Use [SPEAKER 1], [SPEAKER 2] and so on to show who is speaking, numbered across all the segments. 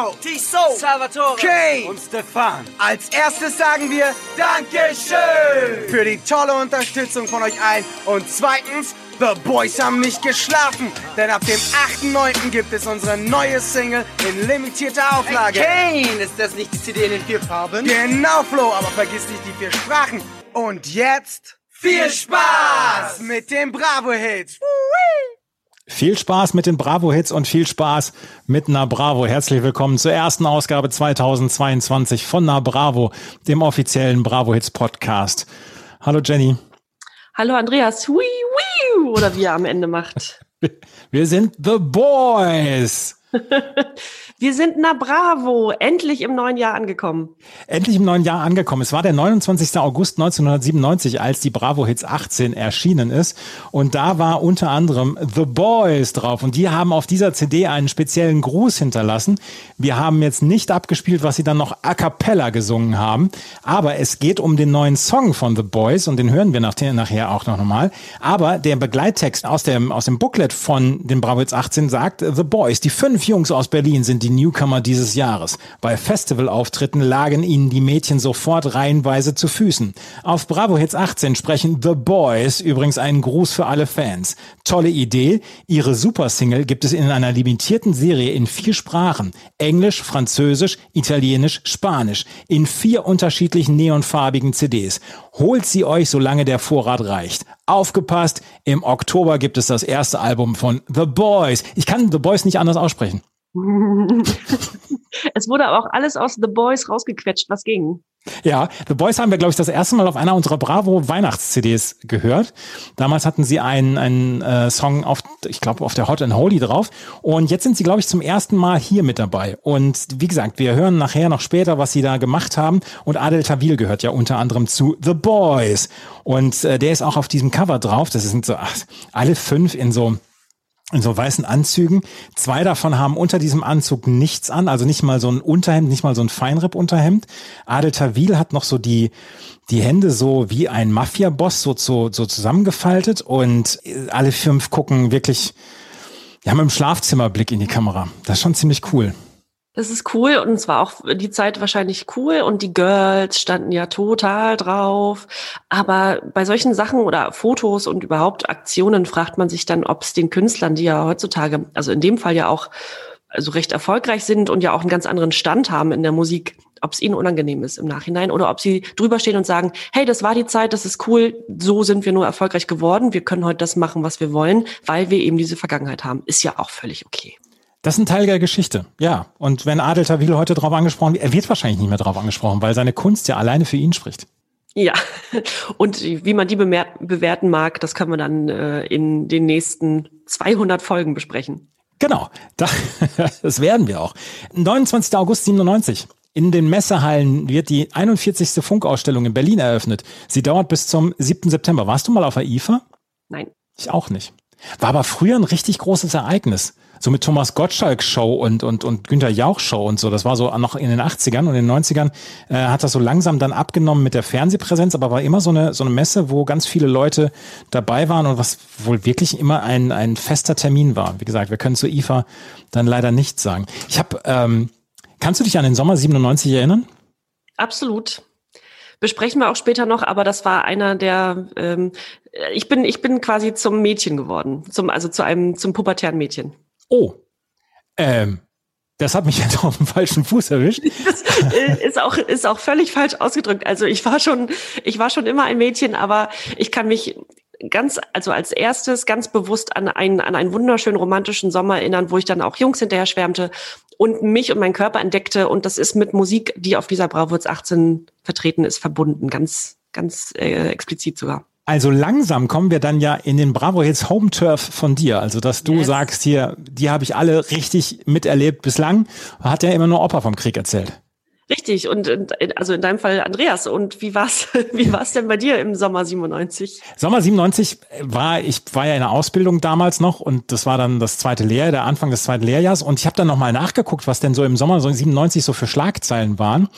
[SPEAKER 1] Flo, Tiso, Salvatore, Kane und Stefan. Als erstes sagen wir Dankeschön für die tolle Unterstützung von euch allen. Und zweitens, The Boys haben nicht geschlafen, denn ab dem 8.9. gibt es unsere neue Single in limitierter Auflage.
[SPEAKER 2] Hey Kane, ist das nicht die CD in den vier Farben?
[SPEAKER 1] Genau, Flo, aber vergiss nicht die vier Sprachen. Und jetzt viel Spaß mit den Bravo-Hits.
[SPEAKER 3] Viel Spaß mit den Bravo-Hits und viel Spaß mit Na Bravo. Herzlich willkommen zur ersten Ausgabe 2022 von Na Bravo, dem offiziellen Bravo-Hits-Podcast. Hallo Jenny.
[SPEAKER 4] Hallo Andreas. Hui, hui, oder wie er am Ende macht.
[SPEAKER 3] Wir sind The Boys.
[SPEAKER 4] Wir sind na bravo, endlich im neuen Jahr angekommen.
[SPEAKER 3] Endlich im neuen Jahr angekommen. Es war der 29. August 1997, als die Bravo Hits 18 erschienen ist. Und da war unter anderem The Boys drauf. Und die haben auf dieser CD einen speziellen Gruß hinterlassen. Wir haben jetzt nicht abgespielt, was sie dann noch a cappella gesungen haben. Aber es geht um den neuen Song von The Boys und den hören wir nachher auch noch mal. Aber der Begleittext aus dem, aus dem Booklet von den Bravo Hits 18 sagt, The Boys, die fünf Jungs aus Berlin sind die die Newcomer dieses Jahres. Bei Festivalauftritten lagen ihnen die Mädchen sofort reihenweise zu Füßen. Auf Bravo Hits 18 sprechen The Boys übrigens einen Gruß für alle Fans. Tolle Idee. Ihre Supersingle gibt es in einer limitierten Serie in vier Sprachen. Englisch, Französisch, Italienisch, Spanisch. In vier unterschiedlichen neonfarbigen CDs. Holt sie euch, solange der Vorrat reicht. Aufgepasst, im Oktober gibt es das erste Album von The Boys. Ich kann The Boys nicht anders aussprechen.
[SPEAKER 4] es wurde aber auch alles aus The Boys rausgequetscht, was ging.
[SPEAKER 3] Ja, The Boys haben wir, glaube ich, das erste Mal auf einer unserer Bravo Weihnachts-CDs gehört. Damals hatten sie einen, einen äh, Song auf, ich glaube, auf der Hot and Holy drauf. Und jetzt sind sie, glaube ich, zum ersten Mal hier mit dabei. Und wie gesagt, wir hören nachher noch später, was sie da gemacht haben. Und Adel Tawil gehört ja unter anderem zu The Boys. Und äh, der ist auch auf diesem Cover drauf. Das sind so ach, alle fünf in so in so weißen Anzügen. Zwei davon haben unter diesem Anzug nichts an, also nicht mal so ein Unterhemd, nicht mal so ein Feinripp-Unterhemd. Adel Tawil hat noch so die, die Hände so wie ein Mafia-Boss so, so, so zusammengefaltet und alle fünf gucken wirklich, die haben im Schlafzimmerblick in die Kamera. Das ist schon ziemlich cool.
[SPEAKER 4] Das ist cool und es war auch die Zeit wahrscheinlich cool und die Girls standen ja total drauf. Aber bei solchen Sachen oder Fotos und überhaupt Aktionen fragt man sich dann, ob es den Künstlern, die ja heutzutage, also in dem Fall ja auch also recht erfolgreich sind und ja auch einen ganz anderen Stand haben in der Musik, ob es ihnen unangenehm ist im Nachhinein oder ob sie drüber stehen und sagen, hey, das war die Zeit, das ist cool, so sind wir nur erfolgreich geworden, wir können heute das machen, was wir wollen, weil wir eben diese Vergangenheit haben. Ist ja auch völlig okay.
[SPEAKER 3] Das ist ein Teil der Geschichte, ja. Und wenn Adel Tawil heute drauf angesprochen wird, er wird wahrscheinlich nicht mehr drauf angesprochen, weil seine Kunst ja alleine für ihn spricht.
[SPEAKER 4] Ja, und wie man die bewerten mag, das können wir dann äh, in den nächsten 200 Folgen besprechen.
[SPEAKER 3] Genau, das werden wir auch. 29. August 97. In den Messehallen wird die 41. Funkausstellung in Berlin eröffnet. Sie dauert bis zum 7. September. Warst du mal auf der IFA?
[SPEAKER 4] Nein.
[SPEAKER 3] Ich auch nicht. War aber früher ein richtig großes Ereignis so mit Thomas Gottschalk Show und, und, und Günter Jauch Show und so. Das war so noch in den 80ern und in den 90ern äh, hat das so langsam dann abgenommen mit der Fernsehpräsenz, aber war immer so eine, so eine Messe, wo ganz viele Leute dabei waren und was wohl wirklich immer ein, ein fester Termin war. Wie gesagt, wir können zu IFA dann leider nichts sagen. Ich habe, ähm, kannst du dich an den Sommer 97 erinnern?
[SPEAKER 4] Absolut besprechen wir auch später noch, aber das war einer der, ähm, ich bin, ich bin quasi zum Mädchen geworden, zum, also zu einem, zum pubertären Mädchen.
[SPEAKER 3] Oh, ähm, das hat mich doch auf dem falschen Fuß erwischt. Das
[SPEAKER 4] äh, ist auch, ist auch völlig falsch ausgedrückt. Also ich war schon, ich war schon immer ein Mädchen, aber ich kann mich ganz, also als erstes ganz bewusst an einen, an einen wunderschönen romantischen Sommer erinnern, wo ich dann auch Jungs hinterher schwärmte und mich und meinen Körper entdeckte. Und das ist mit Musik, die auf dieser Bravo 18 vertreten ist, verbunden. Ganz, ganz äh, explizit sogar.
[SPEAKER 3] Also langsam kommen wir dann ja in den Bravo Hits Home Turf von dir. Also dass du yes. sagst hier, die habe ich alle richtig miterlebt bislang. Hat ja immer nur Opa vom Krieg erzählt.
[SPEAKER 4] Richtig, und also in deinem Fall Andreas. Und wie war's, wie war's denn bei dir im Sommer 97?
[SPEAKER 3] Sommer 97 war, ich war ja in der Ausbildung damals noch und das war dann das zweite Lehrjahr, der Anfang des zweiten Lehrjahrs. Und ich habe dann nochmal nachgeguckt, was denn so im Sommer 97 so für Schlagzeilen waren.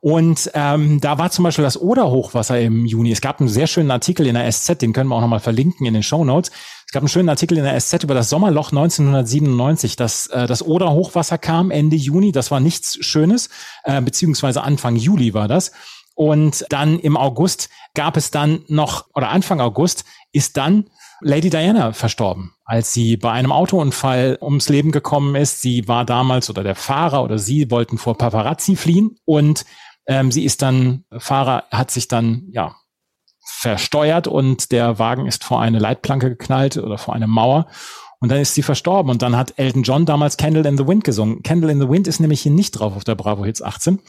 [SPEAKER 3] Und ähm, da war zum Beispiel das Oder-Hochwasser im Juni. Es gab einen sehr schönen Artikel in der SZ, den können wir auch nochmal verlinken in den Show Notes. Es gab einen schönen Artikel in der SZ über das Sommerloch 1997, dass äh, das Oder-Hochwasser kam Ende Juni. Das war nichts Schönes, äh, beziehungsweise Anfang Juli war das. Und dann im August gab es dann noch, oder Anfang August ist dann Lady Diana verstorben, als sie bei einem Autounfall ums Leben gekommen ist. Sie war damals oder der Fahrer oder sie wollten vor Paparazzi fliehen und ähm, sie ist dann, Fahrer hat sich dann, ja, versteuert und der Wagen ist vor eine Leitplanke geknallt oder vor eine Mauer. Und dann ist sie verstorben. Und dann hat Elton John damals Candle in the Wind gesungen. Candle in the Wind ist nämlich hier nicht drauf auf der Bravo Hits 18.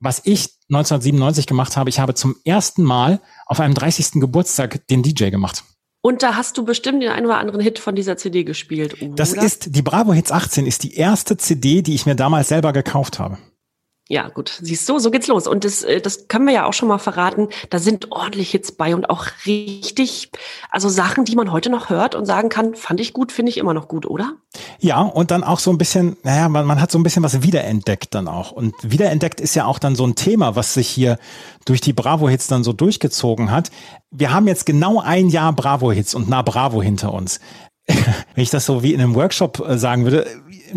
[SPEAKER 3] Was ich 1997 gemacht habe, ich habe zum ersten Mal auf einem 30. Geburtstag den DJ gemacht.
[SPEAKER 4] Und da hast du bestimmt den einen oder anderen Hit von dieser CD gespielt.
[SPEAKER 3] Oder? Das ist, die Bravo Hits 18 ist die erste CD, die ich mir damals selber gekauft habe.
[SPEAKER 4] Ja, gut, siehst du, so geht's los. Und das, äh, das können wir ja auch schon mal verraten. Da sind ordentlich Hits bei und auch richtig, also Sachen, die man heute noch hört und sagen kann, fand ich gut, finde ich immer noch gut, oder?
[SPEAKER 3] Ja, und dann auch so ein bisschen, naja, man, man hat so ein bisschen was wiederentdeckt dann auch. Und wiederentdeckt ist ja auch dann so ein Thema, was sich hier durch die Bravo-Hits dann so durchgezogen hat. Wir haben jetzt genau ein Jahr Bravo-Hits und nah Bravo hinter uns. Wenn ich das so wie in einem Workshop äh, sagen würde,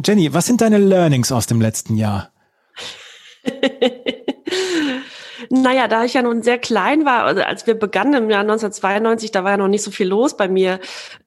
[SPEAKER 3] Jenny, was sind deine Learnings aus dem letzten Jahr?
[SPEAKER 4] naja, da ich ja nun sehr klein war, also als wir begannen im Jahr 1992, da war ja noch nicht so viel los bei mir.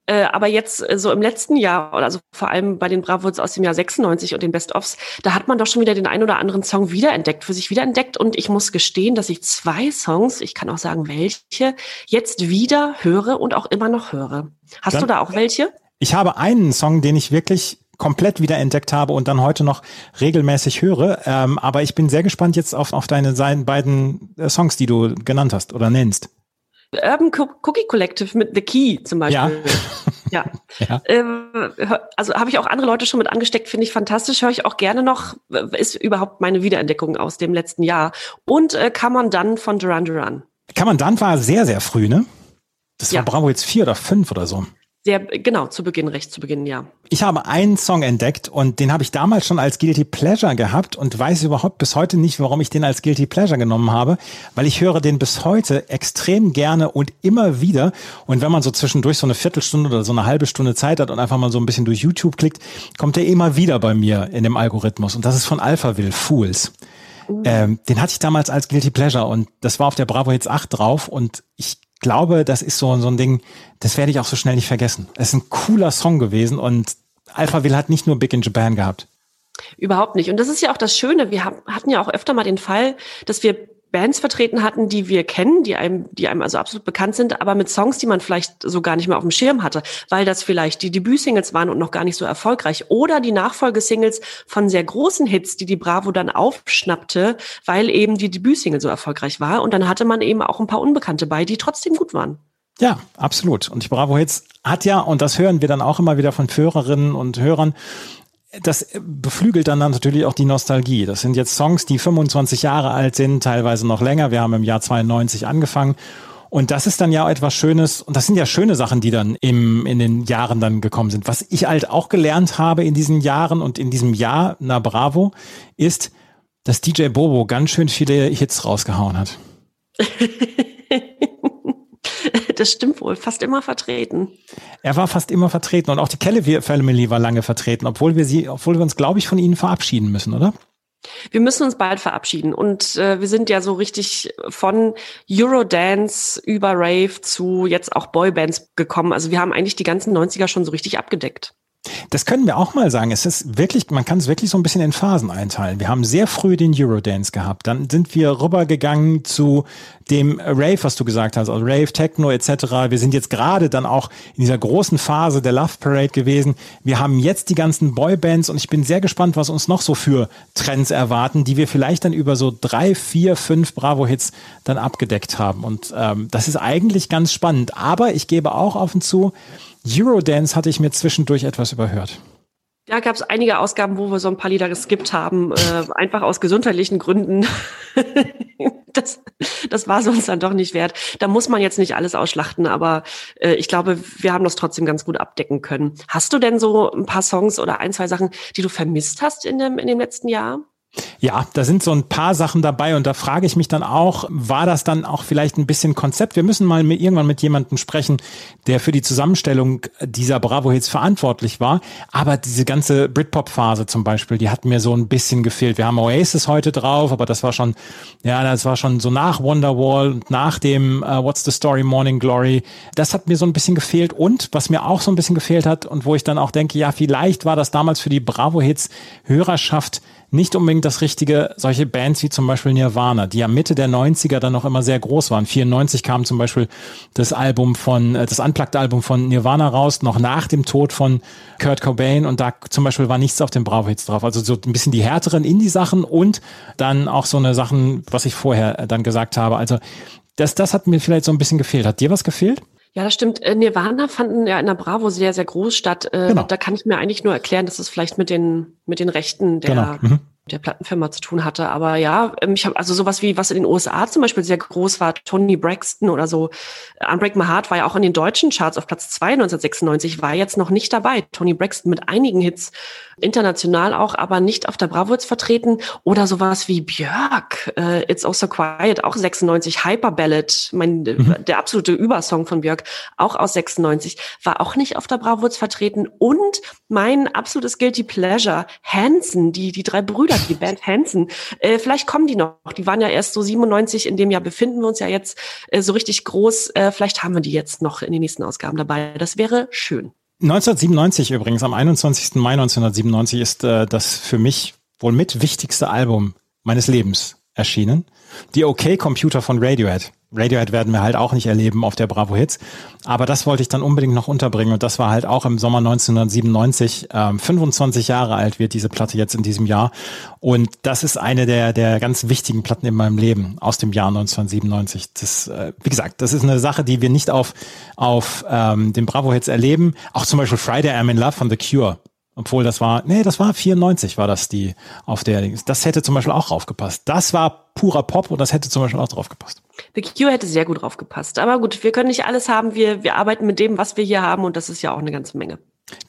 [SPEAKER 4] Äh, aber jetzt äh, so im letzten Jahr, also vor allem bei den Bravos aus dem Jahr 96 und den Best-ofs, da hat man doch schon wieder den ein oder anderen Song wiederentdeckt, für sich wiederentdeckt. Und ich muss gestehen, dass ich zwei Songs, ich kann auch sagen welche, jetzt wieder höre und auch immer noch höre. Hast Dann, du da auch welche?
[SPEAKER 3] Ich habe einen Song, den ich wirklich komplett wiederentdeckt habe und dann heute noch regelmäßig höre. Ähm, aber ich bin sehr gespannt jetzt auf, auf deine beiden äh, Songs, die du genannt hast oder nennst.
[SPEAKER 4] Urban Cookie Collective mit The Key zum Beispiel. Ja. ja. ja. Ähm, also habe ich auch andere Leute schon mit angesteckt, finde ich fantastisch. Höre ich auch gerne noch. Ist überhaupt meine Wiederentdeckung aus dem letzten Jahr. Und äh, Come On Done von Duran Duran.
[SPEAKER 3] Come On Done war sehr, sehr früh, ne? Das war Bravo jetzt vier oder fünf oder so.
[SPEAKER 4] Sehr, genau, zu Beginn, recht zu Beginn, ja.
[SPEAKER 3] Ich habe einen Song entdeckt und den habe ich damals schon als Guilty Pleasure gehabt und weiß überhaupt bis heute nicht, warum ich den als Guilty Pleasure genommen habe, weil ich höre den bis heute extrem gerne und immer wieder. Und wenn man so zwischendurch so eine Viertelstunde oder so eine halbe Stunde Zeit hat und einfach mal so ein bisschen durch YouTube klickt, kommt der immer wieder bei mir in dem Algorithmus. Und das ist von Alphaville, Fools. Uh. Ähm, den hatte ich damals als Guilty Pleasure und das war auf der Bravo Hits 8 drauf und ich glaube, das ist so, so ein Ding, das werde ich auch so schnell nicht vergessen. Es ist ein cooler Song gewesen und Alphaville hat nicht nur Big in Japan gehabt.
[SPEAKER 4] Überhaupt nicht. Und das ist ja auch das Schöne. Wir hatten ja auch öfter mal den Fall, dass wir Bands vertreten hatten, die wir kennen, die einem, die einem also absolut bekannt sind, aber mit Songs, die man vielleicht so gar nicht mehr auf dem Schirm hatte, weil das vielleicht die Debütsingles waren und noch gar nicht so erfolgreich oder die Nachfolgesingles von sehr großen Hits, die die Bravo dann aufschnappte, weil eben die Debütsingle so erfolgreich war und dann hatte man eben auch ein paar Unbekannte bei, die trotzdem gut waren.
[SPEAKER 3] Ja, absolut. Und die Bravo Hits hat ja, und das hören wir dann auch immer wieder von Hörerinnen und Hörern, das beflügelt dann natürlich auch die Nostalgie. Das sind jetzt Songs, die 25 Jahre alt sind, teilweise noch länger. Wir haben im Jahr 92 angefangen. Und das ist dann ja etwas Schönes. Und das sind ja schöne Sachen, die dann im, in den Jahren dann gekommen sind. Was ich halt auch gelernt habe in diesen Jahren und in diesem Jahr, na bravo, ist, dass DJ Bobo ganz schön viele Hits rausgehauen hat.
[SPEAKER 4] das stimmt wohl, fast immer vertreten.
[SPEAKER 3] Er war fast immer vertreten und auch die Kelly Family war lange vertreten, obwohl wir sie, obwohl wir uns, glaube ich, von ihnen verabschieden müssen, oder?
[SPEAKER 4] Wir müssen uns bald verabschieden und äh, wir sind ja so richtig von Eurodance über Rave zu jetzt auch Boybands gekommen. Also wir haben eigentlich die ganzen 90er schon so richtig abgedeckt.
[SPEAKER 3] Das können wir auch mal sagen. Es ist wirklich, man kann es wirklich so ein bisschen in Phasen einteilen. Wir haben sehr früh den Eurodance gehabt. Dann sind wir rübergegangen zu dem Rave, was du gesagt hast, also Rave, Techno etc. Wir sind jetzt gerade dann auch in dieser großen Phase der Love Parade gewesen. Wir haben jetzt die ganzen Boybands und ich bin sehr gespannt, was uns noch so für Trends erwarten, die wir vielleicht dann über so drei, vier, fünf Bravo-Hits dann abgedeckt haben. Und ähm, das ist eigentlich ganz spannend. Aber ich gebe auch offen zu, Eurodance hatte ich mir zwischendurch etwas überhört.
[SPEAKER 4] Da gab es einige Ausgaben, wo wir so ein paar Lieder geskippt haben, äh, einfach aus gesundheitlichen Gründen. das, das war uns dann doch nicht wert. Da muss man jetzt nicht alles ausschlachten, aber äh, ich glaube, wir haben das trotzdem ganz gut abdecken können. Hast du denn so ein paar Songs oder ein, zwei Sachen, die du vermisst hast in dem, in dem letzten Jahr?
[SPEAKER 3] Ja, da sind so ein paar Sachen dabei und da frage ich mich dann auch, war das dann auch vielleicht ein bisschen Konzept? Wir müssen mal mit, irgendwann mit jemandem sprechen, der für die Zusammenstellung dieser Bravo-Hits verantwortlich war. Aber diese ganze Britpop-Phase zum Beispiel, die hat mir so ein bisschen gefehlt. Wir haben Oasis heute drauf, aber das war schon, ja, das war schon so nach Wonderwall und nach dem uh, What's the Story Morning Glory. Das hat mir so ein bisschen gefehlt und was mir auch so ein bisschen gefehlt hat und wo ich dann auch denke, ja, vielleicht war das damals für die Bravo-Hits Hörerschaft nicht unbedingt das Richtige, solche Bands wie zum Beispiel Nirvana, die ja Mitte der 90er dann noch immer sehr groß waren. 94 kam zum Beispiel das Album von, äh, das Unplugged-Album von Nirvana raus, noch nach dem Tod von Kurt Cobain und da zum Beispiel war nichts auf den Bravo-Hits drauf. Also so ein bisschen die härteren Indie-Sachen und dann auch so eine Sachen, was ich vorher dann gesagt habe. Also das, das hat mir vielleicht so ein bisschen gefehlt. Hat dir was gefehlt?
[SPEAKER 4] Ja, das stimmt. Äh, Nirvana fanden ja in der Bravo sehr, sehr groß statt. Äh, genau. Da kann ich mir eigentlich nur erklären, dass es vielleicht mit den, mit den Rechten der, genau. mhm der Plattenfirma zu tun hatte. Aber ja, ähm, ich habe also sowas wie, was in den USA zum Beispiel sehr groß war, Tony Braxton oder so. Unbreak My Heart war ja auch in den deutschen Charts auf Platz 2 1996, war jetzt noch nicht dabei. Tony Braxton mit einigen Hits, international auch, aber nicht auf der Bravo jetzt vertreten. Oder sowas wie Björk, uh, It's Also Quiet, auch 96, Hyper Ballad, mein, mhm. der absolute Übersong von Björk, auch aus 96, war auch nicht auf der Bravo jetzt vertreten. Und mein absolutes Guilty Pleasure, Hansen, die, die drei Brüder die Band Hansen. Äh, vielleicht kommen die noch. Die waren ja erst so 97, in dem Jahr befinden wir uns ja jetzt äh, so richtig groß. Äh, vielleicht haben wir die jetzt noch in den nächsten Ausgaben dabei. Das wäre schön.
[SPEAKER 3] 1997 übrigens, am 21. Mai 1997 ist äh, das für mich wohl mit wichtigste Album meines Lebens erschienen. Die OK Computer von Radiohead. Radiohead werden wir halt auch nicht erleben auf der Bravo Hits. Aber das wollte ich dann unbedingt noch unterbringen. Und das war halt auch im Sommer 1997. Ähm, 25 Jahre alt wird diese Platte jetzt in diesem Jahr. Und das ist eine der, der ganz wichtigen Platten in meinem Leben aus dem Jahr 1997. Das, äh, wie gesagt, das ist eine Sache, die wir nicht auf, auf ähm, den Bravo Hits erleben. Auch zum Beispiel Friday I'm in Love von The Cure obwohl das war, nee, das war 94 war das die auf der, das hätte zum Beispiel auch draufgepasst. Das war purer Pop und das hätte zum Beispiel auch draufgepasst.
[SPEAKER 4] The Cure hätte sehr gut draufgepasst. Aber gut, wir können nicht alles haben. Wir, wir arbeiten mit dem, was wir hier haben und das ist ja auch eine ganze Menge.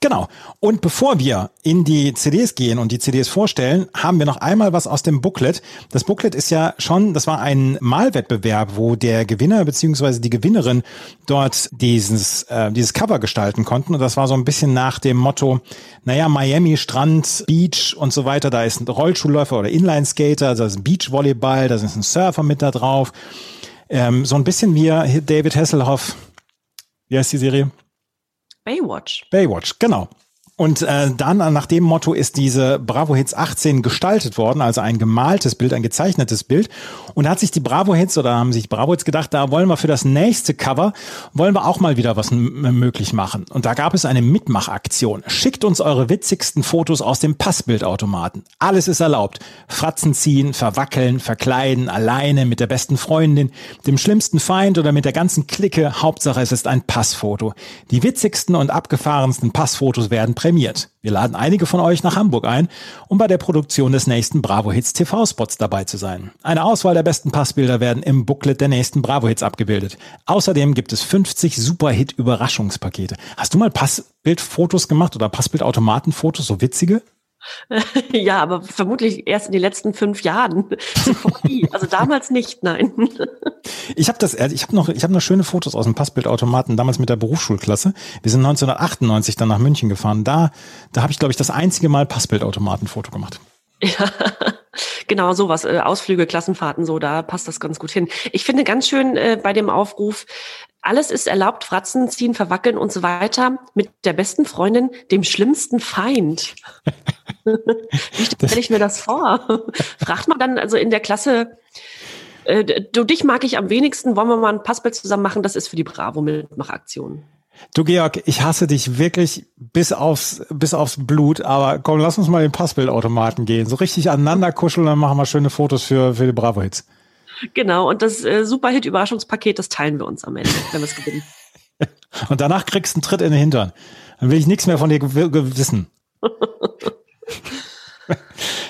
[SPEAKER 3] Genau. Und bevor wir in die CDs gehen und die CDs vorstellen, haben wir noch einmal was aus dem Booklet. Das Booklet ist ja schon, das war ein Malwettbewerb, wo der Gewinner beziehungsweise die Gewinnerin dort dieses, äh, dieses Cover gestalten konnten. Und das war so ein bisschen nach dem Motto, naja, Miami, Strand, Beach und so weiter. Da ist ein Rollschuhläufer oder Inline-Skater, da ist ein Beachvolleyball, da ist ein Surfer mit da drauf. Ähm, so ein bisschen wie David Hasselhoff. Wie heißt die Serie?
[SPEAKER 4] Baywatch.
[SPEAKER 3] Baywatch, genau. Und äh, dann nach dem Motto ist diese Bravo Hits 18 gestaltet worden, also ein gemaltes Bild, ein gezeichnetes Bild. Und da hat sich die Bravo Hits oder haben sich Bravo Hits gedacht, da wollen wir für das nächste Cover, wollen wir auch mal wieder was möglich machen. Und da gab es eine Mitmachaktion. Schickt uns eure witzigsten Fotos aus dem Passbildautomaten. Alles ist erlaubt. Fratzen ziehen, verwackeln, verkleiden, alleine, mit der besten Freundin, dem schlimmsten Feind oder mit der ganzen Clique. Hauptsache es ist ein Passfoto. Die witzigsten und abgefahrensten Passfotos werden präsentiert prämiert. Wir laden einige von euch nach Hamburg ein, um bei der Produktion des nächsten Bravo Hits TV-Spots dabei zu sein. Eine Auswahl der besten Passbilder werden im Booklet der nächsten Bravo Hits abgebildet. Außerdem gibt es 50 Superhit-Überraschungspakete. Hast du mal Passbildfotos gemacht oder Passbildautomatenfotos, so witzige?
[SPEAKER 4] Ja, aber vermutlich erst in den letzten fünf Jahren. also damals nicht, nein.
[SPEAKER 3] Ich habe das, ich habe noch, ich habe noch schöne Fotos aus dem Passbildautomaten damals mit der Berufsschulklasse. Wir sind 1998 dann nach München gefahren. Da, da habe ich glaube ich das einzige Mal Passbildautomatenfoto gemacht.
[SPEAKER 4] Ja, genau sowas. Äh, Ausflüge, Klassenfahrten, so, da passt das ganz gut hin. Ich finde ganz schön äh, bei dem Aufruf, alles ist erlaubt, Fratzen ziehen, verwackeln und so weiter mit der besten Freundin, dem schlimmsten Feind. Wie stelle ich mir das vor? Fragt man dann also in der Klasse, äh, du, dich mag ich am wenigsten, wollen wir mal ein Passbild zusammen machen? Das ist für die Bravo-Mitmachaktion.
[SPEAKER 3] Du Georg, ich hasse dich wirklich bis aufs, bis aufs Blut, aber komm, lass uns mal den Passbildautomaten gehen. So richtig aneinander kuscheln, dann machen wir schöne Fotos für, für die Bravo-Hits.
[SPEAKER 4] Genau, und das äh, Superhit-Überraschungspaket, das teilen wir uns am Ende, wenn wir es gewinnen.
[SPEAKER 3] und danach kriegst du einen Tritt in den Hintern. Dann will ich nichts mehr von dir wissen.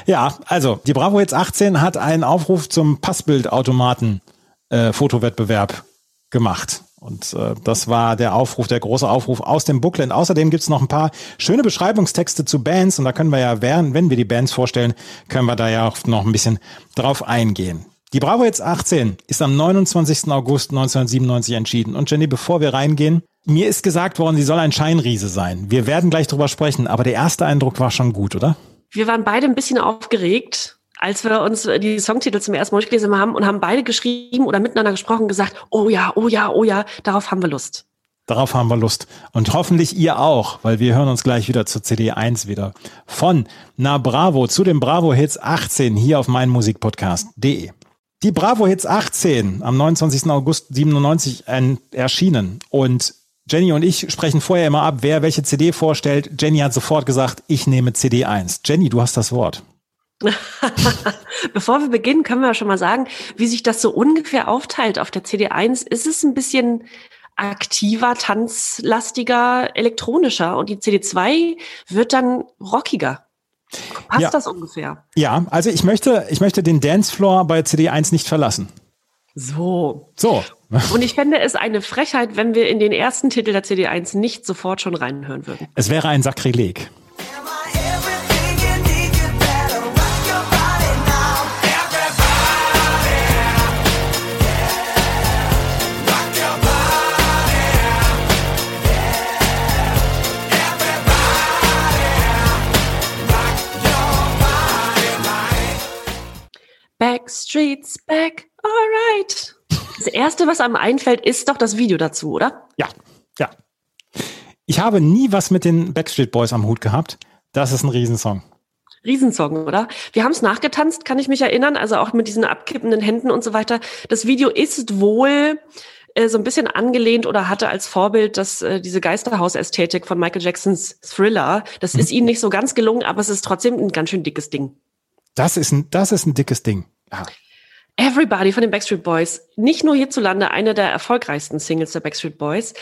[SPEAKER 3] ja, also, die Bravo jetzt 18 hat einen Aufruf zum Passbildautomaten äh, Fotowettbewerb gemacht. Und äh, das war der Aufruf, der große Aufruf aus dem Booklet. Außerdem gibt's noch ein paar schöne Beschreibungstexte zu Bands und da können wir ja, während, wenn wir die Bands vorstellen, können wir da ja auch noch ein bisschen drauf eingehen. Die Bravo jetzt 18 ist am 29. August 1997 entschieden. Und Jenny, bevor wir reingehen, mir ist gesagt worden, sie soll ein Scheinriese sein. Wir werden gleich drüber sprechen, aber der erste Eindruck war schon gut, oder?
[SPEAKER 4] Wir waren beide ein bisschen aufgeregt, als wir uns die Songtitel zum ersten Mal durchgelesen haben und haben beide geschrieben oder miteinander gesprochen und gesagt, oh ja, oh ja, oh ja, darauf haben wir Lust.
[SPEAKER 3] Darauf haben wir Lust. Und hoffentlich ihr auch, weil wir hören uns gleich wieder zur CD 1 wieder. Von Na Bravo zu den Bravo Hits 18 hier auf meinmusikpodcast.de. Die Bravo Hits 18 am 29. August 97 erschienen und Jenny und ich sprechen vorher immer ab, wer welche CD vorstellt. Jenny hat sofort gesagt, ich nehme CD 1. Jenny, du hast das Wort.
[SPEAKER 4] Bevor wir beginnen, können wir schon mal sagen, wie sich das so ungefähr aufteilt auf der CD 1. Ist es ein bisschen aktiver, tanzlastiger, elektronischer und die CD 2 wird dann rockiger. Passt ja. das ungefähr?
[SPEAKER 3] Ja, also ich möchte, ich möchte den Dancefloor bei CD1 nicht verlassen.
[SPEAKER 4] So.
[SPEAKER 3] So.
[SPEAKER 4] Und ich fände es eine Frechheit, wenn wir in den ersten Titel der CD1 nicht sofort schon reinhören würden.
[SPEAKER 3] Es wäre ein Sakrileg.
[SPEAKER 4] Backstreet's back, alright. Das erste, was einem einfällt, ist doch das Video dazu, oder?
[SPEAKER 3] Ja, ja. Ich habe nie was mit den Backstreet Boys am Hut gehabt. Das ist ein Riesensong.
[SPEAKER 4] Riesensong, oder? Wir haben es nachgetanzt, kann ich mich erinnern, also auch mit diesen abkippenden Händen und so weiter. Das Video ist wohl äh, so ein bisschen angelehnt oder hatte als Vorbild das, äh, diese Geisterhausästhetik von Michael Jacksons Thriller. Das mhm. ist ihm nicht so ganz gelungen, aber es ist trotzdem ein ganz schön dickes Ding.
[SPEAKER 3] Das ist ein, das ist ein dickes Ding. Ja.
[SPEAKER 4] Everybody von den Backstreet Boys, nicht nur hierzulande eine der erfolgreichsten Singles der Backstreet Boys,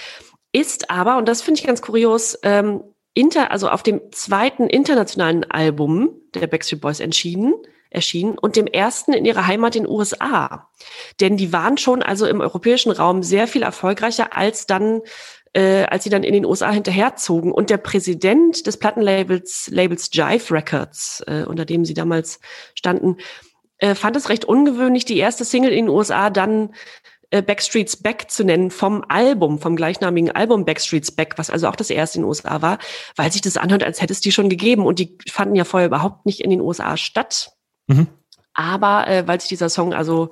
[SPEAKER 4] ist aber, und das finde ich ganz kurios, ähm, inter, also auf dem zweiten internationalen Album der Backstreet Boys entschieden, erschienen und dem ersten in ihrer Heimat in den USA. Denn die waren schon also im europäischen Raum sehr viel erfolgreicher als dann äh, als sie dann in den USA hinterherzogen. Und der Präsident des Plattenlabels Labels Jive Records, äh, unter dem sie damals standen, äh, fand es recht ungewöhnlich, die erste Single in den USA dann äh, Backstreets Back zu nennen vom Album, vom gleichnamigen Album Backstreets Back, was also auch das erste in den USA war, weil sich das anhört, als hätte es die schon gegeben. Und die fanden ja vorher überhaupt nicht in den USA statt. Mhm. Aber äh, weil sich dieser Song also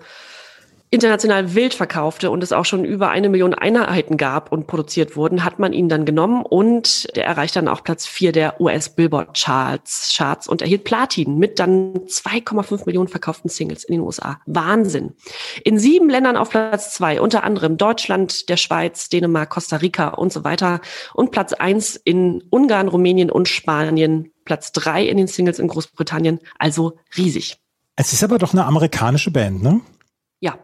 [SPEAKER 4] international wild verkaufte und es auch schon über eine Million Einheiten gab und produziert wurden, hat man ihn dann genommen und der erreicht dann auch Platz vier der US Billboard Charts, Charts und erhielt Platin mit dann 2,5 Millionen verkauften Singles in den USA. Wahnsinn. In sieben Ländern auf Platz zwei, unter anderem Deutschland, der Schweiz, Dänemark, Costa Rica und so weiter und Platz eins in Ungarn, Rumänien und Spanien, Platz drei in den Singles in Großbritannien, also riesig.
[SPEAKER 3] Es ist aber doch eine amerikanische Band, ne?
[SPEAKER 4] Ja,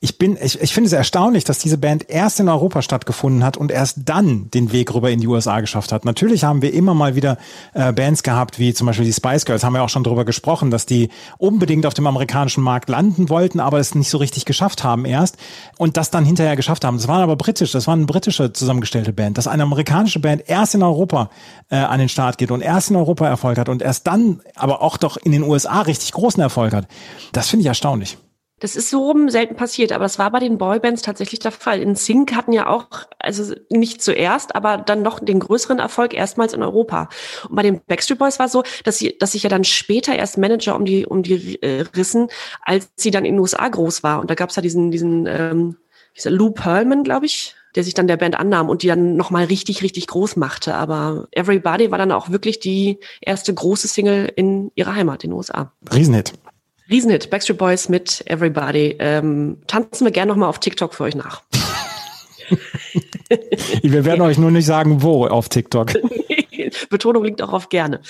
[SPEAKER 3] ich bin, ich, ich finde es erstaunlich, dass diese Band erst in Europa stattgefunden hat und erst dann den Weg rüber in die USA geschafft hat. Natürlich haben wir immer mal wieder äh, Bands gehabt, wie zum Beispiel die Spice Girls, haben wir auch schon drüber gesprochen, dass die unbedingt auf dem amerikanischen Markt landen wollten, aber es nicht so richtig geschafft haben erst und das dann hinterher geschafft haben. Das waren aber britisch, das war eine britische zusammengestellte Band, dass eine amerikanische Band erst in Europa äh, an den Start geht und erst in Europa Erfolg hat und erst dann aber auch doch in den USA richtig großen Erfolg hat. Das finde ich erstaunlich.
[SPEAKER 4] Das ist so selten passiert, aber das war bei den Boybands tatsächlich der Fall. In Sync hatten ja auch, also nicht zuerst, aber dann noch den größeren Erfolg erstmals in Europa. Und bei den Backstreet Boys war es so, dass sie, dass sich ja dann später erst Manager um die, um die äh, rissen, als sie dann in den USA groß war. Und da gab es ja diesen, diesen, ähm, dieser Lou Pearlman, glaube ich, der sich dann der Band annahm und die dann nochmal richtig, richtig groß machte. Aber Everybody war dann auch wirklich die erste große Single in ihrer Heimat, in den USA.
[SPEAKER 3] Riesenhit.
[SPEAKER 4] Riesenhit, Backstreet Boys mit Everybody. Ähm, tanzen wir gerne nochmal auf TikTok für euch nach.
[SPEAKER 3] wir werden euch nur nicht sagen, wo auf TikTok.
[SPEAKER 4] Betonung liegt auch auf gerne.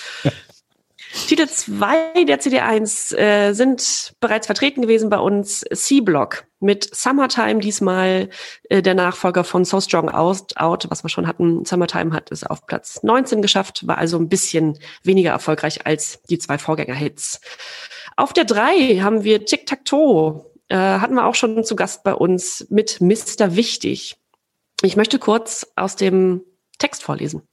[SPEAKER 4] Titel 2 der CD1 äh, sind bereits vertreten gewesen bei uns. C-Block mit Summertime, diesmal äh, der Nachfolger von So Strong Out, Out, was wir schon hatten. Summertime hat es auf Platz 19 geschafft, war also ein bisschen weniger erfolgreich als die zwei Vorgängerhits. Auf der 3 haben wir Tic Tac Toe, äh, hatten wir auch schon zu Gast bei uns mit Mr. Wichtig. Ich möchte kurz aus dem Text vorlesen.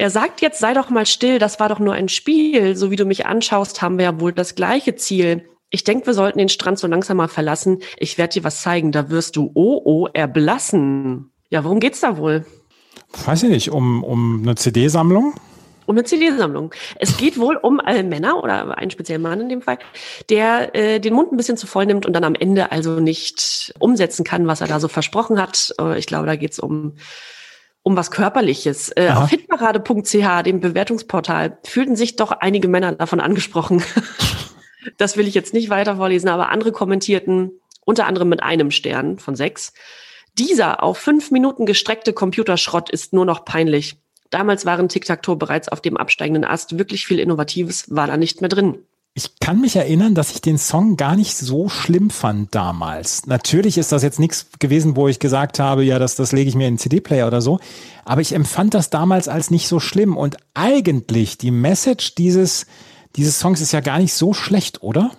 [SPEAKER 4] Er sagt jetzt, sei doch mal still, das war doch nur ein Spiel. So wie du mich anschaust, haben wir ja wohl das gleiche Ziel. Ich denke, wir sollten den Strand so langsam mal verlassen. Ich werde dir was zeigen, da wirst du oh oh erblassen. Ja, worum geht's da wohl?
[SPEAKER 3] Weiß ich nicht, um, um eine CD-Sammlung?
[SPEAKER 4] Um eine CD-Sammlung. Es geht wohl um alle Männer oder einen speziellen Mann in dem Fall, der äh, den Mund ein bisschen zu voll nimmt und dann am Ende also nicht umsetzen kann, was er da so versprochen hat. Äh, ich glaube, da geht's um um was Körperliches. Äh, auf hitparade.ch, dem Bewertungsportal, fühlten sich doch einige Männer davon angesprochen. das will ich jetzt nicht weiter vorlesen, aber andere kommentierten, unter anderem mit einem Stern von sechs. Dieser auf fünf Minuten gestreckte Computerschrott ist nur noch peinlich. Damals waren Tic-Tac-Toe bereits auf dem absteigenden Ast. Wirklich viel Innovatives war da nicht mehr drin.
[SPEAKER 3] Ich kann mich erinnern, dass ich den Song gar nicht so schlimm fand damals. Natürlich ist das jetzt nichts gewesen, wo ich gesagt habe, ja, das, das lege ich mir in den CD-Player oder so. Aber ich empfand das damals als nicht so schlimm. Und eigentlich, die Message dieses, dieses Songs ist ja gar nicht so schlecht, oder?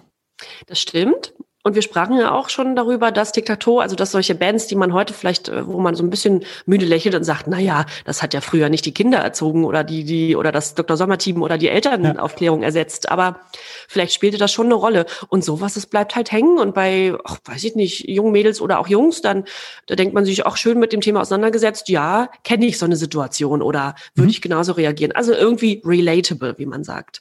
[SPEAKER 4] Das stimmt. Und wir sprachen ja auch schon darüber, dass Diktator, also dass solche Bands, die man heute vielleicht, äh, wo man so ein bisschen müde lächelt und sagt, na ja, das hat ja früher nicht die Kinder erzogen oder die, die, oder das Dr. Sommer-Team oder die Elternaufklärung ja. ersetzt. Aber vielleicht spielte das schon eine Rolle. Und sowas, es bleibt halt hängen. Und bei, ach, weiß ich nicht, jungen Mädels oder auch Jungs, dann, da denkt man sich auch schön mit dem Thema auseinandergesetzt. Ja, kenne ich so eine Situation oder würde mhm. ich genauso reagieren. Also irgendwie relatable, wie man sagt.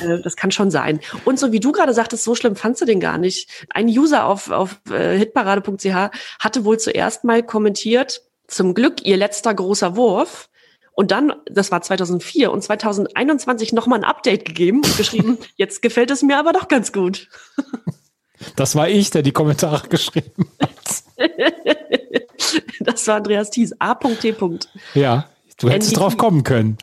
[SPEAKER 4] Äh, das kann schon sein. Und so wie du gerade sagtest, so schlimm fandst du den gar nicht ein User auf, auf äh, hitparade.ch hatte wohl zuerst mal kommentiert, zum Glück ihr letzter großer Wurf. Und dann, das war 2004 und 2021 nochmal ein Update gegeben und geschrieben, jetzt gefällt es mir aber doch ganz gut.
[SPEAKER 3] Das war ich, der die Kommentare geschrieben hat.
[SPEAKER 4] das war Andreas Thies, A.T.
[SPEAKER 3] Ja, du hättest drauf kommen können.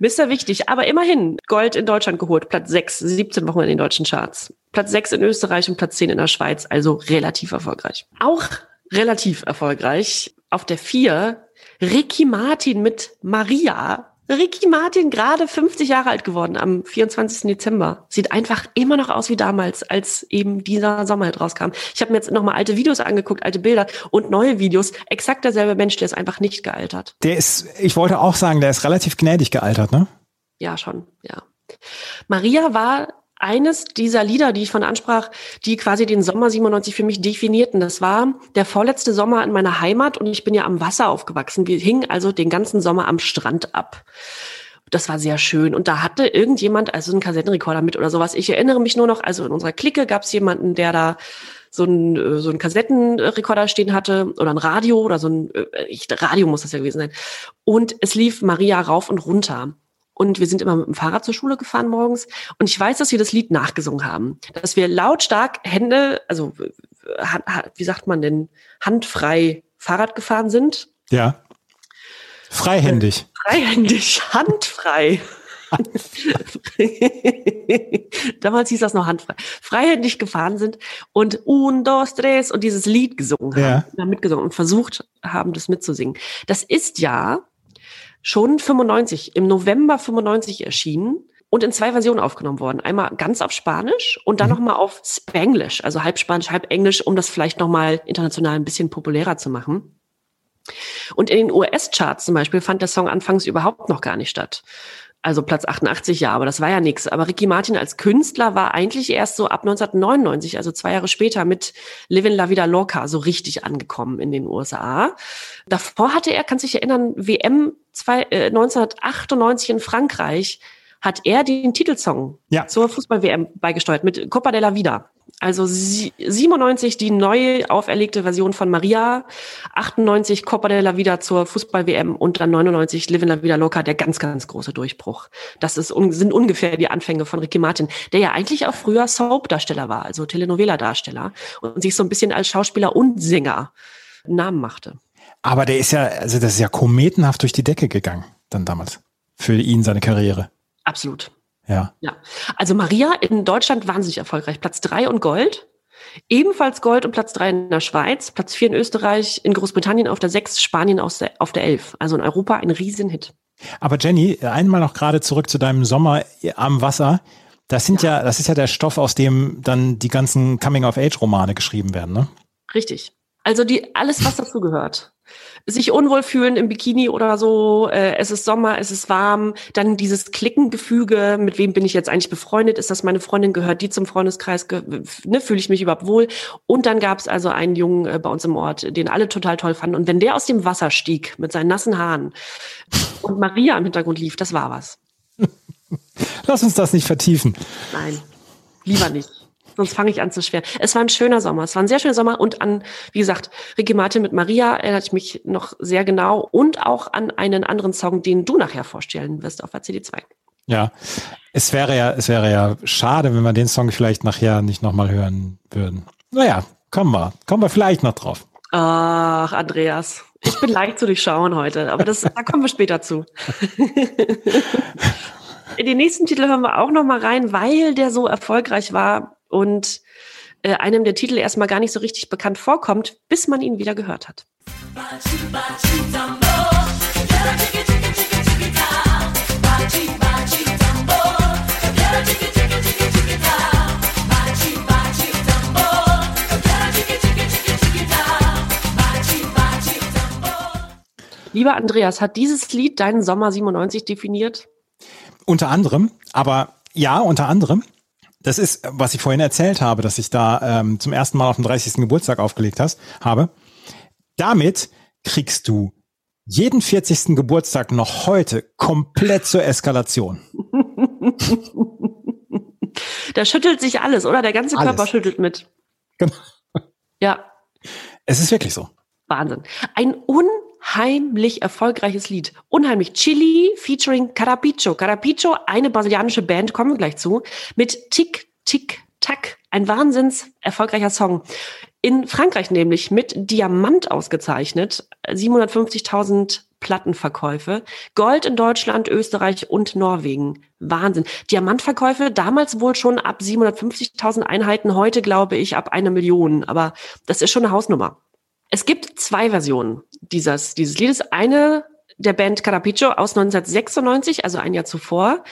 [SPEAKER 4] Mr. Wichtig, aber immerhin Gold in Deutschland geholt, Platz 6, 17 Wochen in den deutschen Charts. Platz 6 in Österreich und Platz 10 in der Schweiz, also relativ erfolgreich. Auch relativ erfolgreich auf der 4 Ricky Martin mit Maria. Ricky Martin, gerade 50 Jahre alt geworden am 24. Dezember. Sieht einfach immer noch aus wie damals, als eben dieser Sommer halt rauskam. Ich habe mir jetzt nochmal alte Videos angeguckt, alte Bilder und neue Videos. Exakt derselbe Mensch, der ist einfach nicht gealtert.
[SPEAKER 3] Der ist, ich wollte auch sagen, der ist relativ gnädig gealtert, ne?
[SPEAKER 4] Ja, schon, ja. Maria war eines dieser Lieder, die ich von ansprach, die quasi den Sommer 97 für mich definierten. Das war der vorletzte Sommer in meiner Heimat und ich bin ja am Wasser aufgewachsen. Wir hingen also den ganzen Sommer am Strand ab. Das war sehr schön. Und da hatte irgendjemand also einen Kassettenrekorder mit oder sowas. Ich erinnere mich nur noch, also in unserer Clique gab es jemanden, der da so ein so ein Kassettenrekorder stehen hatte oder ein Radio oder so ein ich, Radio muss das ja gewesen sein. Und es lief Maria rauf und runter. Und wir sind immer mit dem Fahrrad zur Schule gefahren morgens. Und ich weiß, dass wir das Lied nachgesungen haben. Dass wir lautstark Hände, also wie sagt man denn, handfrei Fahrrad gefahren sind.
[SPEAKER 3] Ja. Freihändig.
[SPEAKER 4] Äh, freihändig, handfrei. Damals hieß das noch handfrei. Freihändig gefahren sind und un, dos, tres und dieses Lied gesungen haben, ja. mitgesungen und versucht haben, das mitzusingen. Das ist ja schon 95, im November 95 erschienen und in zwei Versionen aufgenommen worden. Einmal ganz auf Spanisch und dann mhm. nochmal auf Spanglish, also halb Spanisch, halb Englisch, um das vielleicht nochmal international ein bisschen populärer zu machen. Und in den US-Charts zum Beispiel fand der Song anfangs überhaupt noch gar nicht statt. Also Platz 88, ja, aber das war ja nichts. Aber Ricky Martin als Künstler war eigentlich erst so ab 1999, also zwei Jahre später, mit Livin La Vida Loca so richtig angekommen in den USA. Davor hatte er, kann sich erinnern, WM zwei, äh, 1998 in Frankreich hat er den Titelsong ja. zur Fußball-WM beigesteuert mit Copa de la Vida. Also 97 die neu auferlegte Version von Maria, 98 Copa de la Vida zur Fußball-WM und dann 99 Live in la Vida Loca, der ganz, ganz große Durchbruch. Das ist, sind ungefähr die Anfänge von Ricky Martin, der ja eigentlich auch früher Soap-Darsteller war, also Telenovela-Darsteller und sich so ein bisschen als Schauspieler und Sänger Namen machte.
[SPEAKER 3] Aber der ist ja, also das ist ja kometenhaft durch die Decke gegangen, dann damals. Für ihn, seine Karriere.
[SPEAKER 4] Absolut.
[SPEAKER 3] Ja.
[SPEAKER 4] Ja. Also Maria in Deutschland wahnsinnig erfolgreich. Platz drei und Gold. Ebenfalls Gold und Platz drei in der Schweiz, Platz vier in Österreich, in Großbritannien auf der sechs, Spanien auf der, auf der elf. Also in Europa ein Riesenhit.
[SPEAKER 3] Aber Jenny, einmal noch gerade zurück zu deinem Sommer am Wasser. Das sind ja. ja, das ist ja der Stoff, aus dem dann die ganzen Coming-of-Age-Romane geschrieben werden, ne?
[SPEAKER 4] Richtig. Also die, alles, was dazu gehört sich unwohl fühlen im Bikini oder so, äh, es ist Sommer, es ist warm, dann dieses Klickengefüge, mit wem bin ich jetzt eigentlich befreundet, ist das meine Freundin, gehört die zum Freundeskreis, ne, fühle ich mich überhaupt wohl. Und dann gab es also einen Jungen äh, bei uns im Ort, den alle total toll fanden. Und wenn der aus dem Wasser stieg mit seinen nassen Haaren und Maria im Hintergrund lief, das war was.
[SPEAKER 3] Lass uns das nicht vertiefen.
[SPEAKER 4] Nein, lieber nicht. Sonst fange ich an zu schwer. Es war ein schöner Sommer. Es war ein sehr schöner Sommer und an, wie gesagt, Ricky Martin mit Maria erinnere ich mich noch sehr genau und auch an einen anderen Song, den du nachher vorstellen wirst auf der CD2.
[SPEAKER 3] Ja, es wäre ja, es wäre ja schade, wenn wir den Song vielleicht nachher nicht nochmal hören würden. Naja, kommen wir, kommen wir vielleicht noch drauf.
[SPEAKER 4] Ach, Andreas, ich bin leicht zu durchschauen heute, aber das, da kommen wir später zu. Den nächsten Titel hören wir auch noch mal rein, weil der so erfolgreich war und äh, einem der Titel erstmal gar nicht so richtig bekannt vorkommt, bis man ihn wieder gehört hat. Lieber Andreas, hat dieses Lied deinen Sommer 97 definiert?
[SPEAKER 3] Unter anderem, aber ja, unter anderem. Das ist, was ich vorhin erzählt habe, dass ich da ähm, zum ersten Mal auf den 30. Geburtstag aufgelegt hast, habe. Damit kriegst du jeden 40. Geburtstag noch heute komplett zur Eskalation.
[SPEAKER 4] da schüttelt sich alles, oder? Der ganze Körper alles. schüttelt mit. Genau. Ja.
[SPEAKER 3] Es ist wirklich so.
[SPEAKER 4] Wahnsinn. Ein unheimlich erfolgreiches Lied. Unheimlich. Chili featuring Carapicho. Carapicho, eine brasilianische Band, kommen wir gleich zu, mit Tick, Tick, Tack. Ein wahnsinns erfolgreicher Song. In Frankreich nämlich mit Diamant ausgezeichnet. 750.000 Plattenverkäufe. Gold in Deutschland, Österreich und Norwegen. Wahnsinn. Diamantverkäufe damals wohl schon ab 750.000 Einheiten, heute glaube ich ab einer Million. Aber das ist schon eine Hausnummer. Es gibt zwei Versionen dieses, dieses Liedes. Eine der Band Carapicho aus 1996, also ein Jahr zuvor.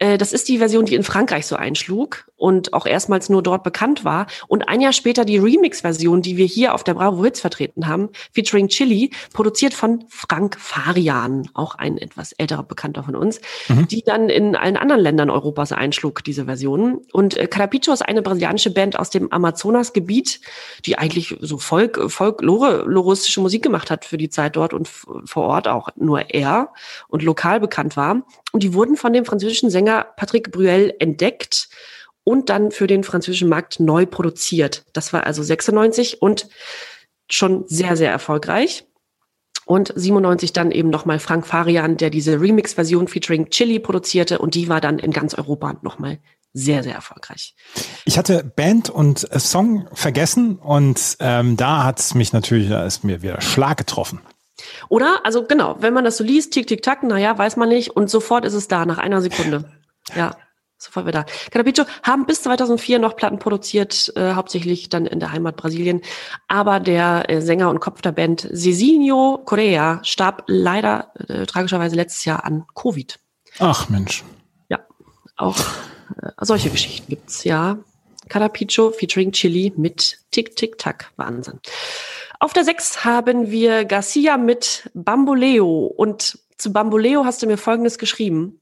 [SPEAKER 4] Äh, das ist die Version, die in Frankreich so einschlug und auch erstmals nur dort bekannt war. Und ein Jahr später die Remix-Version, die wir hier auf der Bravo Hits vertreten haben, featuring Chili, produziert von Frank Farian, auch ein etwas älterer Bekannter von uns, mhm. die dann in allen anderen Ländern Europas einschlug, diese Version. Und äh, Carapicho ist eine brasilianische Band aus dem Amazonasgebiet, die eigentlich so Folk, folkloristische Musik gemacht hat für die Zeit dort und vor Ort auch nur er und lokal bekannt war. Und die wurden von dem französischen Sänger Patrick Bruel entdeckt und dann für den französischen Markt neu produziert. Das war also 96 und schon sehr, sehr erfolgreich. Und 97 dann eben nochmal Frank Farian, der diese Remix-Version featuring Chili produzierte und die war dann in ganz Europa nochmal sehr, sehr erfolgreich.
[SPEAKER 3] Ich hatte Band und Song vergessen und ähm, da hat es mich natürlich, da ist mir wieder Schlag getroffen.
[SPEAKER 4] Oder? Also genau, wenn man das so liest, tick, tick, tack, naja, weiß man nicht. Und sofort ist es da, nach einer Sekunde. Ja, sofort wieder. Carapicho haben bis 2004 noch Platten produziert, äh, hauptsächlich dann in der Heimat Brasilien. Aber der äh, Sänger und Kopf der Band Cezinho Correa starb leider äh, tragischerweise letztes Jahr an Covid.
[SPEAKER 3] Ach Mensch.
[SPEAKER 4] Ja, auch äh, solche Geschichten gibt's, ja. Carapicho featuring Chili mit Tick, Tick, Tack. Wahnsinn. Auf der 6 haben wir Garcia mit Bamboleo. Und zu Bamboleo hast du mir Folgendes geschrieben.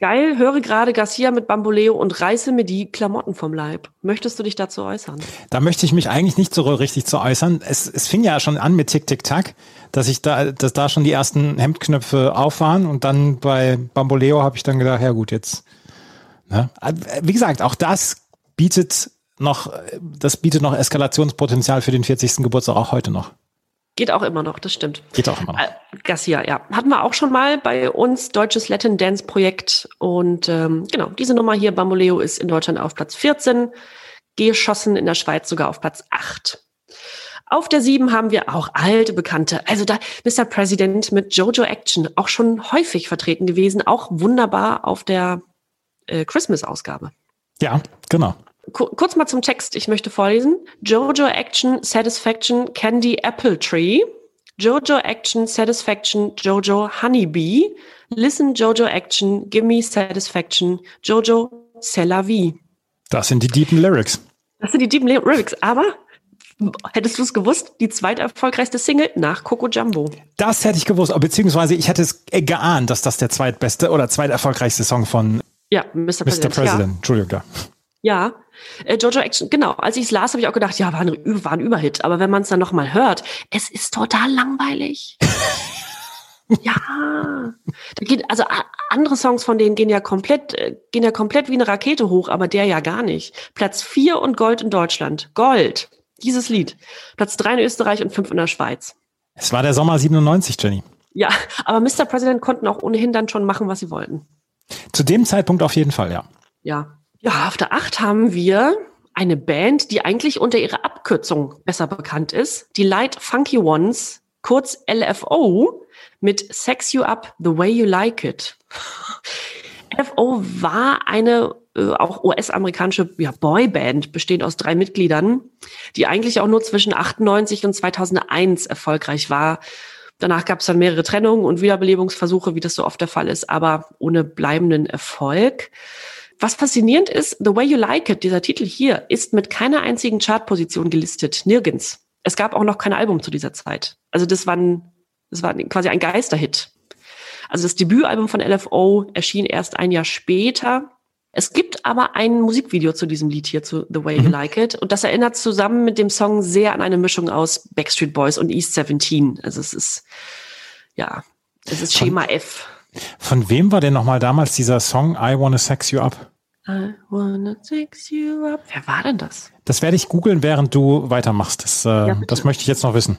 [SPEAKER 4] Geil, höre gerade Garcia mit Bamboleo und reiße mir die Klamotten vom Leib. Möchtest du dich dazu äußern?
[SPEAKER 3] Da möchte ich mich eigentlich nicht so richtig zu äußern. Es, es fing ja schon an mit Tick Tick Tack, dass ich da, dass da schon die ersten Hemdknöpfe auf waren und dann bei Bamboleo habe ich dann gedacht, ja gut, jetzt. Ne? Wie gesagt, auch das bietet noch, das bietet noch Eskalationspotenzial für den 40. Geburtstag auch heute noch.
[SPEAKER 4] Geht auch immer noch, das stimmt.
[SPEAKER 3] Geht auch immer noch. Äh,
[SPEAKER 4] Garcia, ja. Hatten wir auch schon mal bei uns, deutsches Latin Dance Projekt. Und ähm, genau, diese Nummer hier, Bamboleo, ist in Deutschland auf Platz 14, geschossen in der Schweiz sogar auf Platz 8. Auf der 7 haben wir auch alte Bekannte. Also da Mr. President mit Jojo Action, auch schon häufig vertreten gewesen, auch wunderbar auf der äh, Christmas-Ausgabe.
[SPEAKER 3] Ja, genau.
[SPEAKER 4] Kurz mal zum Text, ich möchte vorlesen. Jojo Action Satisfaction Candy Apple Tree. Jojo Action Satisfaction Jojo Honeybee. Listen Jojo Action Gimme Satisfaction Jojo C'est la vie.
[SPEAKER 3] Das sind die deepen Lyrics.
[SPEAKER 4] Das sind die deepen Lyrics, aber Hättest du es gewusst? Die zweiterfolgreichste Single nach Coco Jumbo.
[SPEAKER 3] Das hätte ich gewusst, beziehungsweise ich hätte es geahnt, dass das der zweitbeste oder zweiterfolgreichste Song von
[SPEAKER 4] ja, Mr. President. Mr. President.
[SPEAKER 3] Ja. Entschuldigung.
[SPEAKER 4] Ja, äh, Jojo Action, genau. Als ich es las, habe ich auch gedacht, ja, war ein, war ein Überhit. Aber wenn man es dann nochmal hört, es ist total langweilig. ja, da geht, also andere Songs von denen gehen ja komplett, äh, gehen ja komplett wie eine Rakete hoch, aber der ja gar nicht. Platz 4 und Gold in Deutschland. Gold. Dieses Lied. Platz 3 in Österreich und 5 in der Schweiz.
[SPEAKER 3] Es war der Sommer 97, Jenny.
[SPEAKER 4] Ja, aber Mr. President konnten auch ohnehin dann schon machen, was sie wollten.
[SPEAKER 3] Zu dem Zeitpunkt auf jeden Fall, ja.
[SPEAKER 4] Ja. Ja, auf der 8 haben wir eine Band, die eigentlich unter ihrer Abkürzung besser bekannt ist. Die Light Funky Ones, kurz LFO, mit Sex You Up the Way You Like It. LFO war eine äh, auch US-amerikanische ja, Boyband, bestehend aus drei Mitgliedern, die eigentlich auch nur zwischen 98 und 2001 erfolgreich war. Danach gab es dann mehrere Trennungen und Wiederbelebungsversuche, wie das so oft der Fall ist, aber ohne bleibenden Erfolg. Was faszinierend ist, The Way You Like It, dieser Titel hier, ist mit keiner einzigen Chartposition gelistet. Nirgends. Es gab auch noch kein Album zu dieser Zeit. Also das war, ein, das war quasi ein Geisterhit. Also das Debütalbum von LFO erschien erst ein Jahr später. Es gibt aber ein Musikvideo zu diesem Lied hier, zu The Way You mhm. Like It. Und das erinnert zusammen mit dem Song sehr an eine Mischung aus Backstreet Boys und East 17. Also es ist, ja, es ist Schema F.
[SPEAKER 3] Von wem war denn nochmal damals dieser Song I Wanna Sex You Up?
[SPEAKER 4] I wanna sex you up. Wer war denn das?
[SPEAKER 3] Das werde ich googeln, während du weitermachst. Das, äh, ja, das möchte ich jetzt noch wissen.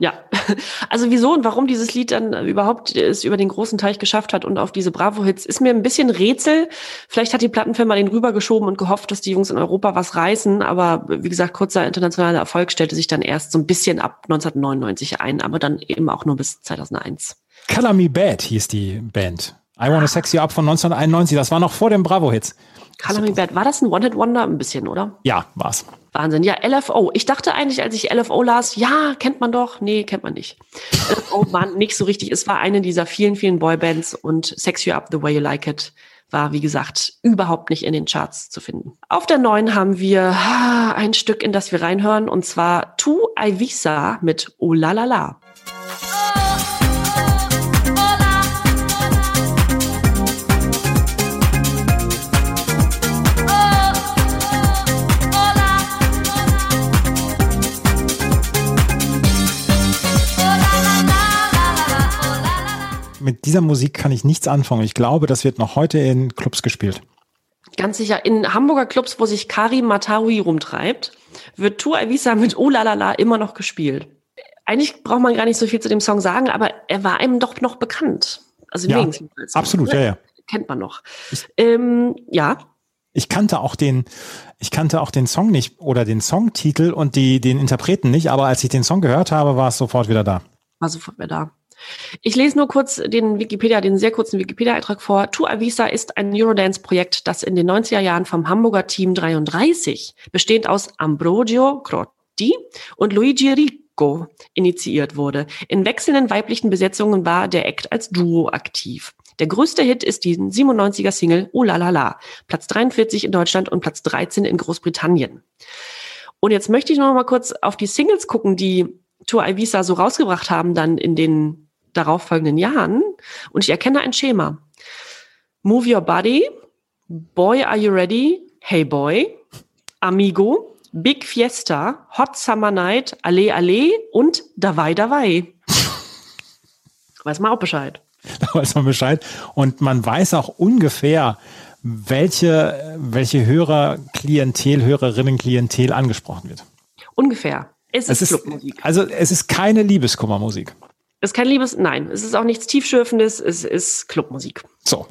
[SPEAKER 4] Ja, also wieso und warum dieses Lied dann überhaupt es über den großen Teich geschafft hat und auf diese Bravo-Hits, ist mir ein bisschen Rätsel. Vielleicht hat die Plattenfirma den rübergeschoben und gehofft, dass die Jungs in Europa was reißen. Aber wie gesagt, kurzer internationaler Erfolg stellte sich dann erst so ein bisschen ab 1999 ein, aber dann eben auch nur bis 2001.
[SPEAKER 3] Color Me Bad hieß die Band. I Wanna Sex You Up von 1991. Das war noch vor den Bravo-Hits.
[SPEAKER 4] Color Me Bad. War das ein One-Hit-Wonder? Ein bisschen, oder?
[SPEAKER 3] Ja, war's.
[SPEAKER 4] Wahnsinn. Ja, LFO. Ich dachte eigentlich, als ich LFO las, ja, kennt man doch. Nee, kennt man nicht. LFO war nicht so richtig. Es war eine dieser vielen, vielen Boybands und Sex You Up the Way You Like It war, wie gesagt, überhaupt nicht in den Charts zu finden. Auf der neuen haben wir ein Stück, in das wir reinhören, und zwar Tu Ivisa mit Oh La La La.
[SPEAKER 3] Mit dieser Musik kann ich nichts anfangen. Ich glaube, das wird noch heute in Clubs gespielt.
[SPEAKER 4] Ganz sicher. In Hamburger Clubs, wo sich Karim Matawi rumtreibt, wird Tour Avisa mit Oh la la la immer noch gespielt. Eigentlich braucht man gar nicht so viel zu dem Song sagen, aber er war einem doch noch bekannt. Also
[SPEAKER 3] ja, absolut, ja, ja.
[SPEAKER 4] Kennt man noch. Ähm, ja.
[SPEAKER 3] Ich kannte auch den, ich kannte auch den Song nicht oder den Songtitel und die, den Interpreten nicht, aber als ich den Song gehört habe, war es sofort wieder da.
[SPEAKER 4] War sofort wieder da. Ich lese nur kurz den Wikipedia, den sehr kurzen Wikipedia-Eintrag vor. Tu Avisa ist ein Eurodance-Projekt, das in den 90er Jahren vom Hamburger Team 33, bestehend aus Ambrogio Crotti und Luigi Rico, initiiert wurde. In wechselnden weiblichen Besetzungen war der Act als Duo aktiv. Der größte Hit ist die 97er Single Oh La La La, Platz 43 in Deutschland und Platz 13 in Großbritannien. Und jetzt möchte ich noch mal kurz auf die Singles gucken, die Tour Ivisa so rausgebracht haben dann in den darauffolgenden Jahren und ich erkenne ein Schema. Move Your Body, Boy Are You Ready, Hey Boy, Amigo, Big Fiesta, Hot Summer Night, Ale Ale und Davai Davai. Weiß man auch Bescheid.
[SPEAKER 3] Da weiß man Bescheid. Und man weiß auch ungefähr, welche, welche Hörer, Klientel, Hörerinnen, Klientel angesprochen wird.
[SPEAKER 4] Ungefähr.
[SPEAKER 3] Es, es ist Clubmusik. Also es ist keine Liebeskummermusik.
[SPEAKER 4] Es ist kein Liebes, nein. Es ist auch nichts Tiefschürfendes, es ist Clubmusik.
[SPEAKER 3] So.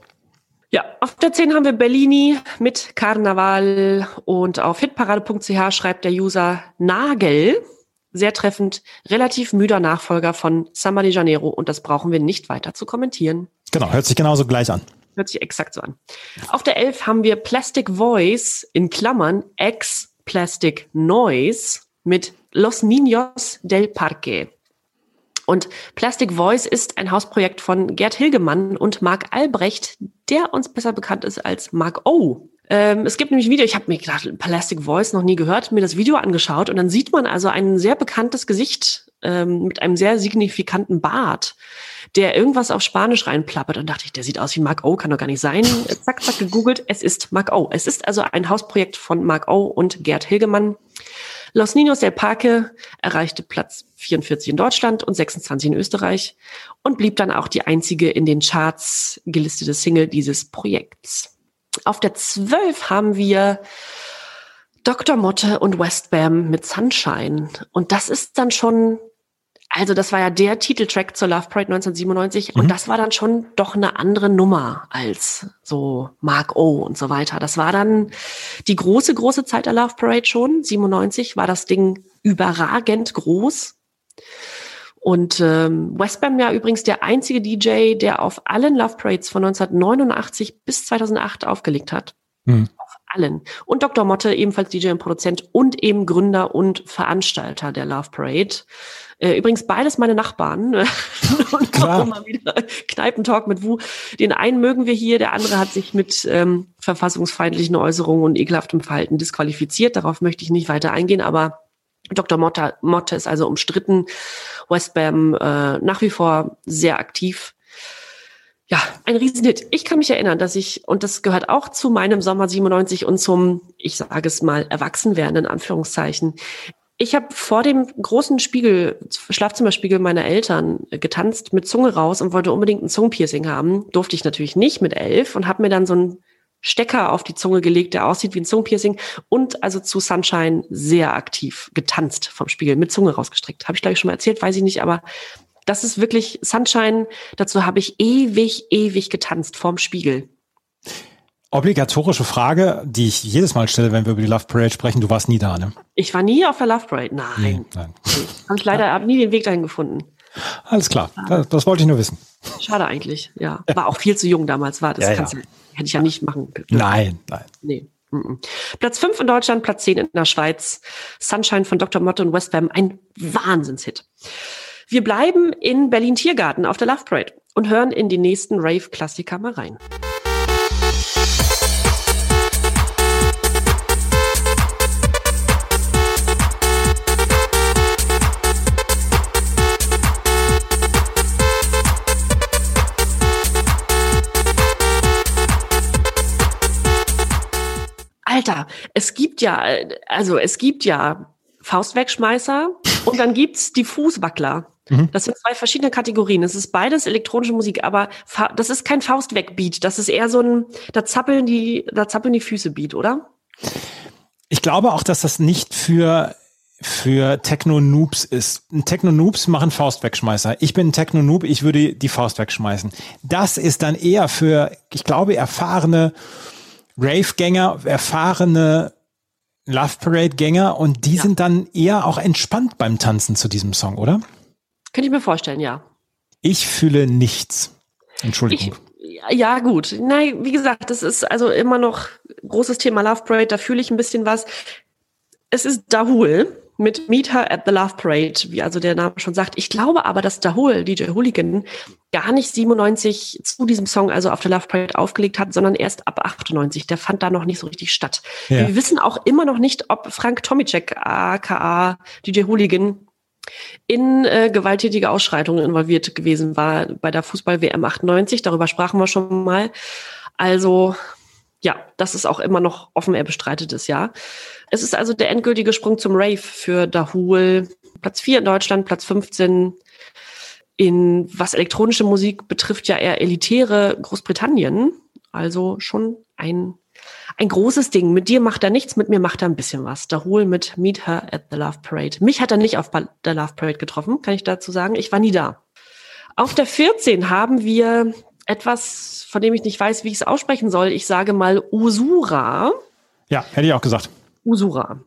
[SPEAKER 4] Ja, auf der 10 haben wir Bellini mit Karneval und auf hitparade.ch schreibt der User Nagel, sehr treffend, relativ müder Nachfolger von Samba de Janeiro und das brauchen wir nicht weiter zu kommentieren.
[SPEAKER 3] Genau, hört sich genauso gleich an.
[SPEAKER 4] Hört sich exakt so an. Auf der 11 haben wir Plastic Voice in Klammern Ex Plastic Noise mit Los Niños del Parque. Und Plastic Voice ist ein Hausprojekt von Gerd Hilgemann und Marc Albrecht, der uns besser bekannt ist als Mark O. Ähm, es gibt nämlich ein Video, ich habe mir gedacht, Plastic Voice noch nie gehört, mir das Video angeschaut und dann sieht man also ein sehr bekanntes Gesicht ähm, mit einem sehr signifikanten Bart, der irgendwas auf Spanisch reinplappert. Und dachte ich, der sieht aus wie Mark O, kann doch gar nicht sein. zack, zack, gegoogelt, es ist Mark O. Es ist also ein Hausprojekt von Mark O und Gerd Hilgemann. Los Niños del Parque erreichte Platz 44 in Deutschland und 26 in Österreich und blieb dann auch die einzige in den Charts gelistete Single dieses Projekts. Auf der 12 haben wir Dr. Motte und Westbam mit Sunshine. Und das ist dann schon also das war ja der Titeltrack zur Love Parade 1997 mhm. und das war dann schon doch eine andere Nummer als so Mark O und so weiter. Das war dann die große, große Zeit der Love Parade schon. 97 war das Ding überragend groß. Und ähm, Westbam ja übrigens der einzige DJ, der auf allen Love Parades von 1989 bis 2008 aufgelegt hat. Mhm. Auf allen. Und Dr. Motte, ebenfalls DJ und Produzent und eben Gründer und Veranstalter der Love Parade. Äh, übrigens beides meine Nachbarn. und Klar. mal wieder Kneipentalk mit Wu. Den einen mögen wir hier, der andere hat sich mit ähm, verfassungsfeindlichen Äußerungen und ekelhaftem Verhalten disqualifiziert. Darauf möchte ich nicht weiter eingehen, aber Dr. Motte, Motte ist also umstritten. Westbam äh, nach wie vor sehr aktiv. Ja, ein Riesenhit. Ich kann mich erinnern, dass ich, und das gehört auch zu meinem Sommer 97 und zum, ich sage es mal, Erwachsenwerden in Anführungszeichen. Ich habe vor dem großen Spiegel, Schlafzimmerspiegel meiner Eltern getanzt mit Zunge raus und wollte unbedingt ein Zungenpiercing haben. Durfte ich natürlich nicht mit elf und habe mir dann so einen Stecker auf die Zunge gelegt, der aussieht wie ein Zungenpiercing und also zu Sunshine sehr aktiv getanzt vom Spiegel mit Zunge rausgestreckt. Habe ich glaube ich schon mal erzählt, weiß ich nicht, aber das ist wirklich Sunshine. Dazu habe ich ewig, ewig getanzt vorm Spiegel.
[SPEAKER 3] Obligatorische Frage, die ich jedes Mal stelle, wenn wir über die Love Parade sprechen. Du warst nie da, ne?
[SPEAKER 4] Ich war nie auf der Love Parade. Nein. Nee, nein. Habe ich leider ja. nie den Weg dahin gefunden.
[SPEAKER 3] Alles klar. Das, das, wollte ich nur wissen.
[SPEAKER 4] Schade eigentlich, ja. War auch viel zu jung damals, war das. Ja, ja. Du, hätte ich ja nicht machen können.
[SPEAKER 3] Nein, nein.
[SPEAKER 4] Nee. Platz 5 in Deutschland, Platz 10 in der Schweiz. Sunshine von Dr. Motto und Westbam, ein Wahnsinnshit. Wir bleiben in Berlin Tiergarten auf der Love Parade und hören in die nächsten Rave-Klassiker mal rein. Alter, es gibt ja, also es gibt ja Faustwegschmeißer und dann gibt's die Fußwackler. Mhm. Das sind zwei verschiedene Kategorien. Es ist beides elektronische Musik, aber das ist kein Faustweg-Beat. Das ist eher so ein, da zappeln die, da zappeln die Füße Beat, oder?
[SPEAKER 3] Ich glaube auch, dass das nicht für für Techno-Noobs ist. Techno-Noobs machen Faustwegschmeißer. Ich bin ein Techno-Noob, ich würde die Faust wegschmeißen. Das ist dann eher für, ich glaube, erfahrene Rave-Gänger, erfahrene Love Parade-Gänger und die ja. sind dann eher auch entspannt beim Tanzen zu diesem Song, oder?
[SPEAKER 4] Könnte ich mir vorstellen, ja.
[SPEAKER 3] Ich fühle nichts. Entschuldigung.
[SPEAKER 4] Ich, ja, gut. Nein, wie gesagt, das ist also immer noch großes Thema Love Parade, da fühle ich ein bisschen was. Es ist Dahul mit Meet Her at the Love Parade, wie also der Name schon sagt. Ich glaube aber, dass Dahul, DJ Hooligan, gar nicht 97 zu diesem Song, also auf der Love Parade aufgelegt hat, sondern erst ab 98. Der fand da noch nicht so richtig statt. Ja. Wir wissen auch immer noch nicht, ob Frank Tomicek, aka DJ Hooligan, in äh, gewalttätige Ausschreitungen involviert gewesen war bei der Fußball-WM 98. Darüber sprachen wir schon mal. Also ja, das ist auch immer noch offen, er bestreitet es ja. Es ist also der endgültige Sprung zum Rave für Dahul. Platz 4 in Deutschland, Platz 15 in, was elektronische Musik betrifft, ja eher elitäre Großbritannien. Also schon ein, ein großes Ding. Mit dir macht er nichts, mit mir macht er ein bisschen was. Da hol mit Meet Her at the Love Parade. Mich hat er nicht auf der Love Parade getroffen, kann ich dazu sagen. Ich war nie da. Auf der 14 haben wir etwas, von dem ich nicht weiß, wie ich es aussprechen soll. Ich sage mal Usura.
[SPEAKER 3] Ja, hätte ich auch gesagt.
[SPEAKER 4] Usura.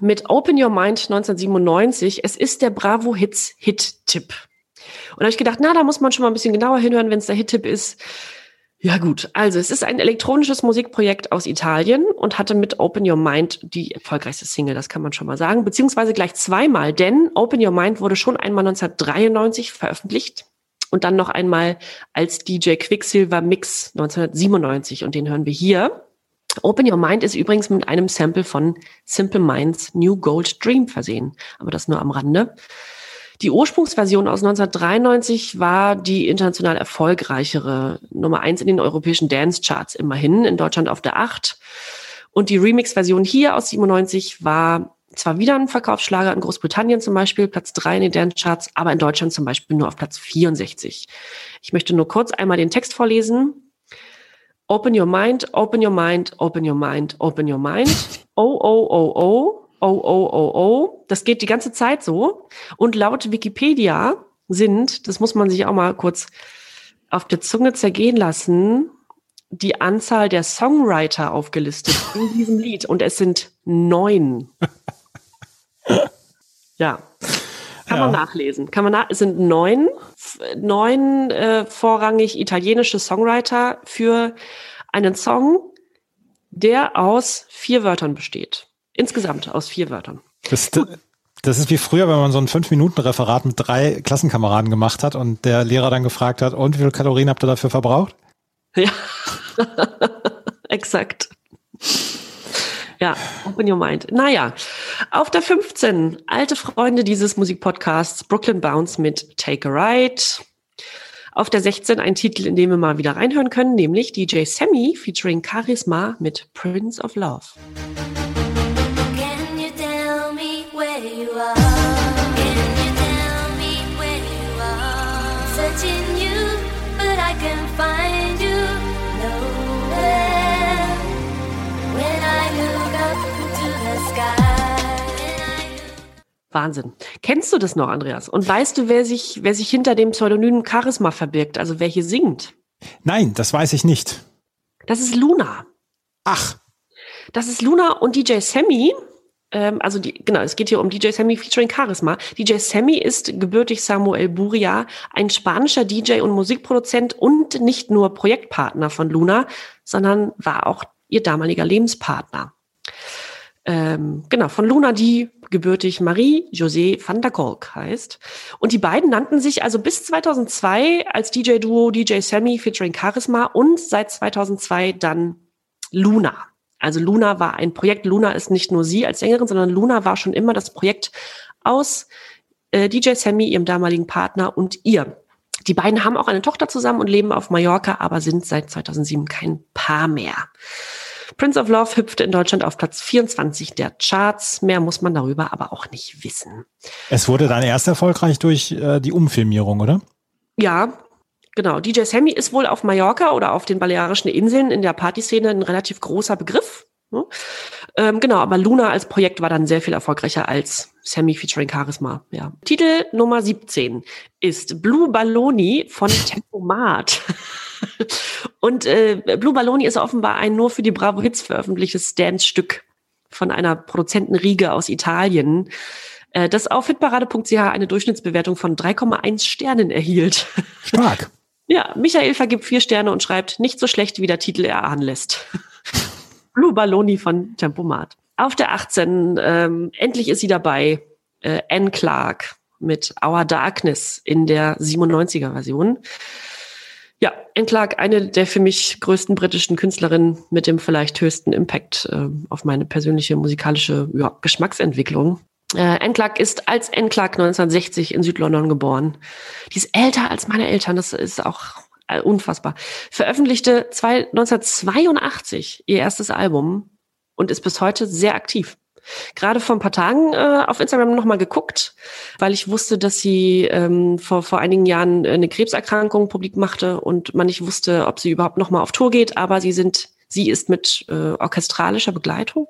[SPEAKER 4] Mit Open Your Mind 1997. Es ist der Bravo Hits Hit-Tipp. Und da habe ich gedacht, na, da muss man schon mal ein bisschen genauer hinhören, wenn es der Hit-Tipp ist. Ja gut, also es ist ein elektronisches Musikprojekt aus Italien und hatte mit Open Your Mind die erfolgreichste Single, das kann man schon mal sagen, beziehungsweise gleich zweimal, denn Open Your Mind wurde schon einmal 1993 veröffentlicht und dann noch einmal als DJ Quicksilver Mix 1997 und den hören wir hier. Open Your Mind ist übrigens mit einem Sample von Simple Minds New Gold Dream versehen, aber das nur am Rande. Die Ursprungsversion aus 1993 war die international erfolgreichere, Nummer eins in den europäischen Dance-Charts immerhin, in Deutschland auf der acht. Und die Remix-Version hier aus 97 war zwar wieder ein Verkaufsschlager in Großbritannien zum Beispiel, Platz drei in den Dance-Charts, aber in Deutschland zum Beispiel nur auf Platz 64. Ich möchte nur kurz einmal den Text vorlesen. Open your mind, open your mind, open your mind, open your mind. Oh, oh, oh, oh, oh, oh, oh, oh. Das geht die ganze Zeit so. Und laut Wikipedia sind, das muss man sich auch mal kurz auf der Zunge zergehen lassen, die Anzahl der Songwriter aufgelistet in diesem Lied. Und es sind neun. Ja. Kann ja. man nachlesen. Kann man nach es sind neun, neun äh, vorrangig italienische Songwriter für einen Song, der aus vier Wörtern besteht. Insgesamt aus vier Wörtern.
[SPEAKER 3] Das, das ist wie früher, wenn man so ein Fünf-Minuten-Referat mit drei Klassenkameraden gemacht hat und der Lehrer dann gefragt hat, und wie viele Kalorien habt ihr dafür verbraucht?
[SPEAKER 4] Ja, exakt. Ja, open your mind. Naja, auf der 15, alte Freunde dieses Musikpodcasts, Brooklyn Bounce mit Take a Ride. Auf der 16 ein Titel, in dem wir mal wieder reinhören können, nämlich DJ Sammy featuring Charisma mit Prince of Love. Wahnsinn. Kennst du das noch, Andreas? Und weißt du, wer sich, wer sich hinter dem Pseudonym Charisma verbirgt? Also wer hier singt?
[SPEAKER 3] Nein, das weiß ich nicht.
[SPEAKER 4] Das ist Luna.
[SPEAKER 3] Ach.
[SPEAKER 4] Das ist Luna und DJ Sammy. Ähm, also die, genau, es geht hier um DJ Sammy featuring Charisma. DJ Sammy ist gebürtig Samuel Buria, ein spanischer DJ und Musikproduzent und nicht nur Projektpartner von Luna, sondern war auch ihr damaliger Lebenspartner. Ähm, genau, von Luna, die gebürtig Marie-José van der Kolk heißt. Und die beiden nannten sich also bis 2002 als DJ-Duo DJ Sammy featuring Charisma und seit 2002 dann Luna. Also Luna war ein Projekt. Luna ist nicht nur sie als Sängerin, sondern Luna war schon immer das Projekt aus äh, DJ Sammy, ihrem damaligen Partner und ihr. Die beiden haben auch eine Tochter zusammen und leben auf Mallorca, aber sind seit 2007 kein Paar mehr. Prince of Love hüpfte in Deutschland auf Platz 24 der Charts. Mehr muss man darüber aber auch nicht wissen.
[SPEAKER 3] Es wurde dann erst erfolgreich durch äh, die Umfilmierung, oder?
[SPEAKER 4] Ja, genau. DJ Sammy ist wohl auf Mallorca oder auf den Balearischen Inseln in der Partyszene ein relativ großer Begriff. Ne? Ähm, genau, aber Luna als Projekt war dann sehr viel erfolgreicher als Sammy featuring Charisma. Ja. Titel Nummer 17 ist Blue Balloni von Tempomat. Und äh, Blue Balloni ist offenbar ein nur für die Bravo Hits veröffentlichtes Dance-Stück von einer Produzentenriege aus Italien, äh, das auf hitparade.ch eine Durchschnittsbewertung von 3,1 Sternen erhielt.
[SPEAKER 3] Stark.
[SPEAKER 4] ja, Michael vergibt vier Sterne und schreibt, nicht so schlecht, wie der Titel erahnen lässt. Blue Balloni von Tempomat. Auf der 18, ähm, endlich ist sie dabei, äh, Anne Clark mit Our Darkness in der 97er Version. Ja, Anne Clark, eine der für mich größten britischen Künstlerinnen mit dem vielleicht höchsten Impact äh, auf meine persönliche musikalische ja, Geschmacksentwicklung. Äh, Anne Clark ist als Anne Clark 1960 in Südlondon geboren. Die ist älter als meine Eltern, das ist auch äh, unfassbar. Veröffentlichte zwei, 1982 ihr erstes Album und ist bis heute sehr aktiv. Gerade vor ein paar Tagen äh, auf Instagram nochmal geguckt, weil ich wusste, dass sie ähm, vor, vor einigen Jahren eine Krebserkrankung publik machte und man nicht wusste, ob sie überhaupt nochmal auf Tour geht, aber sie sind, sie ist mit äh, orchestralischer Begleitung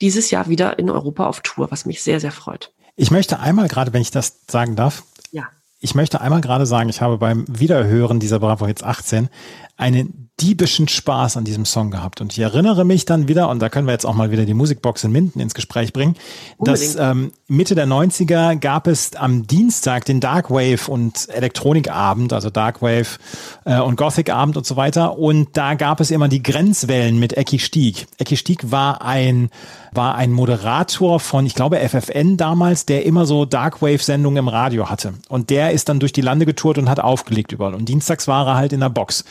[SPEAKER 4] dieses Jahr wieder in Europa auf Tour, was mich sehr, sehr freut.
[SPEAKER 3] Ich möchte einmal gerade, wenn ich das sagen darf,
[SPEAKER 4] ja.
[SPEAKER 3] ich möchte einmal gerade sagen, ich habe beim Wiederhören dieser Bravo Hits 18 einen diebischen Spaß an diesem Song gehabt. Und ich erinnere mich dann wieder, und da können wir jetzt auch mal wieder die Musikbox in Minden ins Gespräch bringen, Unbedingt. dass ähm, Mitte der 90er gab es am Dienstag den Darkwave und Elektronikabend, also Darkwave äh, und Gothic-Abend und so weiter. Und da gab es immer die Grenzwellen mit Ecki Stieg. Ecki Stieg war ein war ein Moderator von, ich glaube, FFN damals, der immer so Darkwave-Sendungen im Radio hatte. Und der ist dann durch die Lande getourt und hat aufgelegt überall. Und dienstags war er halt in der Box.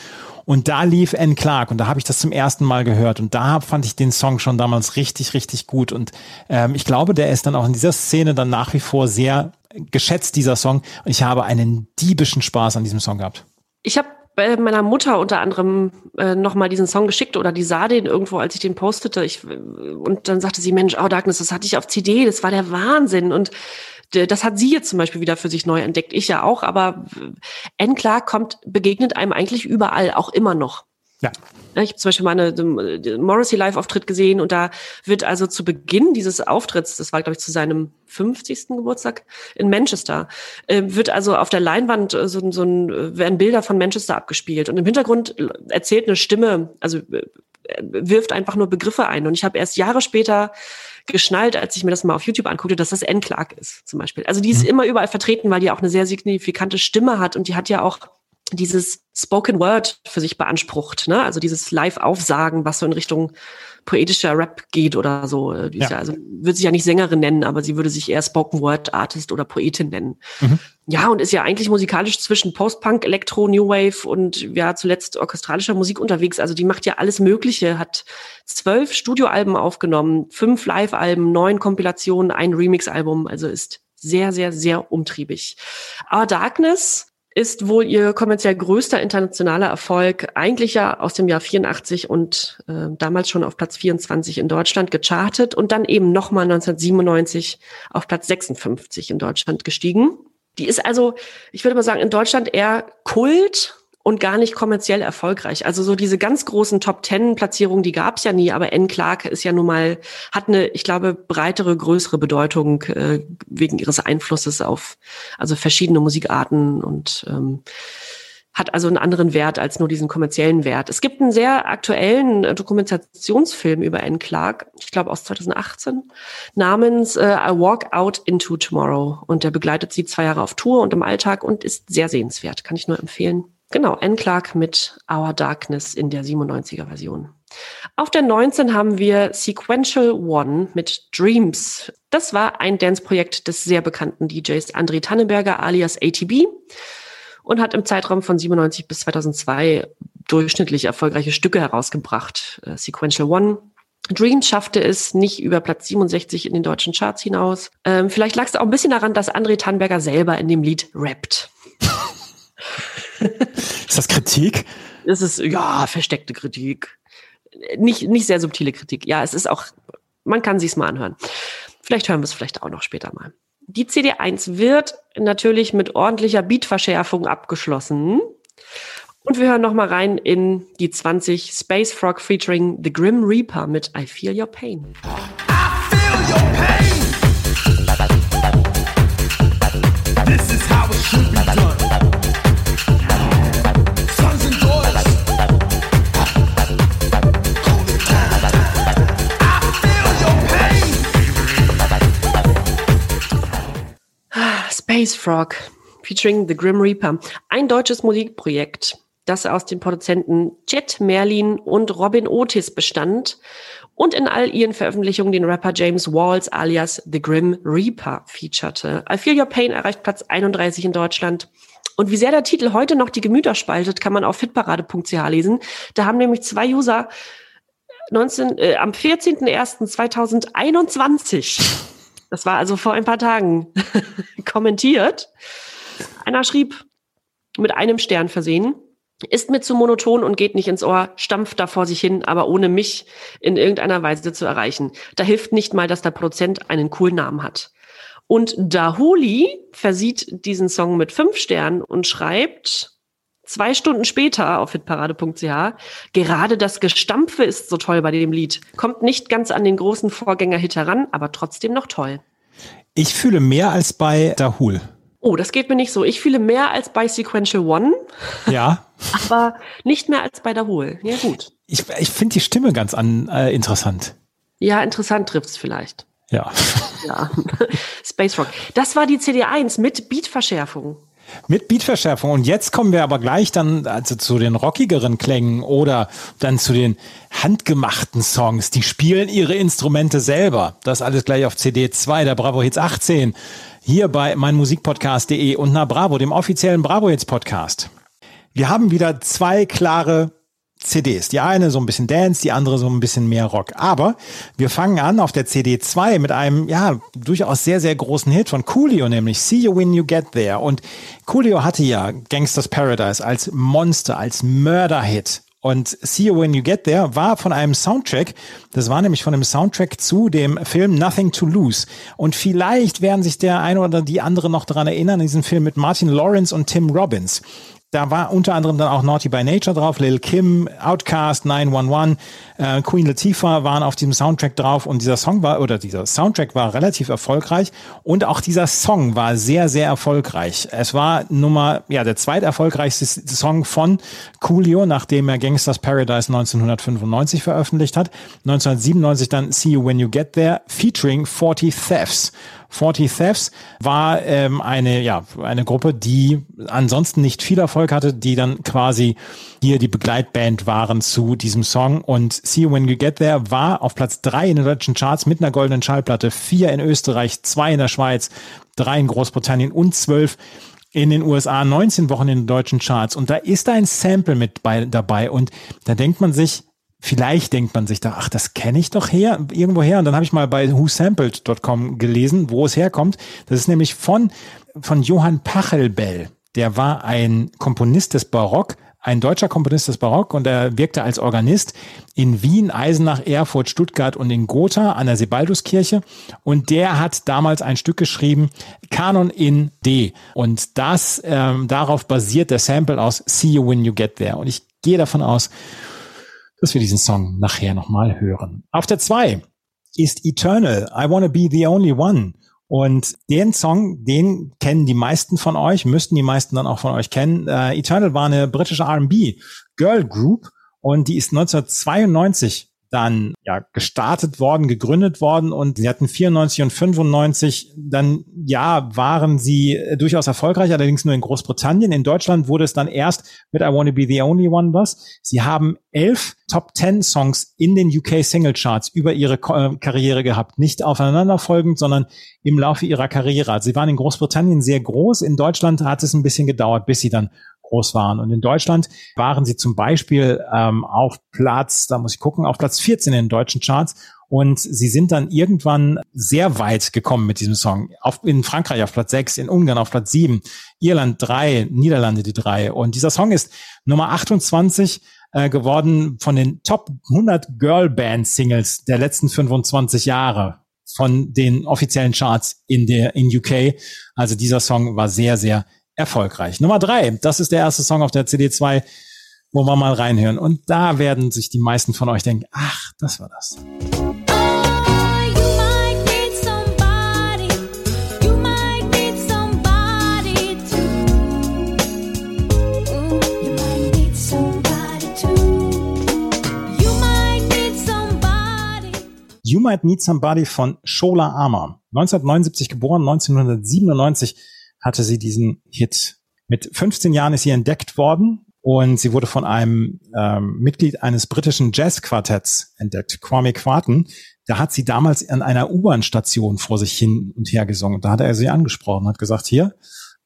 [SPEAKER 3] Und da lief N. Clark und da habe ich das zum ersten Mal gehört und da fand ich den Song schon damals richtig, richtig gut. Und ähm, ich glaube, der ist dann auch in dieser Szene dann nach wie vor sehr geschätzt, dieser Song. Und ich habe einen diebischen Spaß an diesem Song gehabt.
[SPEAKER 4] Ich habe bei meiner Mutter unter anderem äh, nochmal diesen Song geschickt oder die sah den irgendwo, als ich den postete. Ich, und dann sagte sie, Mensch, oh Darkness, das hatte ich auf CD, das war der Wahnsinn. Und das hat sie jetzt zum Beispiel wieder für sich neu entdeckt. Ich ja auch, aber N. Clark kommt, begegnet einem eigentlich überall, auch immer noch.
[SPEAKER 3] Ja.
[SPEAKER 4] Ich habe zum Beispiel mal eine Morrissey Live-Auftritt gesehen und da wird also zu Beginn dieses Auftritts, das war glaube ich zu seinem 50. Geburtstag in Manchester, äh, wird also auf der Leinwand äh, so, so ein, äh, werden Bilder von Manchester abgespielt und im Hintergrund erzählt eine Stimme, also wirft einfach nur Begriffe ein und ich habe erst Jahre später geschnallt, als ich mir das mal auf YouTube anguckte, dass das N. Clark ist, zum Beispiel. Also die ist mhm. immer überall vertreten, weil die auch eine sehr signifikante Stimme hat und die hat ja auch dieses Spoken Word für sich beansprucht, ne? Also dieses Live-Aufsagen, was so in Richtung poetischer Rap geht oder so. Die ja. ja. also würde sich ja nicht Sängerin nennen, aber sie würde sich eher Spoken Word Artist oder Poetin nennen. Mhm. Ja, und ist ja eigentlich musikalisch zwischen Post-Punk, Elektro, New Wave und ja zuletzt orchestralischer Musik unterwegs. Also die macht ja alles Mögliche, hat zwölf Studioalben aufgenommen, fünf Live-Alben, neun Kompilationen, ein Remix-Album. Also ist sehr, sehr, sehr umtriebig. Our Darkness ist wohl ihr kommerziell größter internationaler Erfolg, eigentlich ja aus dem Jahr 84 und äh, damals schon auf Platz 24 in Deutschland gechartet und dann eben nochmal 1997 auf Platz 56 in Deutschland gestiegen. Die ist also, ich würde mal sagen, in Deutschland eher Kult und gar nicht kommerziell erfolgreich. Also so diese ganz großen Top Ten Platzierungen, die gab es ja nie, aber N. Clark ist ja nun mal, hat eine, ich glaube, breitere, größere Bedeutung äh, wegen ihres Einflusses auf also verschiedene Musikarten und ähm, hat also einen anderen Wert als nur diesen kommerziellen Wert. Es gibt einen sehr aktuellen äh, Dokumentationsfilm über N. Clark, ich glaube aus 2018, namens äh, I Walk Out Into Tomorrow. Und der begleitet sie zwei Jahre auf Tour und im Alltag und ist sehr sehenswert. Kann ich nur empfehlen. Genau, N. Clark mit Our Darkness in der 97er Version. Auf der 19 haben wir Sequential One mit Dreams. Das war ein Dance-Projekt des sehr bekannten DJs André Tannenberger alias ATB und hat im Zeitraum von 97 bis 2002 durchschnittlich erfolgreiche Stücke herausgebracht. Äh, Sequential One Dreams schaffte es nicht über Platz 67 in den deutschen Charts hinaus. Ähm, vielleicht lag es auch ein bisschen daran, dass André Tannenberger selber in dem Lied rappt.
[SPEAKER 3] Ist das Kritik?
[SPEAKER 4] Es ist, ja, versteckte Kritik. Nicht, nicht sehr subtile Kritik. Ja, es ist auch, man kann sich's mal anhören. Vielleicht hören wir es vielleicht auch noch später mal. Die CD1 wird natürlich mit ordentlicher Beatverschärfung abgeschlossen. Und wir hören noch mal rein in die 20 Space Frog featuring The Grim Reaper mit I Feel Your Pain. I feel your pain. This is how it should be done. Space Frog featuring The Grim Reaper. Ein deutsches Musikprojekt, das aus den Produzenten Jet Merlin und Robin Otis bestand und in all ihren Veröffentlichungen den Rapper James Walls alias The Grim Reaper featurete. I Feel Your Pain erreicht Platz 31 in Deutschland. Und wie sehr der Titel heute noch die Gemüter spaltet, kann man auf hitparade.ch lesen. Da haben nämlich zwei User 19, äh, am 14.01.2021 das war also vor ein paar Tagen kommentiert. Einer schrieb mit einem Stern versehen. ist mir zu monoton und geht nicht ins Ohr, stampft da vor sich hin, aber ohne mich in irgendeiner Weise zu erreichen. Da hilft nicht mal, dass der Produzent einen coolen Namen hat. Und Dahuli versieht diesen Song mit fünf Sternen und schreibt zwei Stunden später auf hitparade.ch, gerade das Gestampfe ist so toll bei dem Lied. Kommt nicht ganz an den großen Vorgängerhit heran, aber trotzdem noch toll.
[SPEAKER 3] Ich fühle mehr als bei Dahul.
[SPEAKER 4] Oh, das geht mir nicht so. Ich fühle mehr als bei Sequential One.
[SPEAKER 3] Ja.
[SPEAKER 4] aber nicht mehr als bei Dahul. Ja, gut.
[SPEAKER 3] Ich, ich finde die Stimme ganz an, äh, interessant.
[SPEAKER 4] Ja, interessant trifft's vielleicht.
[SPEAKER 3] Ja.
[SPEAKER 4] Ja. Space Rock. Das war die CD1 mit Beatverschärfung.
[SPEAKER 3] Mit Beatverschärfung. Und jetzt kommen wir aber gleich dann also zu den rockigeren Klängen oder dann zu den handgemachten Songs. Die spielen ihre Instrumente selber. Das alles gleich auf CD 2 der Bravo Hits 18. Hier bei meinmusikpodcast.de und na Bravo, dem offiziellen Bravo Hits Podcast. Wir haben wieder zwei klare CDs. Die eine so ein bisschen Dance, die andere so ein bisschen mehr Rock. Aber wir fangen an auf der CD 2 mit einem, ja, durchaus sehr, sehr großen Hit von Coolio, nämlich See You When You Get There. Und Coolio hatte ja Gangsters Paradise als Monster, als Mörder-Hit. Und See You When You Get There war von einem Soundtrack, das war nämlich von einem Soundtrack zu dem Film Nothing to Lose. Und vielleicht werden sich der eine oder die andere noch daran erinnern, diesen Film mit Martin Lawrence und Tim Robbins. Da war unter anderem dann auch Naughty by Nature drauf, Lil Kim, Outcast, 911, äh, Queen Latifah waren auf diesem Soundtrack drauf und dieser Song war, oder dieser Soundtrack war relativ erfolgreich und auch dieser Song war sehr, sehr erfolgreich. Es war Nummer, ja, der zweiterfolgreichste Song von Coolio, nachdem er Gangsters Paradise 1995 veröffentlicht hat. 1997 dann See You When You Get There, featuring 40 Thefts. 40 Thefts war ähm, eine, ja, eine Gruppe, die ansonsten nicht viel Erfolg hatte, die dann quasi hier die Begleitband waren zu diesem Song. Und See You When You Get There war auf Platz drei in den deutschen Charts mit einer goldenen Schallplatte, vier in Österreich, zwei in der Schweiz, drei in Großbritannien und zwölf in den USA, 19 Wochen in den deutschen Charts. Und da ist ein Sample mit bei, dabei. Und da denkt man sich, Vielleicht denkt man sich da, ach, das kenne ich doch her, irgendwo her. Und dann habe ich mal bei whosampled.com gelesen, wo es herkommt. Das ist nämlich von, von Johann Pachelbel. Der war ein Komponist des Barock, ein deutscher Komponist des Barock und er wirkte als Organist in Wien, Eisenach, Erfurt, Stuttgart und in Gotha an der Sebalduskirche. Und der hat damals ein Stück geschrieben, Kanon in D. Und das, ähm, darauf basiert der Sample aus See You When You Get There. Und ich gehe davon aus, dass wir diesen Song nachher nochmal hören. Auf der zwei ist Eternal, I Wanna Be the Only One. Und den Song, den kennen die meisten von euch, müssten die meisten dann auch von euch kennen. Äh, Eternal war eine britische R&B Girl Group und die ist 1992 dann ja gestartet worden, gegründet worden und sie hatten 94 und 95 dann ja waren sie äh, durchaus erfolgreich, allerdings nur in Großbritannien. In Deutschland wurde es dann erst mit I Wanna Be the Only One was. Sie haben elf Top Ten Songs in den UK Single Charts über ihre äh, Karriere gehabt, nicht aufeinanderfolgend, sondern im Laufe ihrer Karriere. Also sie waren in Großbritannien sehr groß. In Deutschland hat es ein bisschen gedauert, bis sie dann groß waren. Und in Deutschland waren sie zum Beispiel ähm, auf Platz, da muss ich gucken, auf Platz 14 in den deutschen Charts. Und sie sind dann irgendwann sehr weit gekommen mit diesem Song. Auf, in Frankreich auf Platz 6, in Ungarn auf Platz 7, Irland 3, Niederlande die 3. Und dieser Song ist Nummer 28 äh, geworden von den Top 100 Girl Band Singles der letzten 25 Jahre von den offiziellen Charts in der in UK. Also dieser Song war sehr sehr erfolgreich. Nummer drei, das ist der erste Song auf der CD2, wo wir mal reinhören. Und da werden sich die meisten von euch denken, ach, das war das. You Might Need Somebody von Shola Armour. 1979 geboren, 1997 hatte sie diesen Hit. Mit 15 Jahren ist sie entdeckt worden und sie wurde von einem ähm, Mitglied eines britischen Jazzquartetts entdeckt, Kwame Quarten. Da hat sie damals an einer U-Bahn-Station vor sich hin und her gesungen. Da hat er sie angesprochen, hat gesagt, hier,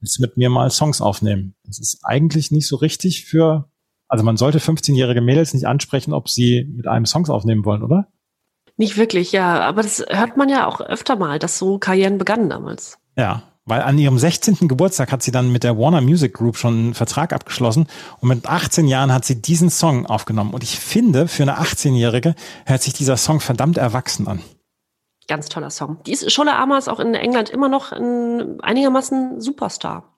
[SPEAKER 3] willst du mit mir mal Songs aufnehmen? Das ist eigentlich nicht so richtig für, also man sollte 15-jährige Mädels nicht ansprechen, ob sie mit einem Songs aufnehmen wollen, oder?
[SPEAKER 4] Nicht wirklich, ja. Aber das hört man ja auch öfter mal, dass so Karrieren begannen damals.
[SPEAKER 3] Ja, Weil an ihrem 16. Geburtstag hat sie dann mit der Warner Music Group schon einen Vertrag abgeschlossen und mit 18 Jahren hat sie diesen Song aufgenommen. Und ich finde, für eine 18-Jährige hört sich dieser Song verdammt erwachsen an.
[SPEAKER 4] Ganz toller Song. Die ist Schola Ama ist auch in England immer noch ein einigermaßen Superstar.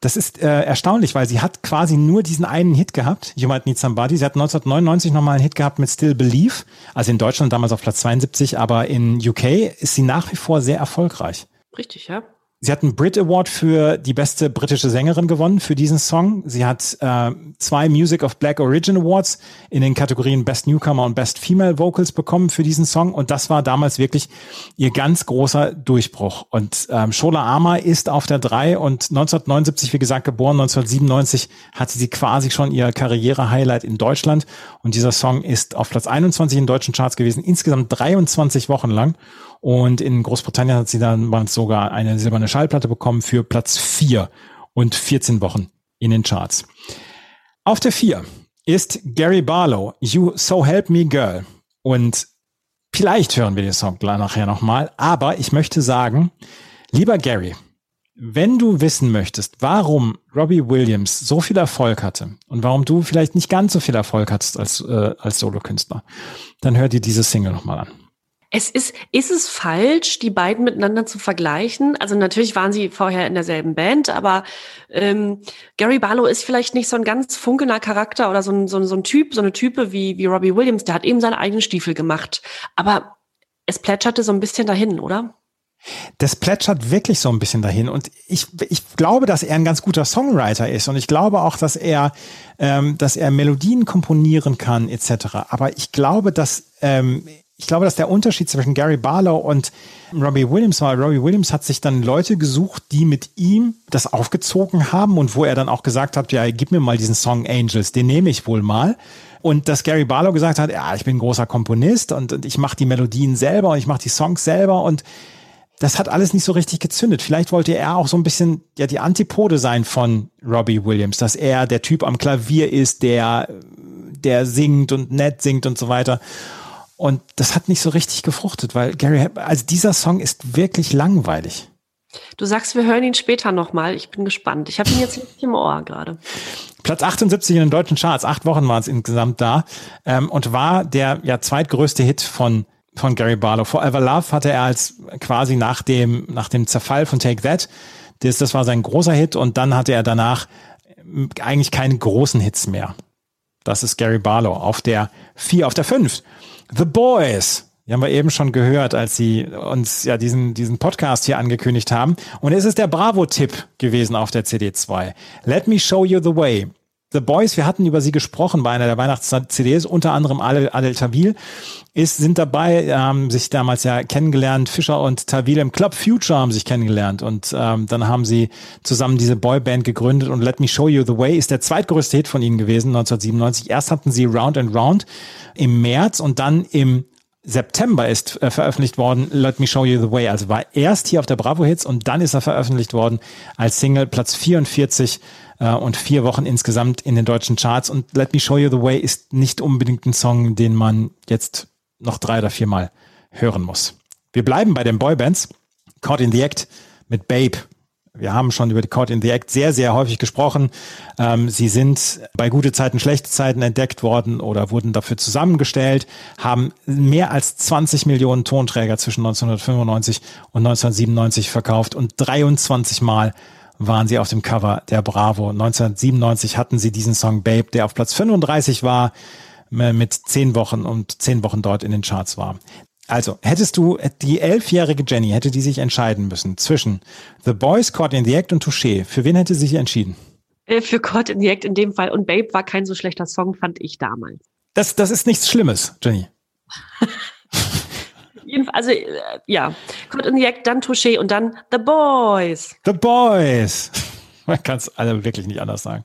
[SPEAKER 3] Das ist äh, erstaunlich, weil sie hat quasi nur diesen einen Hit gehabt, You Might Need Somebody. Sie hat 1999 nochmal einen Hit gehabt mit Still Believe, also in Deutschland damals auf Platz 72, aber in UK ist sie nach wie vor sehr erfolgreich.
[SPEAKER 4] Richtig, ja.
[SPEAKER 3] Sie hat einen Brit Award für die beste britische Sängerin gewonnen für diesen Song. Sie hat äh, zwei Music of Black Origin Awards in den Kategorien Best Newcomer und Best Female Vocals bekommen für diesen Song. Und das war damals wirklich ihr ganz großer Durchbruch. Und ähm, Shola Ama ist auf der drei und 1979, wie gesagt, geboren. 1997 hatte sie quasi schon ihr Karriere-Highlight in Deutschland. Und dieser Song ist auf Platz 21 in deutschen Charts gewesen, insgesamt 23 Wochen lang. Und in Großbritannien hat sie dann sogar eine silberne Schallplatte bekommen für Platz 4 und 14 Wochen in den Charts. Auf der 4 ist Gary Barlow, You So Help Me Girl. Und vielleicht hören wir den Song nachher nochmal, aber ich möchte sagen, lieber Gary, wenn du wissen möchtest, warum Robbie Williams so viel Erfolg hatte und warum du vielleicht nicht ganz so viel Erfolg hattest als, äh, als Solokünstler, dann hör dir diese Single nochmal an.
[SPEAKER 4] Es ist, ist es falsch, die beiden miteinander zu vergleichen? Also natürlich waren sie vorher in derselben Band, aber ähm, Gary Barlow ist vielleicht nicht so ein ganz funkelnder Charakter oder so ein, so, ein, so ein Typ, so eine Type wie, wie Robbie Williams, der hat eben seine eigenen Stiefel gemacht. Aber es plätscherte so ein bisschen dahin, oder?
[SPEAKER 3] Das plätschert wirklich so ein bisschen dahin. Und ich, ich glaube, dass er ein ganz guter Songwriter ist. Und ich glaube auch, dass er, ähm, dass er Melodien komponieren kann, etc. Aber ich glaube, dass ähm, ich glaube, dass der Unterschied zwischen Gary Barlow und Robbie Williams war, Robbie Williams hat sich dann Leute gesucht, die mit ihm das aufgezogen haben und wo er dann auch gesagt hat, ja, gib mir mal diesen Song Angels, den nehme ich wohl mal. Und dass Gary Barlow gesagt hat, ja, ich bin großer Komponist und, und ich mache die Melodien selber und ich mache die Songs selber und das hat alles nicht so richtig gezündet. Vielleicht wollte er auch so ein bisschen ja die Antipode sein von Robbie Williams, dass er der Typ am Klavier ist, der der singt und nett singt und so weiter. Und das hat nicht so richtig gefruchtet, weil Gary, also dieser Song ist wirklich langweilig.
[SPEAKER 4] Du sagst, wir hören ihn später nochmal. Ich bin gespannt. Ich habe ihn jetzt nicht im Ohr gerade.
[SPEAKER 3] Platz 78 in den deutschen Charts. Acht Wochen waren es insgesamt da. Ähm, und war der ja zweitgrößte Hit von, von Gary Barlow. Forever Love hatte er als quasi nach dem, nach dem Zerfall von Take That. Das, das war sein großer Hit. Und dann hatte er danach eigentlich keine großen Hits mehr. Das ist Gary Barlow auf der vier, auf der fünf. The Boys. Die haben wir eben schon gehört, als sie uns ja diesen, diesen Podcast hier angekündigt haben. Und es ist der Bravo-Tipp gewesen auf der CD2. Let me show you the way. The Boys, wir hatten über sie gesprochen bei einer der Weihnachts-CDs, unter anderem Adel, Adel Tawil, ist, sind dabei, haben sich damals ja kennengelernt, Fischer und Tawil im Club Future haben sich kennengelernt und ähm, dann haben sie zusammen diese Boyband gegründet und Let Me Show You The Way ist der zweitgrößte Hit von ihnen gewesen, 1997. Erst hatten sie Round and Round im März und dann im September ist äh, veröffentlicht worden Let Me Show You The Way. Also war erst hier auf der Bravo Hits und dann ist er veröffentlicht worden als Single Platz 44 äh, und vier Wochen insgesamt in den deutschen Charts. Und Let Me Show You the Way ist nicht unbedingt ein Song, den man jetzt noch drei oder viermal hören muss. Wir bleiben bei den Boybands. Caught in the Act mit Babe. Wir haben schon über die Caught in the Act sehr, sehr häufig gesprochen. Ähm, sie sind bei gute Zeiten, schlechte Zeiten entdeckt worden oder wurden dafür zusammengestellt, haben mehr als 20 Millionen Tonträger zwischen 1995 und 1997 verkauft und 23 Mal waren sie auf dem Cover der Bravo. 1997 hatten sie diesen Song Babe, der auf Platz 35 war, mit zehn Wochen und zehn Wochen dort in den Charts war. Also, hättest du die elfjährige Jenny, hätte die sich entscheiden müssen zwischen The Boys, Caught in the Act und Touché. Für wen hätte sie sich entschieden?
[SPEAKER 4] Äh, für Caught in the Act in dem Fall. Und Babe war kein so schlechter Song, fand ich damals.
[SPEAKER 3] Das, das ist nichts Schlimmes, Jenny.
[SPEAKER 4] also äh, ja, in the Act, dann Touché und dann The Boys.
[SPEAKER 3] The Boys. Man kann es alle wirklich nicht anders sagen.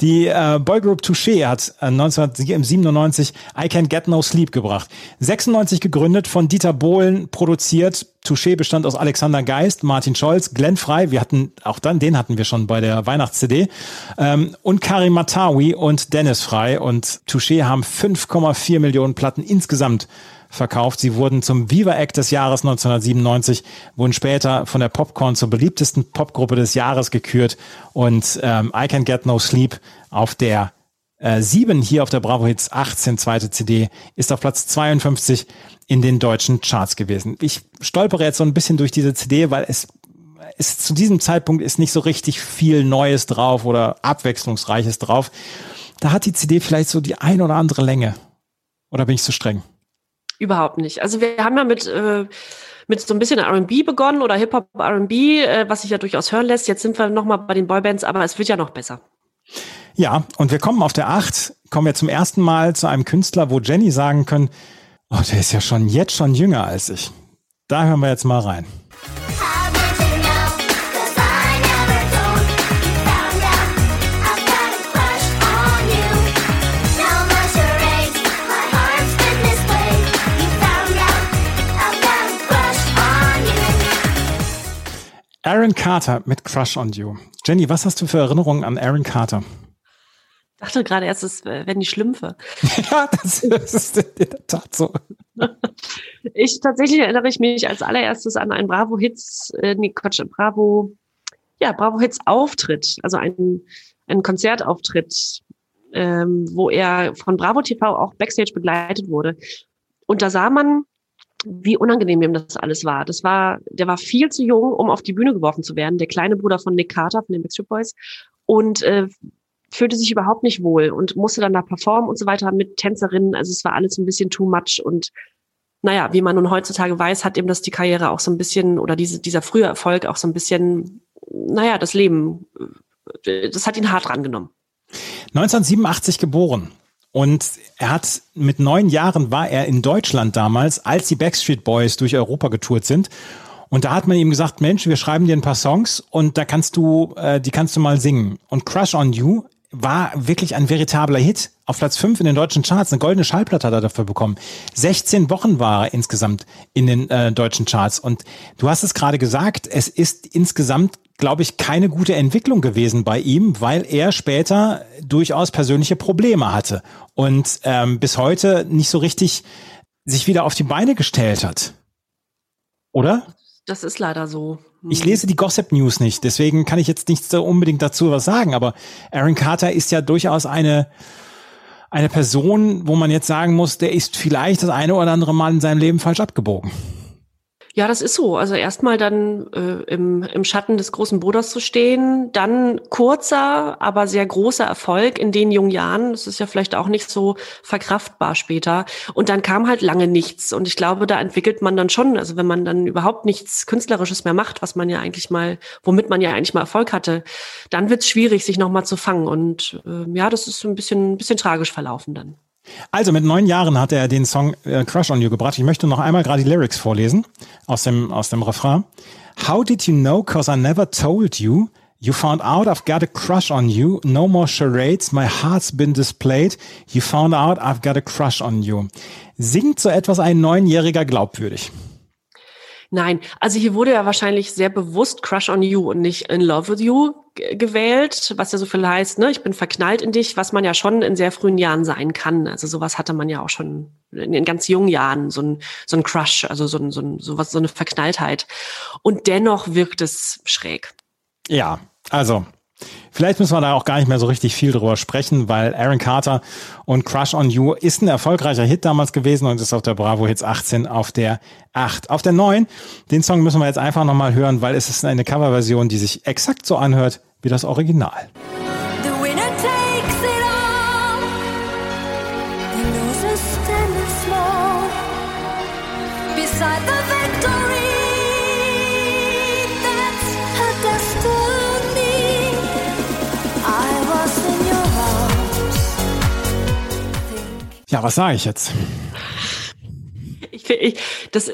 [SPEAKER 3] Die äh, Boygroup Touché hat äh, 1997 I Can't Get No Sleep gebracht. 96 gegründet, von Dieter Bohlen produziert. Touché bestand aus Alexander Geist, Martin Scholz, Glenn Frey, wir hatten, auch dann, den hatten wir schon bei der Weihnachts-CD, ähm, und Karim Matawi und Dennis Frey. Und Touché haben 5,4 Millionen Platten insgesamt verkauft. Sie wurden zum Viva Act des Jahres 1997, wurden später von der Popcorn zur beliebtesten Popgruppe des Jahres gekürt und ähm, I Can Get No Sleep auf der äh, 7 hier auf der Bravo Hits 18 zweite CD ist auf Platz 52 in den deutschen Charts gewesen. Ich stolpere jetzt so ein bisschen durch diese CD, weil es ist zu diesem Zeitpunkt ist nicht so richtig viel Neues drauf oder abwechslungsreiches drauf. Da hat die CD vielleicht so die ein oder andere Länge. Oder bin ich zu streng?
[SPEAKER 4] Überhaupt nicht. Also wir haben ja mit, äh, mit so ein bisschen R&B begonnen oder Hip-Hop R&B, äh, was sich ja durchaus hören lässt. Jetzt sind wir nochmal bei den Boybands, aber es wird ja noch besser.
[SPEAKER 3] Ja, und wir kommen auf der 8, kommen wir zum ersten Mal zu einem Künstler, wo Jenny sagen können, oh, der ist ja schon jetzt schon jünger als ich. Da hören wir jetzt mal rein. Aaron Carter mit Crush on You. Jenny, was hast du für Erinnerungen an Aaron Carter?
[SPEAKER 4] Ich dachte gerade erst, es wären die Schlümpfe.
[SPEAKER 3] ja, das, das, ist in der Tat so.
[SPEAKER 4] ich tatsächlich erinnere ich mich als allererstes an einen Bravo Hits, äh, nee, Quatsch, Bravo, ja, Bravo Hits Auftritt, also ein, ein Konzertauftritt, ähm, wo er von Bravo TV auch Backstage begleitet wurde. Und da sah man wie unangenehm ihm das alles war. Das war, der war viel zu jung, um auf die Bühne geworfen zu werden. Der kleine Bruder von Nick Carter von den Backstreet Boys und äh, fühlte sich überhaupt nicht wohl und musste dann da performen und so weiter mit Tänzerinnen. Also es war alles ein bisschen too much und naja, wie man nun heutzutage weiß, hat ihm das die Karriere auch so ein bisschen oder diese, dieser frühe Erfolg auch so ein bisschen, naja, das Leben, äh, das hat ihn hart rangenommen.
[SPEAKER 3] 1987 geboren. Und er hat mit neun Jahren war er in Deutschland damals, als die Backstreet Boys durch Europa getourt sind. Und da hat man ihm gesagt, Mensch, wir schreiben dir ein paar Songs und da kannst du, äh, die kannst du mal singen. Und Crush on You war wirklich ein veritabler Hit. Auf Platz 5 in den deutschen Charts. Eine goldene Schallplatte hat er dafür bekommen. 16 Wochen war er insgesamt in den äh, deutschen Charts. Und du hast es gerade gesagt, es ist insgesamt glaube ich, keine gute Entwicklung gewesen bei ihm, weil er später durchaus persönliche Probleme hatte und ähm, bis heute nicht so richtig sich wieder auf die Beine gestellt hat. Oder?
[SPEAKER 4] Das ist leider so.
[SPEAKER 3] Ich lese die Gossip News nicht, deswegen kann ich jetzt nicht so unbedingt dazu was sagen, aber Aaron Carter ist ja durchaus eine, eine Person, wo man jetzt sagen muss, der ist vielleicht das eine oder andere Mal in seinem Leben falsch abgebogen.
[SPEAKER 4] Ja, das ist so. Also erstmal dann äh, im, im Schatten des großen Bruders zu stehen, dann kurzer, aber sehr großer Erfolg in den jungen Jahren. Das ist ja vielleicht auch nicht so verkraftbar später. Und dann kam halt lange nichts. Und ich glaube, da entwickelt man dann schon, also wenn man dann überhaupt nichts Künstlerisches mehr macht, was man ja eigentlich mal, womit man ja eigentlich mal Erfolg hatte, dann wird es schwierig, sich nochmal zu fangen. Und äh, ja, das ist ein bisschen, ein bisschen tragisch verlaufen dann.
[SPEAKER 3] Also mit neun Jahren hat er den Song äh, Crush on You gebracht. Ich möchte noch einmal gerade die Lyrics vorlesen aus dem, aus dem Refrain. How did you know, cause I never told you? You found out I've got a crush on you. No more charades. My heart's been displayed. You found out I've got a crush on you. Singt so etwas ein Neunjähriger glaubwürdig?
[SPEAKER 4] Nein, also hier wurde ja wahrscheinlich sehr bewusst Crush on You und nicht In Love with You gewählt, was ja so viel heißt, ne, ich bin verknallt in dich, was man ja schon in sehr frühen Jahren sein kann. Also sowas hatte man ja auch schon in ganz jungen Jahren, so ein, so ein Crush, also so ein, so ein, sowas, so eine Verknalltheit. Und dennoch wirkt es schräg.
[SPEAKER 3] Ja, also Vielleicht müssen wir da auch gar nicht mehr so richtig viel drüber sprechen, weil Aaron Carter und Crush on You ist ein erfolgreicher Hit damals gewesen und ist auf der Bravo Hits 18 auf der 8. Auf der 9, den Song müssen wir jetzt einfach nochmal hören, weil es ist eine Coverversion, die sich exakt so anhört wie das Original. Ja, was sage ich jetzt?
[SPEAKER 4] Ich, ich, das,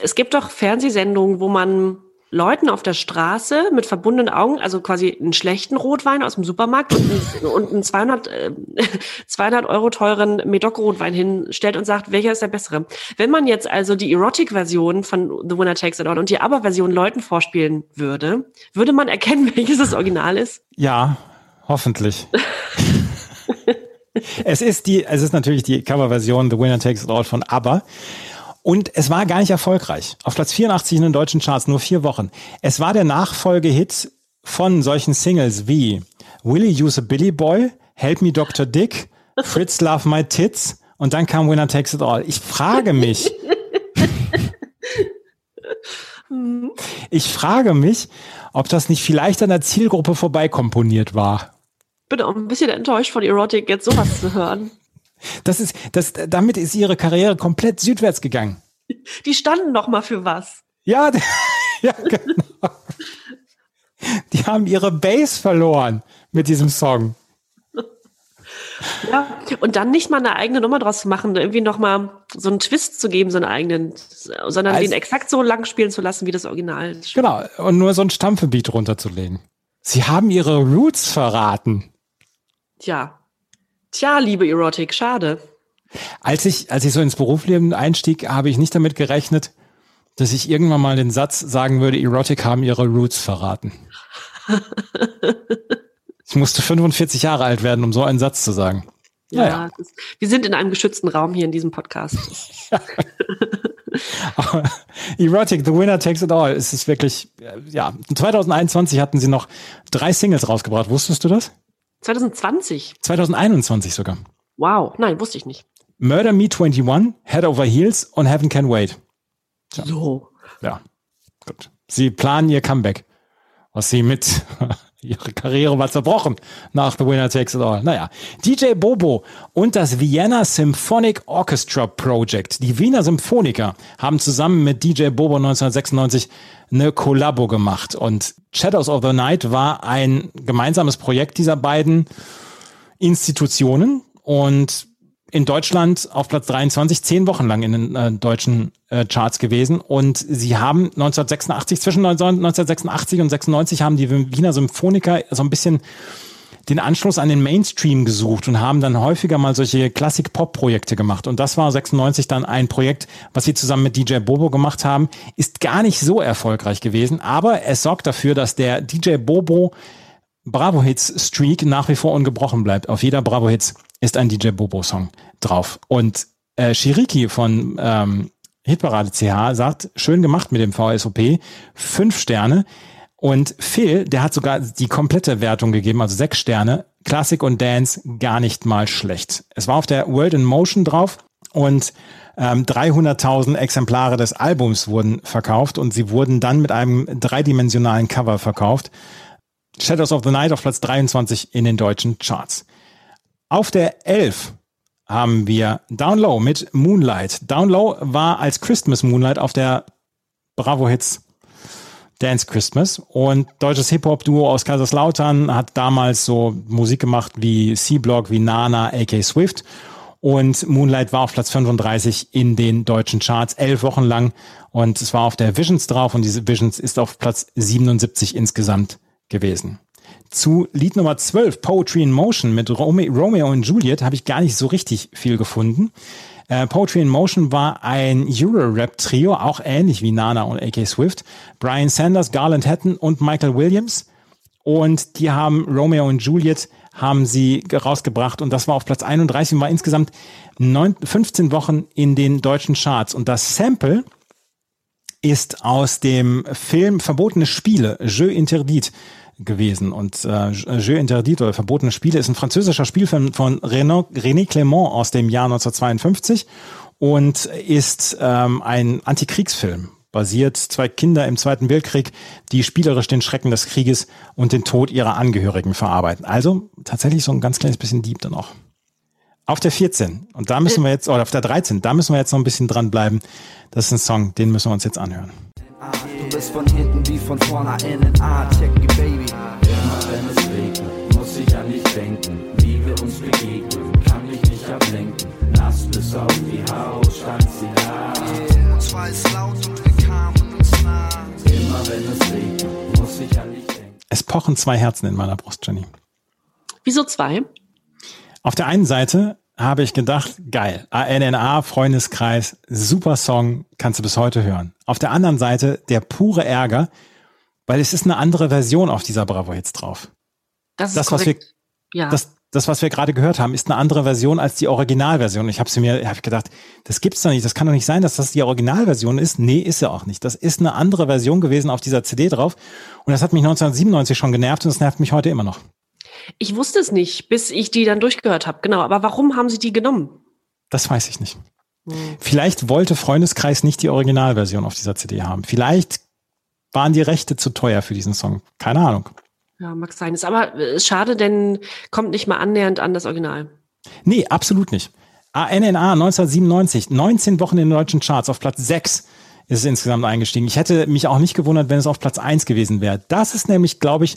[SPEAKER 4] es gibt doch Fernsehsendungen, wo man Leuten auf der Straße mit verbundenen Augen, also quasi einen schlechten Rotwein aus dem Supermarkt und einen, und einen 200, äh, 200 Euro teuren Medoc-Rotwein hinstellt und sagt, welcher ist der bessere. Wenn man jetzt also die Erotic-Version von The Winner Takes It All und die Aber-Version Leuten vorspielen würde, würde man erkennen, welches das Original ist?
[SPEAKER 3] Ja, hoffentlich. es ist die, es ist natürlich die Coverversion The Winner Takes It All von ABBA. Und es war gar nicht erfolgreich. Auf Platz 84 in den deutschen Charts, nur vier Wochen. Es war der Nachfolgehit von solchen Singles wie Will You Use a Billy Boy, Help Me Dr. Dick, Fritz Love My Tits und dann kam Winner Takes It All. Ich frage mich, ich frage mich, ob das nicht vielleicht an der Zielgruppe vorbeikomponiert war.
[SPEAKER 4] Bin auch ein bisschen enttäuscht von Erotic, jetzt sowas zu hören.
[SPEAKER 3] Das ist, das, damit ist ihre Karriere komplett südwärts gegangen.
[SPEAKER 4] Die standen noch mal für was.
[SPEAKER 3] Ja, ja, genau. Die haben ihre Base verloren mit diesem Song.
[SPEAKER 4] Ja, und dann nicht mal eine eigene Nummer draus zu machen, irgendwie noch mal so einen Twist zu geben, so einen eigenen, sondern also, den exakt so lang spielen zu lassen, wie das Original.
[SPEAKER 3] Genau, und nur so ein Stampfebeat runterzulegen. Sie haben ihre Roots verraten.
[SPEAKER 4] Tja, Tja, liebe Erotik, schade.
[SPEAKER 3] Als ich, als ich so ins Berufsleben einstieg, habe ich nicht damit gerechnet, dass ich irgendwann mal den Satz sagen würde, Erotik haben ihre Roots verraten. ich musste 45 Jahre alt werden, um so einen Satz zu sagen.
[SPEAKER 4] Ja, ja. Ist, wir sind in einem geschützten Raum hier in diesem Podcast.
[SPEAKER 3] Erotic, The Winner Takes It All. Es ist wirklich, ja, 2021 hatten sie noch drei Singles rausgebracht. Wusstest du das?
[SPEAKER 4] 2020?
[SPEAKER 3] 2021 sogar.
[SPEAKER 4] Wow, nein, wusste ich nicht.
[SPEAKER 3] Murder Me 21, Head Over Heels und Heaven Can Wait.
[SPEAKER 4] Tja. So.
[SPEAKER 3] Ja, gut. Sie planen ihr Comeback, was sie mit ihre Karriere war zerbrochen nach The Winner Takes It All. Naja, DJ Bobo und das Vienna Symphonic Orchestra Project, die Wiener Symphoniker, haben zusammen mit DJ Bobo 1996 eine Kollabo gemacht. Und Shadows of the Night war ein gemeinsames Projekt dieser beiden Institutionen. Und in Deutschland auf Platz 23, zehn Wochen lang in den äh, deutschen äh, Charts gewesen. Und sie haben 1986, zwischen 1986 und 96 haben die Wiener Symphoniker so ein bisschen den Anschluss an den Mainstream gesucht und haben dann häufiger mal solche Klassik-Pop-Projekte gemacht. Und das war 96 dann ein Projekt, was sie zusammen mit DJ Bobo gemacht haben. Ist gar nicht so erfolgreich gewesen, aber es sorgt dafür, dass der DJ Bobo Bravo Hits Streak nach wie vor ungebrochen bleibt. Auf jeder Bravo Hits ist ein DJ Bobo Song drauf. Und äh, Shiriki von ähm, Hitparade CH sagt, schön gemacht mit dem VSOP, fünf Sterne. Und Phil, der hat sogar die komplette Wertung gegeben, also sechs Sterne. Classic und Dance gar nicht mal schlecht. Es war auf der World in Motion drauf und ähm, 300.000 Exemplare des Albums wurden verkauft und sie wurden dann mit einem dreidimensionalen Cover verkauft. Shadows of the Night auf Platz 23 in den deutschen Charts. Auf der 11 haben wir Down Low mit Moonlight. Down Low war als Christmas Moonlight auf der Bravo Hits Dance Christmas. Und deutsches Hip-Hop-Duo aus Kaiserslautern hat damals so Musik gemacht wie C-Block, wie Nana, AK Swift. Und Moonlight war auf Platz 35 in den deutschen Charts, elf Wochen lang. Und es war auf der Visions drauf und diese Visions ist auf Platz 77 insgesamt gewesen zu Lied Nummer 12, Poetry in Motion mit Romeo und Juliet, habe ich gar nicht so richtig viel gefunden. Äh, Poetry in Motion war ein Euro-Rap-Trio, auch ähnlich wie Nana und AK Swift. Brian Sanders, Garland Hatton und Michael Williams. Und die haben Romeo und Juliet haben sie rausgebracht und das war auf Platz 31 und war insgesamt 9, 15 Wochen in den deutschen Charts. Und das Sample ist aus dem Film Verbotene Spiele, Jeu Interdit gewesen. Und äh, Jeu Interdit oder Verbotene Spiele ist ein französischer Spielfilm von René Clément aus dem Jahr 1952 und ist ähm, ein Antikriegsfilm. Basiert zwei Kinder im Zweiten Weltkrieg, die spielerisch den Schrecken des Krieges und den Tod ihrer Angehörigen verarbeiten. Also tatsächlich so ein ganz kleines bisschen Dieb dann auch. Auf der 14, und da müssen wir jetzt, oder auf der 13, da müssen wir jetzt noch ein bisschen dranbleiben. Das ist ein Song, den müssen wir uns jetzt anhören. Du bist von hinten wie von vorne innen. Ah, check me, baby. Immer wenn es regnet, muss ich an dich denken. Wie wir uns begegnen, kann mich nicht ablenken. Nass bis auf die Haut stand sie da. Yeah, uns war es laut und wir kamen uns nah. Immer wenn es Es pochen zwei Herzen in meiner Brust, Jenny.
[SPEAKER 4] Wieso zwei?
[SPEAKER 3] Auf der einen Seite habe ich gedacht, geil, ANNA, Freundeskreis, super Song, kannst du bis heute hören. Auf der anderen Seite der pure Ärger, weil es ist eine andere Version auf dieser Bravo jetzt drauf.
[SPEAKER 4] Das ist
[SPEAKER 3] das, was wir, ja. das, das, was wir gerade gehört haben, ist eine andere Version als die Originalversion. Ich habe sie mir, habe gedacht, das gibt's doch nicht. Das kann doch nicht sein, dass das die Originalversion ist. Nee, ist sie auch nicht. Das ist eine andere Version gewesen auf dieser CD drauf. Und das hat mich 1997 schon genervt und das nervt mich heute immer noch.
[SPEAKER 4] Ich wusste es nicht, bis ich die dann durchgehört habe. Genau. Aber warum haben sie die genommen?
[SPEAKER 3] Das weiß ich nicht. Hm. Vielleicht wollte Freundeskreis nicht die Originalversion auf dieser CD haben. Vielleicht waren die Rechte zu teuer für diesen Song. Keine Ahnung.
[SPEAKER 4] Ja, mag sein. Ist aber äh, schade, denn kommt nicht mal annähernd an das Original.
[SPEAKER 3] Nee, absolut nicht. ANNA 1997, 19 Wochen in den deutschen Charts, auf Platz 6 ist es insgesamt eingestiegen. Ich hätte mich auch nicht gewundert, wenn es auf Platz 1 gewesen wäre. Das ist nämlich, glaube ich,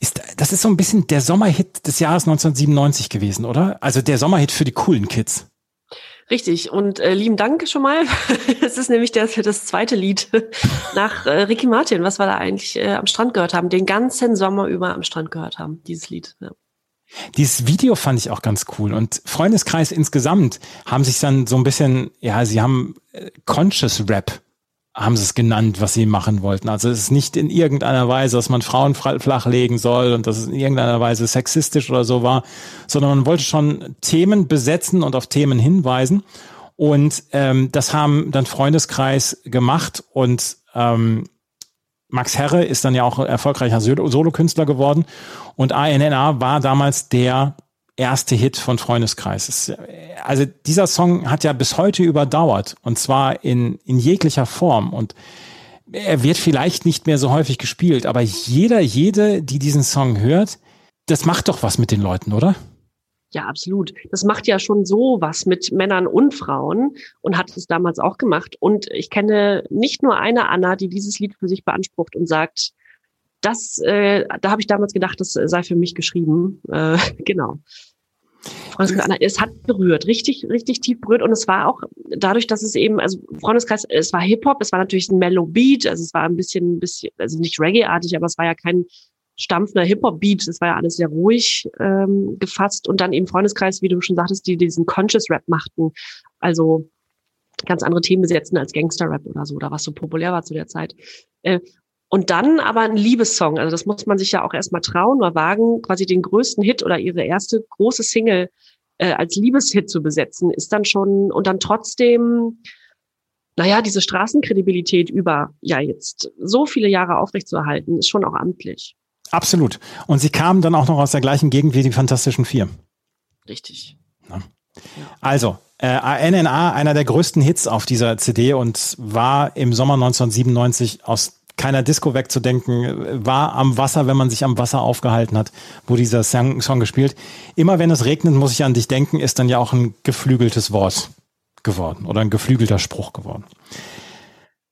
[SPEAKER 3] ist, das ist so ein bisschen der Sommerhit des Jahres 1997 gewesen, oder? Also der Sommerhit für die coolen Kids.
[SPEAKER 4] Richtig. Und äh, lieben Dank schon mal. Es ist nämlich das, das zweite Lied nach äh, Ricky Martin, was wir da eigentlich äh, am Strand gehört haben, den ganzen Sommer über am Strand gehört haben, dieses Lied. Ja.
[SPEAKER 3] Dieses Video fand ich auch ganz cool und Freundeskreis insgesamt haben sich dann so ein bisschen, ja, sie haben äh, Conscious Rap haben sie es genannt, was sie machen wollten. Also es ist nicht in irgendeiner Weise, dass man Frauen flachlegen soll und dass es in irgendeiner Weise sexistisch oder so war, sondern man wollte schon Themen besetzen und auf Themen hinweisen. Und ähm, das haben dann Freundeskreis gemacht und ähm, Max Herre ist dann ja auch erfolgreicher Solokünstler geworden und ANNA war damals der erste Hit von Freundeskreis. also dieser Song hat ja bis heute überdauert und zwar in, in jeglicher Form und er wird vielleicht nicht mehr so häufig gespielt, aber jeder, jede, die diesen Song hört, das macht doch was mit den Leuten, oder?
[SPEAKER 4] Ja, absolut. Das macht ja schon so was mit Männern und Frauen und hat es damals auch gemacht. Und ich kenne nicht nur eine Anna, die dieses Lied für sich beansprucht und sagt, das, äh, da habe ich damals gedacht, das sei für mich geschrieben. Äh, genau. Freundeskreis, es hat berührt, richtig, richtig tief berührt. Und es war auch dadurch, dass es eben, also Freundeskreis, es war Hip-Hop, es war natürlich ein Mellow Beat, also es war ein bisschen, ein bisschen, also nicht Reggae-artig, aber es war ja kein stampfender Hip-Hop-Beat, es war ja alles sehr ruhig ähm, gefasst. Und dann eben Freundeskreis, wie du schon sagtest, die diesen Conscious-Rap machten. Also ganz andere Themen besetzen als Gangster-Rap oder so, oder was so populär war zu der Zeit. Äh, und dann aber ein Liebessong. Also das muss man sich ja auch erstmal trauen oder wagen, quasi den größten Hit oder ihre erste große Single äh, als Liebeshit zu besetzen, ist dann schon und dann trotzdem, naja, diese Straßenkredibilität über ja jetzt so viele Jahre aufrechtzuerhalten, ist schon auch amtlich.
[SPEAKER 3] Absolut. Und sie kamen dann auch noch aus der gleichen Gegend wie die Fantastischen Vier.
[SPEAKER 4] Richtig.
[SPEAKER 3] Ja. Also, äh, ANNA, einer der größten Hits auf dieser CD und war im Sommer 1997 aus keiner Disco wegzudenken, war am Wasser, wenn man sich am Wasser aufgehalten hat, wo dieser Song, Song gespielt. Immer wenn es regnet, muss ich an dich denken, ist dann ja auch ein geflügeltes Wort geworden oder ein geflügelter Spruch geworden.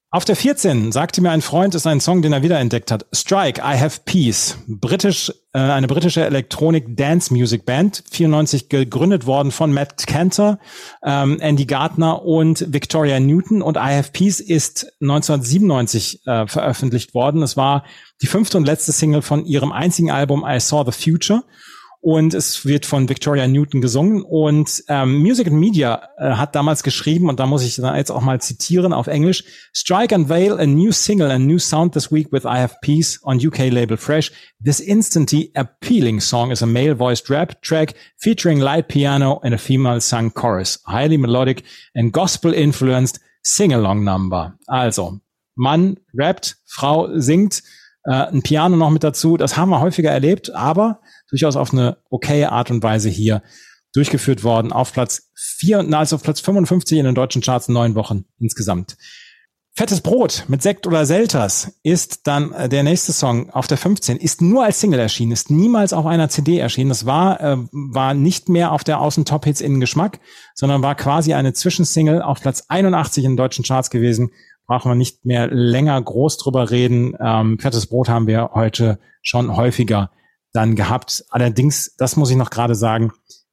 [SPEAKER 3] Auf der 14 sagte mir ein Freund, ist ein Song, den er wiederentdeckt hat. Strike, I Have Peace. Britisch, äh, eine britische Electronic Dance Music Band. 94 gegründet worden von Matt Cantor, ähm, Andy Gardner und Victoria Newton. Und I Have Peace ist 1997 äh, veröffentlicht worden. Es war die fünfte und letzte Single von ihrem einzigen Album I Saw the Future und es wird von Victoria Newton gesungen. Und ähm, Music and Media äh, hat damals geschrieben und da muss ich dann jetzt auch mal zitieren auf Englisch Strike unveil a new single and new sound this week with I Have Peace on UK label Fresh. This instantly appealing song is a male voiced rap track featuring light piano and a female sung chorus. Highly melodic and gospel influenced sing-along number. Also Mann rappt Frau singt äh, ein Piano noch mit dazu. Das haben wir häufiger erlebt aber durchaus auf eine okaye Art und Weise hier durchgeführt worden. Auf Platz 4, na, also auf Platz 55 in den deutschen Charts neun Wochen insgesamt. Fettes Brot mit Sekt oder Selters ist dann äh, der nächste Song auf der 15, ist nur als Single erschienen, ist niemals auf einer CD erschienen. Das war, äh, war nicht mehr auf der Außen-Top-Hits in Geschmack, sondern war quasi eine Zwischensingle auf Platz 81 in den deutschen Charts gewesen. Brauchen wir nicht mehr länger groß drüber reden. Ähm, Fettes Brot haben wir heute schon häufiger dann gehabt. Allerdings, das muss ich noch gerade sagen,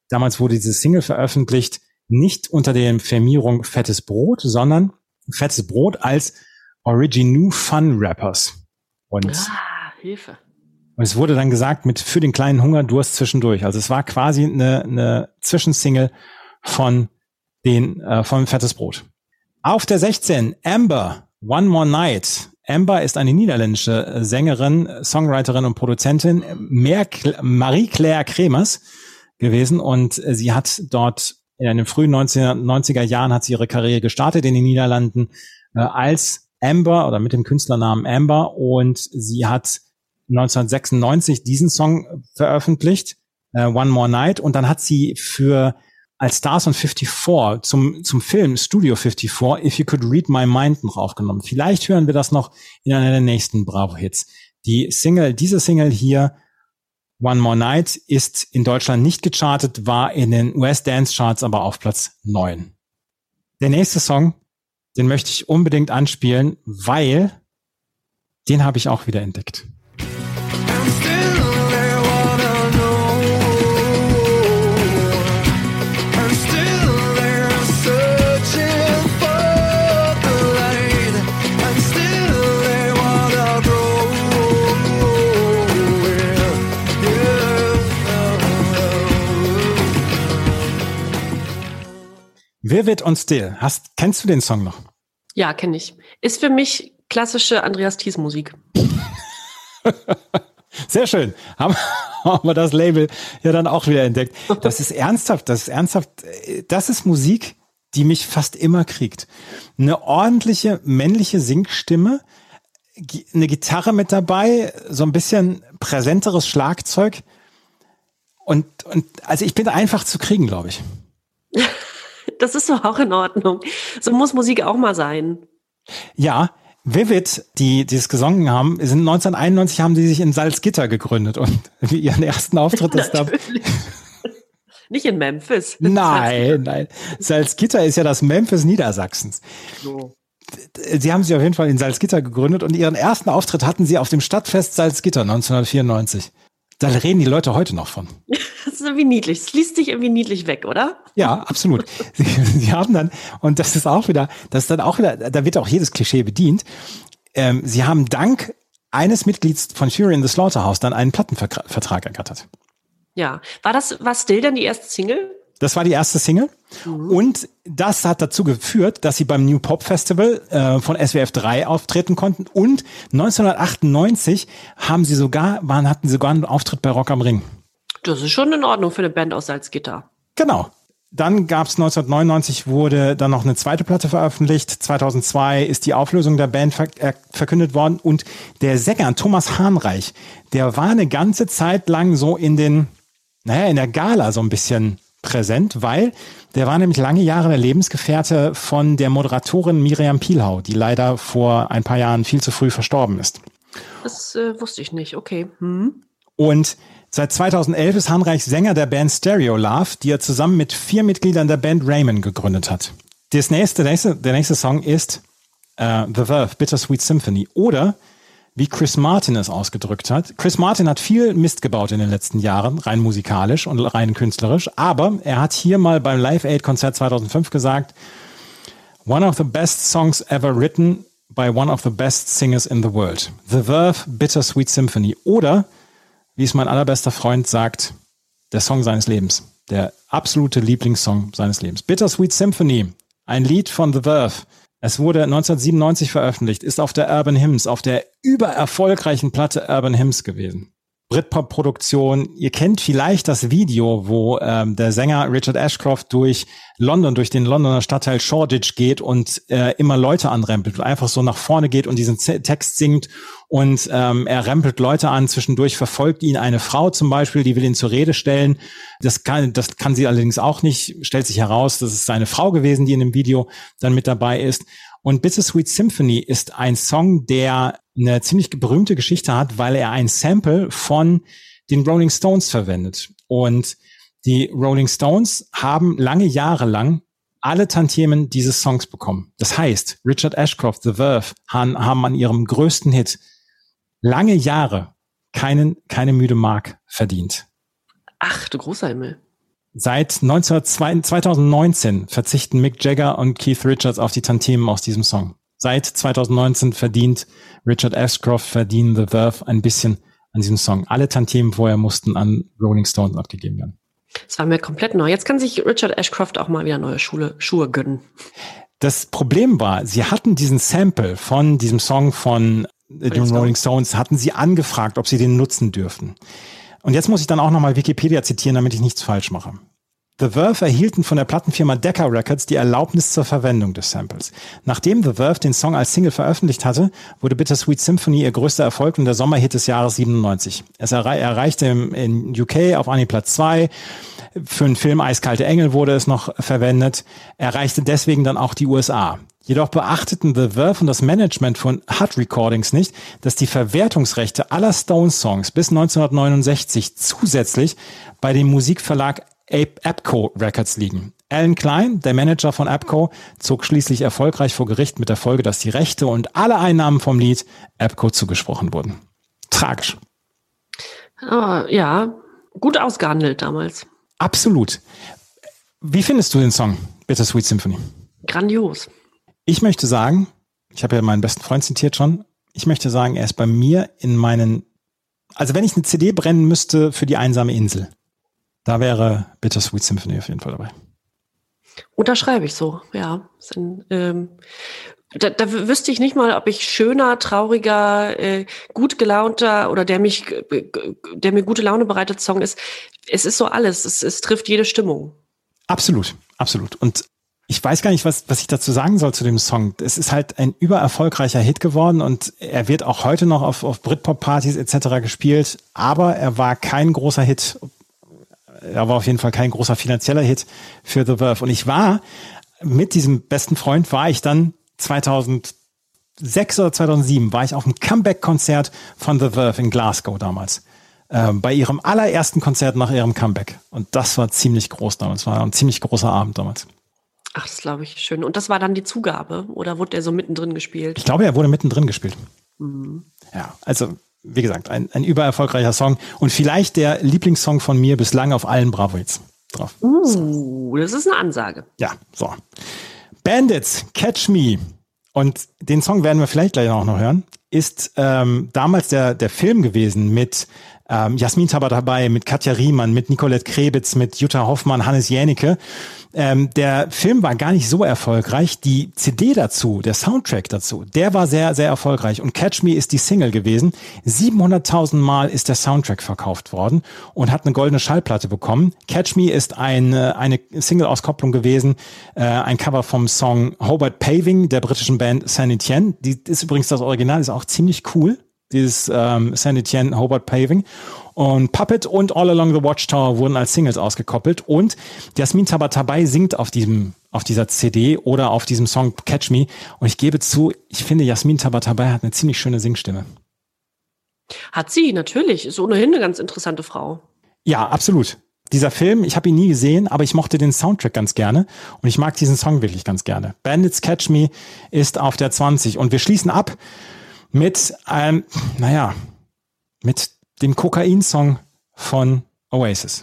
[SPEAKER 3] damals wurde diese Single veröffentlicht, nicht unter der Firmierung Fettes Brot, sondern Fettes Brot als Originu Fun Rappers.
[SPEAKER 4] Und ah, Hilfe.
[SPEAKER 3] Und es wurde dann gesagt mit für den kleinen Hunger Durst zwischendurch. Also es war quasi eine, eine Zwischensingle von den äh, von Fettes Brot. Auf der 16 Amber One More Night. Amber ist eine niederländische Sängerin, Songwriterin und Produzentin, Marie-Claire Kremers gewesen. Und sie hat dort in den frühen 1990er Jahren hat sie ihre Karriere gestartet in den Niederlanden äh, als Amber oder mit dem Künstlernamen Amber. Und sie hat 1996 diesen Song veröffentlicht, äh, One More Night. Und dann hat sie für als Stars on 54 zum, zum Film Studio 54 If You Could Read My Mind noch aufgenommen. Vielleicht hören wir das noch in einer der nächsten Bravo-Hits. Die Single, diese Single hier One More Night ist in Deutschland nicht gechartet, war in den US Dance Charts aber auf Platz 9. Der nächste Song, den möchte ich unbedingt anspielen, weil den habe ich auch wieder entdeckt. Vivid und Still. Hast, kennst du den Song noch?
[SPEAKER 4] Ja, kenne ich. Ist für mich klassische Andreas Thies Musik.
[SPEAKER 3] Sehr schön. Haben, haben wir das Label ja dann auch wieder entdeckt. Das ist ernsthaft, das ist ernsthaft. Das ist Musik, die mich fast immer kriegt. Eine ordentliche männliche Singstimme, eine Gitarre mit dabei, so ein bisschen präsenteres Schlagzeug. Und, und also ich bin einfach zu kriegen, glaube ich.
[SPEAKER 4] Das ist doch auch in Ordnung. So muss Musik auch mal sein.
[SPEAKER 3] Ja, Vivid, die, die es gesungen haben, sind 1991 haben die sich in Salzgitter gegründet und ihren ersten Auftritt ist da.
[SPEAKER 4] Nicht in Memphis.
[SPEAKER 3] Nein, nein. Salzgitter ist ja das Memphis Niedersachsens. So. Sie haben sich auf jeden Fall in Salzgitter gegründet und ihren ersten Auftritt hatten sie auf dem Stadtfest Salzgitter 1994. Da reden die Leute heute noch von.
[SPEAKER 4] Das ist irgendwie niedlich. Es liest sich irgendwie niedlich weg, oder?
[SPEAKER 3] Ja, absolut. Sie, sie haben dann, und das ist auch wieder, das ist dann auch wieder, da wird auch jedes Klischee bedient. Ähm, sie haben dank eines Mitglieds von Fury in the Slaughterhouse dann einen Plattenvertrag ergattert.
[SPEAKER 4] Ja. War das, war Still dann die erste Single?
[SPEAKER 3] Das war die erste Single. Mhm. Und das hat dazu geführt, dass sie beim New Pop Festival äh, von SWF 3 auftreten konnten. Und 1998 haben sie sogar, waren, hatten sie sogar einen Auftritt bei Rock am Ring.
[SPEAKER 4] Das ist schon in Ordnung für eine Band aus Salzgitter.
[SPEAKER 3] Genau. Dann gab es 1999 wurde dann noch eine zweite Platte veröffentlicht. 2002 ist die Auflösung der Band äh, verkündet worden und der Sänger Thomas Hahnreich, der war eine ganze Zeit lang so in den, naja, in der Gala so ein bisschen präsent, weil der war nämlich lange Jahre der Lebensgefährte von der Moderatorin Miriam Pielhau, die leider vor ein paar Jahren viel zu früh verstorben ist.
[SPEAKER 4] Das äh, wusste ich nicht, okay. Hm.
[SPEAKER 3] Und seit 2011 ist Hanreich Sänger der Band Stereo Love, die er zusammen mit vier Mitgliedern der Band Raymond gegründet hat. Das nächste, der nächste, der nächste Song ist uh, The Verve, Bittersweet Symphony oder wie Chris Martin es ausgedrückt hat. Chris Martin hat viel Mist gebaut in den letzten Jahren, rein musikalisch und rein künstlerisch, aber er hat hier mal beim Live Aid Konzert 2005 gesagt, One of the best songs ever written by one of the best singers in the world. The Verve Bittersweet Symphony. Oder, wie es mein allerbester Freund sagt, der Song seines Lebens. Der absolute Lieblingssong seines Lebens. Bittersweet Symphony. Ein Lied von The Verve es wurde 1997 veröffentlicht, ist auf der Urban Hymns, auf der übererfolgreichen Platte Urban Hymns gewesen. Britpop-Produktion. Ihr kennt vielleicht das Video, wo ähm, der Sänger Richard Ashcroft durch London, durch den Londoner Stadtteil Shoreditch geht und äh, immer Leute anrempelt, einfach so nach vorne geht und diesen Z Text singt und ähm, er rempelt Leute an. Zwischendurch verfolgt ihn eine Frau zum Beispiel, die will ihn zur Rede stellen. Das kann, das kann sie allerdings auch nicht. Stellt sich heraus, das ist seine Frau gewesen, die in dem Video dann mit dabei ist. Und Bittersweet Symphony ist ein Song, der eine ziemlich berühmte Geschichte hat, weil er ein Sample von den Rolling Stones verwendet. Und die Rolling Stones haben lange Jahre lang alle Tantiemen dieses Songs bekommen. Das heißt, Richard Ashcroft, The Verve, haben, an ihrem größten Hit lange Jahre keinen, keine müde Mark verdient.
[SPEAKER 4] Ach, du großer Himmel.
[SPEAKER 3] Seit 19, 2019 verzichten Mick Jagger und Keith Richards auf die Tantiemen aus diesem Song. Seit 2019 verdient Richard Ashcroft, verdienen The Verve ein bisschen an diesem Song. Alle Tantiemen vorher mussten an Rolling Stones abgegeben werden.
[SPEAKER 4] Das war mir komplett neu. Jetzt kann sich Richard Ashcroft auch mal wieder neue Schule, Schuhe gönnen.
[SPEAKER 3] Das Problem war, sie hatten diesen Sample von diesem Song von den Rolling Stones, hatten sie angefragt, ob sie den nutzen dürfen. Und jetzt muss ich dann auch nochmal Wikipedia zitieren, damit ich nichts falsch mache. The Verve erhielten von der Plattenfirma Decca Records die Erlaubnis zur Verwendung des Samples. Nachdem The Verve den Song als Single veröffentlicht hatte, wurde Bittersweet Symphony ihr größter Erfolg und der Sommerhit des Jahres 97. Es erreichte in UK auf Anni Platz 2. Für den Film Eiskalte Engel wurde es noch verwendet. Erreichte deswegen dann auch die USA. Jedoch beachteten The Verve und das Management von Hut Recordings nicht, dass die Verwertungsrechte aller Stones-Songs bis 1969 zusätzlich bei dem Musikverlag Apco Records liegen. Alan Klein, der Manager von Apco, zog schließlich erfolgreich vor Gericht mit der Folge, dass die Rechte und alle Einnahmen vom Lied Apco zugesprochen wurden. Tragisch.
[SPEAKER 4] Oh, ja, gut ausgehandelt damals.
[SPEAKER 3] Absolut. Wie findest du den Song Bittersweet Symphony?
[SPEAKER 4] Grandios.
[SPEAKER 3] Ich möchte sagen, ich habe ja meinen besten Freund zitiert schon, ich möchte sagen, er ist bei mir in meinen, also wenn ich eine CD brennen müsste für die einsame Insel, da wäre Bittersweet Symphony auf jeden Fall dabei.
[SPEAKER 4] Unterschreibe ich so, ja. Ein, ähm, da, da wüsste ich nicht mal, ob ich schöner, trauriger, äh, gut gelaunter oder der mich, der mir gute Laune bereitet Song ist. Es ist so alles. Es, es trifft jede Stimmung.
[SPEAKER 3] Absolut, absolut. Und ich weiß gar nicht, was, was ich dazu sagen soll zu dem Song. Es ist halt ein übererfolgreicher Hit geworden und er wird auch heute noch auf, auf Britpop-Partys etc. gespielt, aber er war kein großer Hit, er war auf jeden Fall kein großer finanzieller Hit für The Verve. Und ich war mit diesem besten Freund, war ich dann 2006 oder 2007, war ich auf einem Comeback-Konzert von The Verve in Glasgow damals. Äh, bei ihrem allerersten Konzert nach ihrem Comeback. Und das war ziemlich groß damals. War ein ziemlich großer Abend damals.
[SPEAKER 4] Ach, das glaube ich schön. Und das war dann die Zugabe? Oder wurde der so mittendrin gespielt?
[SPEAKER 3] Ich glaube, er wurde mittendrin gespielt. Mhm. Ja, also wie gesagt, ein, ein übererfolgreicher Song und vielleicht der Lieblingssong von mir bislang auf allen Bravo-Hits drauf.
[SPEAKER 4] Uh, das ist eine Ansage.
[SPEAKER 3] Ja, so. Bandits, Catch Me. Und den Song werden wir vielleicht gleich auch noch hören. Ist ähm, damals der, der Film gewesen mit ähm, Jasmin dabei, mit Katja Riemann, mit Nicolette Krebitz, mit Jutta Hoffmann, Hannes Jänicke. Ähm, der Film war gar nicht so erfolgreich. Die CD dazu, der Soundtrack dazu, der war sehr, sehr erfolgreich. Und Catch Me ist die Single gewesen. 700.000 Mal ist der Soundtrack verkauft worden und hat eine goldene Schallplatte bekommen. Catch Me ist eine, eine Single-Auskopplung gewesen, äh, ein Cover vom Song Hobart Paving der britischen Band Saint Etienne. Die ist übrigens das Original, ist auch ziemlich cool dieses ähm, Saint Etienne Hobart Paving. Und Puppet und All Along the Watchtower wurden als Singles ausgekoppelt. Und Jasmin Tabatabai singt auf diesem, auf dieser CD oder auf diesem Song Catch Me. Und ich gebe zu, ich finde Jasmin Tabatabai hat eine ziemlich schöne Singstimme.
[SPEAKER 4] Hat sie, natürlich. Ist ohnehin eine ganz interessante Frau.
[SPEAKER 3] Ja, absolut. Dieser Film, ich habe ihn nie gesehen, aber ich mochte den Soundtrack ganz gerne und ich mag diesen Song wirklich ganz gerne. Bandits Catch Me ist auf der 20 und wir schließen ab mit einem, naja, mit dem Kokain-Song von Oasis.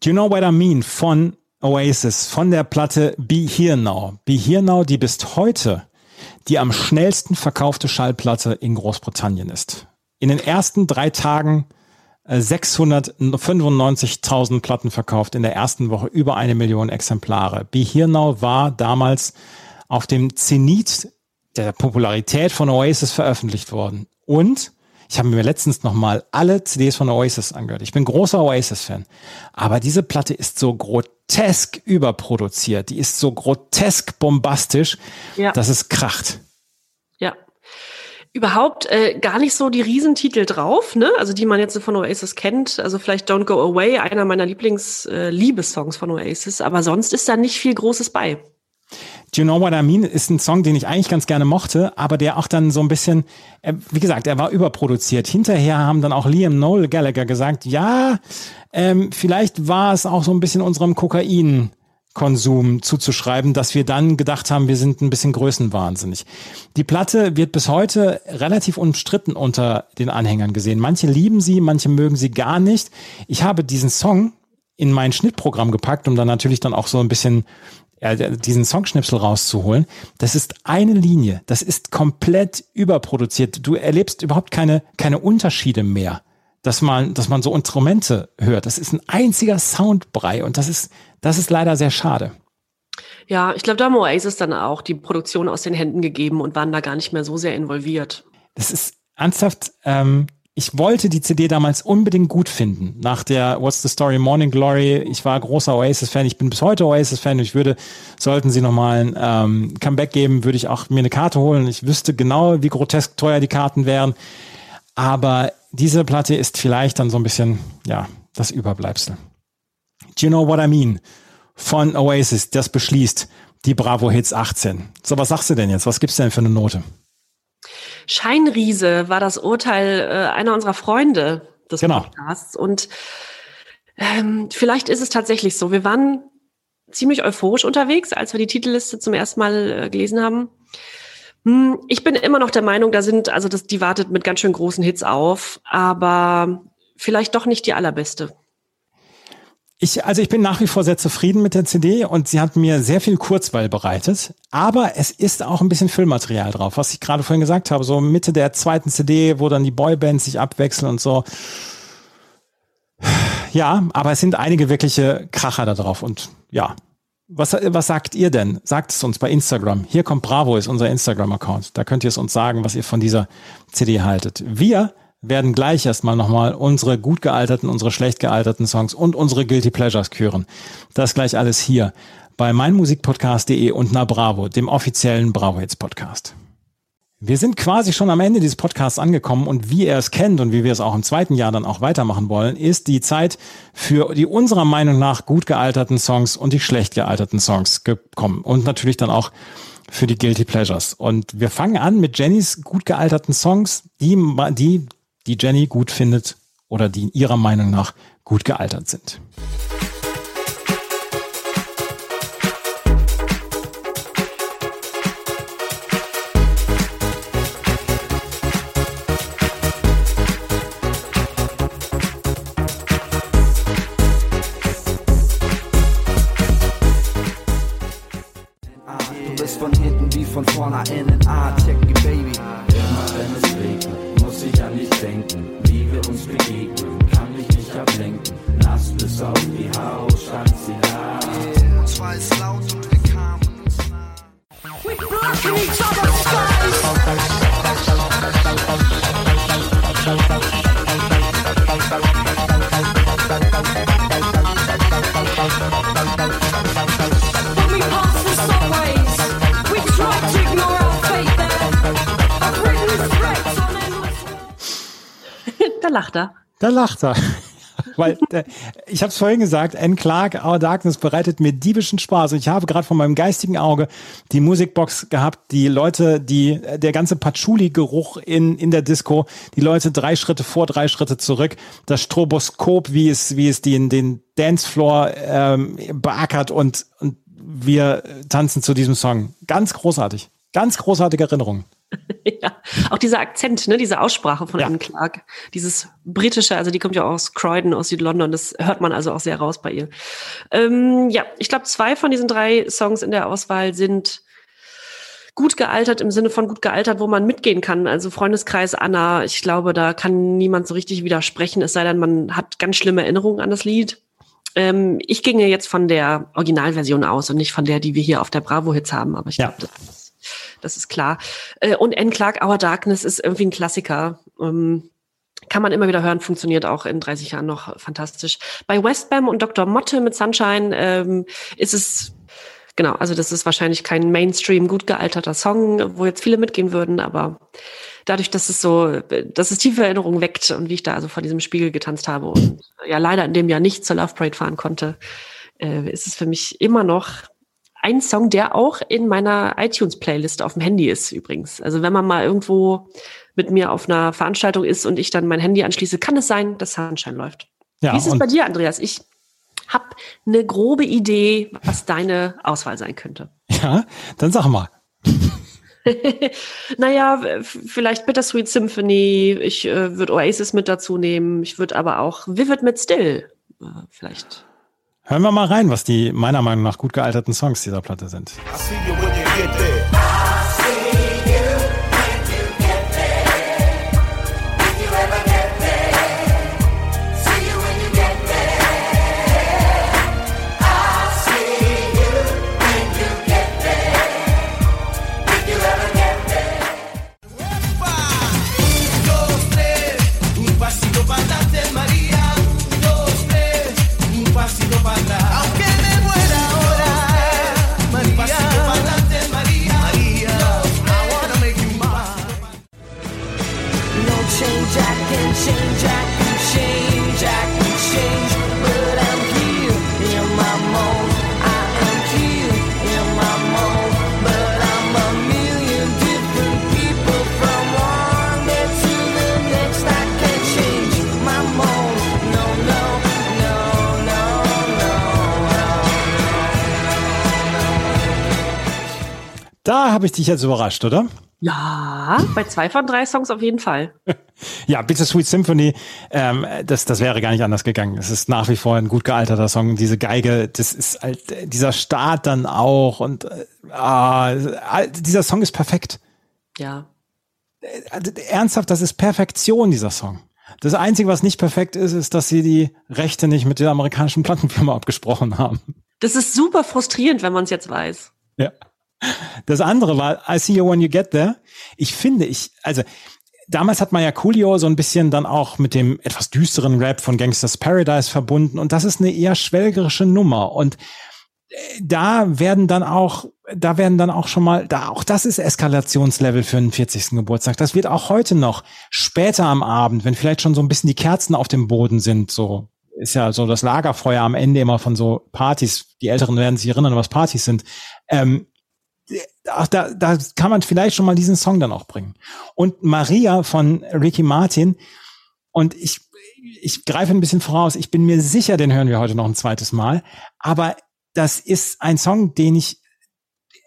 [SPEAKER 3] Do you know what I mean von Oasis, von der Platte Be Here Now. Be Here Now, die bis heute die am schnellsten verkaufte Schallplatte in Großbritannien ist. In den ersten drei Tagen 695.000 äh, Platten verkauft, in der ersten Woche über eine Million Exemplare. Be Here Now war damals auf dem Zenit der Popularität von Oasis veröffentlicht worden. Und ich habe mir letztens nochmal alle CDs von Oasis angehört. Ich bin großer Oasis-Fan. Aber diese Platte ist so grotesk überproduziert. Die ist so grotesk bombastisch, ja. dass es kracht.
[SPEAKER 4] Ja. Überhaupt äh, gar nicht so die Riesentitel drauf, ne? Also die man jetzt von Oasis kennt. Also vielleicht Don't Go Away, einer meiner Lieblings-Liebessongs äh, von Oasis. Aber sonst ist da nicht viel Großes bei.
[SPEAKER 3] Do You Know What I Mean ist ein Song, den ich eigentlich ganz gerne mochte, aber der auch dann so ein bisschen, äh, wie gesagt, er war überproduziert. Hinterher haben dann auch Liam Noel Gallagher gesagt, ja, ähm, vielleicht war es auch so ein bisschen unserem Kokain Konsum zuzuschreiben, dass wir dann gedacht haben, wir sind ein bisschen größenwahnsinnig. Die Platte wird bis heute relativ umstritten unter den Anhängern gesehen. Manche lieben sie, manche mögen sie gar nicht. Ich habe diesen Song in mein Schnittprogramm gepackt, um dann natürlich dann auch so ein bisschen ja, diesen Songschnipsel rauszuholen. Das ist eine Linie. Das ist komplett überproduziert. Du erlebst überhaupt keine, keine Unterschiede mehr, dass man, dass man so Instrumente hört. Das ist ein einziger Soundbrei und das ist, das ist leider sehr schade.
[SPEAKER 4] Ja, ich glaube, da haben Oasis dann auch die Produktion aus den Händen gegeben und waren da gar nicht mehr so sehr involviert.
[SPEAKER 3] Das ist ernsthaft, ähm, ich wollte die CD damals unbedingt gut finden. Nach der What's the Story Morning Glory. Ich war großer Oasis-Fan. Ich bin bis heute Oasis-Fan. Ich würde, sollten sie nochmal ein ähm, Comeback geben, würde ich auch mir eine Karte holen. Ich wüsste genau, wie grotesk teuer die Karten wären. Aber diese Platte ist vielleicht dann so ein bisschen, ja, das Überbleibsel. Do you know what I mean? Von Oasis, das beschließt die Bravo Hits 18. So, was sagst du denn jetzt? Was gibt's denn für eine Note?
[SPEAKER 4] Scheinriese war das Urteil äh, einer unserer Freunde des
[SPEAKER 3] genau.
[SPEAKER 4] Podcasts. Und ähm, vielleicht ist es tatsächlich so. Wir waren ziemlich euphorisch unterwegs, als wir die Titelliste zum ersten Mal äh, gelesen haben. Hm, ich bin immer noch der Meinung, da sind, also das, die wartet mit ganz schön großen Hits auf, aber vielleicht doch nicht die allerbeste.
[SPEAKER 3] Ich, also ich bin nach wie vor sehr zufrieden mit der CD und sie hat mir sehr viel Kurzweil bereitet. Aber es ist auch ein bisschen Füllmaterial drauf, was ich gerade vorhin gesagt habe. So Mitte der zweiten CD, wo dann die Boybands sich abwechseln und so. Ja, aber es sind einige wirkliche Kracher da drauf und ja. Was, was sagt ihr denn? Sagt es uns bei Instagram. Hier kommt Bravo, ist unser Instagram-Account. Da könnt ihr es uns sagen, was ihr von dieser CD haltet. Wir werden gleich erstmal nochmal unsere gut gealterten, unsere schlecht gealterten Songs und unsere Guilty Pleasures küren. Das gleich alles hier bei meinmusikpodcast.de und na Bravo, dem offiziellen Bravo Hits Podcast. Wir sind quasi schon am Ende dieses Podcasts angekommen und wie ihr es kennt und wie wir es auch im zweiten Jahr dann auch weitermachen wollen, ist die Zeit für die unserer Meinung nach gut gealterten Songs und die schlecht gealterten Songs gekommen und natürlich dann auch für die Guilty Pleasures. Und wir fangen an mit Jennys gut gealterten Songs, die, die die Jenny gut findet oder die ihrer Meinung nach gut gealtert sind.
[SPEAKER 5] Bist von hinten wie von vorne innen. Ah, check war es laut und wir kamen uns nah. We blocking each other's When we pass the subways, we try to ignore our fate there. I've written threats on
[SPEAKER 4] da lacht er.
[SPEAKER 3] Da lacht er. Weil der, ich habe es vorhin gesagt, N. Clark, Our Darkness bereitet mir diebischen Spaß. Und ich habe gerade von meinem geistigen Auge die Musikbox gehabt, die Leute, die der ganze Patchouli-Geruch in in der Disco, die Leute drei Schritte vor, drei Schritte zurück, das Stroboskop, wie es wie es den den Dancefloor ähm, beackert und und wir tanzen zu diesem Song. Ganz großartig, ganz großartige Erinnerungen.
[SPEAKER 4] ja, auch dieser Akzent, ne, diese Aussprache von ja. Anne Clark, dieses britische, also die kommt ja aus Croydon, aus Südlondon, das hört man also auch sehr raus bei ihr. Ähm, ja, ich glaube, zwei von diesen drei Songs in der Auswahl sind gut gealtert im Sinne von gut gealtert, wo man mitgehen kann. Also Freundeskreis Anna, ich glaube, da kann niemand so richtig widersprechen, es sei denn, man hat ganz schlimme Erinnerungen an das Lied. Ähm, ich ginge jetzt von der Originalversion aus und nicht von der, die wir hier auf der Bravo Hits haben, aber ich ja. glaube, das das ist klar. Äh, und N. Clark, Our Darkness ist irgendwie ein Klassiker. Ähm, kann man immer wieder hören, funktioniert auch in 30 Jahren noch fantastisch. Bei Westbam und Dr. Motte mit Sunshine ähm, ist es genau, also das ist wahrscheinlich kein Mainstream gut gealterter Song, wo jetzt viele mitgehen würden, aber dadurch, dass es so, dass es tiefe Erinnerungen weckt und wie ich da also vor diesem Spiegel getanzt habe und ja leider in dem Jahr nicht zur Love Parade fahren konnte, äh, ist es für mich immer noch ein Song, der auch in meiner iTunes-Playlist auf dem Handy ist übrigens. Also wenn man mal irgendwo mit mir auf einer Veranstaltung ist und ich dann mein Handy anschließe, kann es sein, dass Sunshine läuft. Ja, Wie ist es bei dir, Andreas? Ich habe eine grobe Idee, was deine Auswahl sein könnte.
[SPEAKER 3] Ja, dann sag mal.
[SPEAKER 4] naja, vielleicht Bittersweet Symphony. Ich äh, würde Oasis mit dazu nehmen. Ich würde aber auch Vivid mit Still äh, vielleicht.
[SPEAKER 3] Hören wir mal rein, was die meiner Meinung nach gut gealterten Songs dieser Platte sind. Da habe ich dich jetzt überrascht, oder?
[SPEAKER 4] Ja, bei zwei von drei Songs auf jeden Fall.
[SPEAKER 3] ja, Bittersweet Symphony, ähm, das, das wäre gar nicht anders gegangen. Es ist nach wie vor ein gut gealterter Song. Diese Geige, das ist halt, dieser Start dann auch und äh, ah, dieser Song ist perfekt.
[SPEAKER 4] Ja.
[SPEAKER 3] Also, ernsthaft, das ist Perfektion, dieser Song. Das Einzige, was nicht perfekt ist, ist, dass sie die Rechte nicht mit der amerikanischen Plattenfirma abgesprochen haben.
[SPEAKER 4] Das ist super frustrierend, wenn man es jetzt weiß.
[SPEAKER 3] Ja. Das andere war I See You When You Get There. Ich finde, ich, also damals hat man ja Coolio so ein bisschen dann auch mit dem etwas düsteren Rap von Gangsters Paradise verbunden und das ist eine eher schwelgerische Nummer und äh, da werden dann auch, da werden dann auch schon mal, da auch das ist Eskalationslevel für den 40. Geburtstag. Das wird auch heute noch später am Abend, wenn vielleicht schon so ein bisschen die Kerzen auf dem Boden sind, so ist ja so das Lagerfeuer am Ende immer von so Partys. Die Älteren werden sich erinnern, was Partys sind. Ähm, ach, da, da kann man vielleicht schon mal diesen Song dann auch bringen. Und Maria von Ricky Martin, und ich, ich greife ein bisschen voraus, ich bin mir sicher, den hören wir heute noch ein zweites Mal, aber das ist ein Song, den ich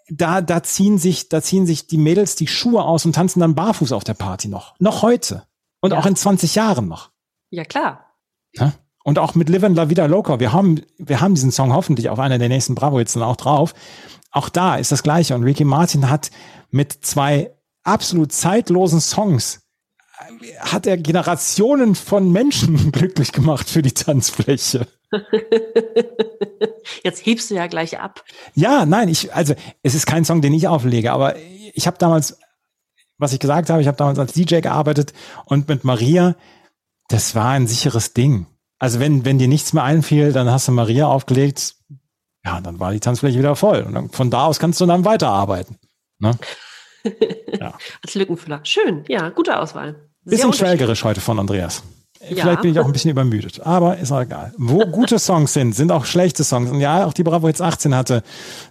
[SPEAKER 3] da, da ziehen sich, da ziehen sich die Mädels die Schuhe aus und tanzen dann barfuß auf der Party noch. Noch heute. Und ja. auch in 20 Jahren noch.
[SPEAKER 4] Ja, klar.
[SPEAKER 3] Ja? Und auch mit Live and La Vida Loca. Wir haben, wir haben diesen Song hoffentlich auf einer der nächsten Bravo jetzt dann auch drauf. Auch da ist das Gleiche. Und Ricky Martin hat mit zwei absolut zeitlosen Songs hat er Generationen von Menschen glücklich gemacht für die Tanzfläche.
[SPEAKER 4] Jetzt hebst du ja gleich ab.
[SPEAKER 3] Ja, nein, ich, also es ist kein Song, den ich auflege, aber ich habe damals, was ich gesagt habe, ich habe damals als DJ gearbeitet und mit Maria, das war ein sicheres Ding. Also wenn, wenn dir nichts mehr einfiel, dann hast du Maria aufgelegt, ja, dann war die Tanzfläche wieder voll. Und dann, von da aus kannst du dann weiterarbeiten. Ne?
[SPEAKER 4] ja. Als Lückenfüller. Schön, ja, gute Auswahl.
[SPEAKER 3] Sehr bisschen schwelgerisch heute von Andreas. Ja. Vielleicht bin ich auch ein bisschen übermüdet, aber ist auch egal. Wo gute Songs sind, sind auch schlechte Songs. Und ja, auch die Bravo jetzt 18 hatte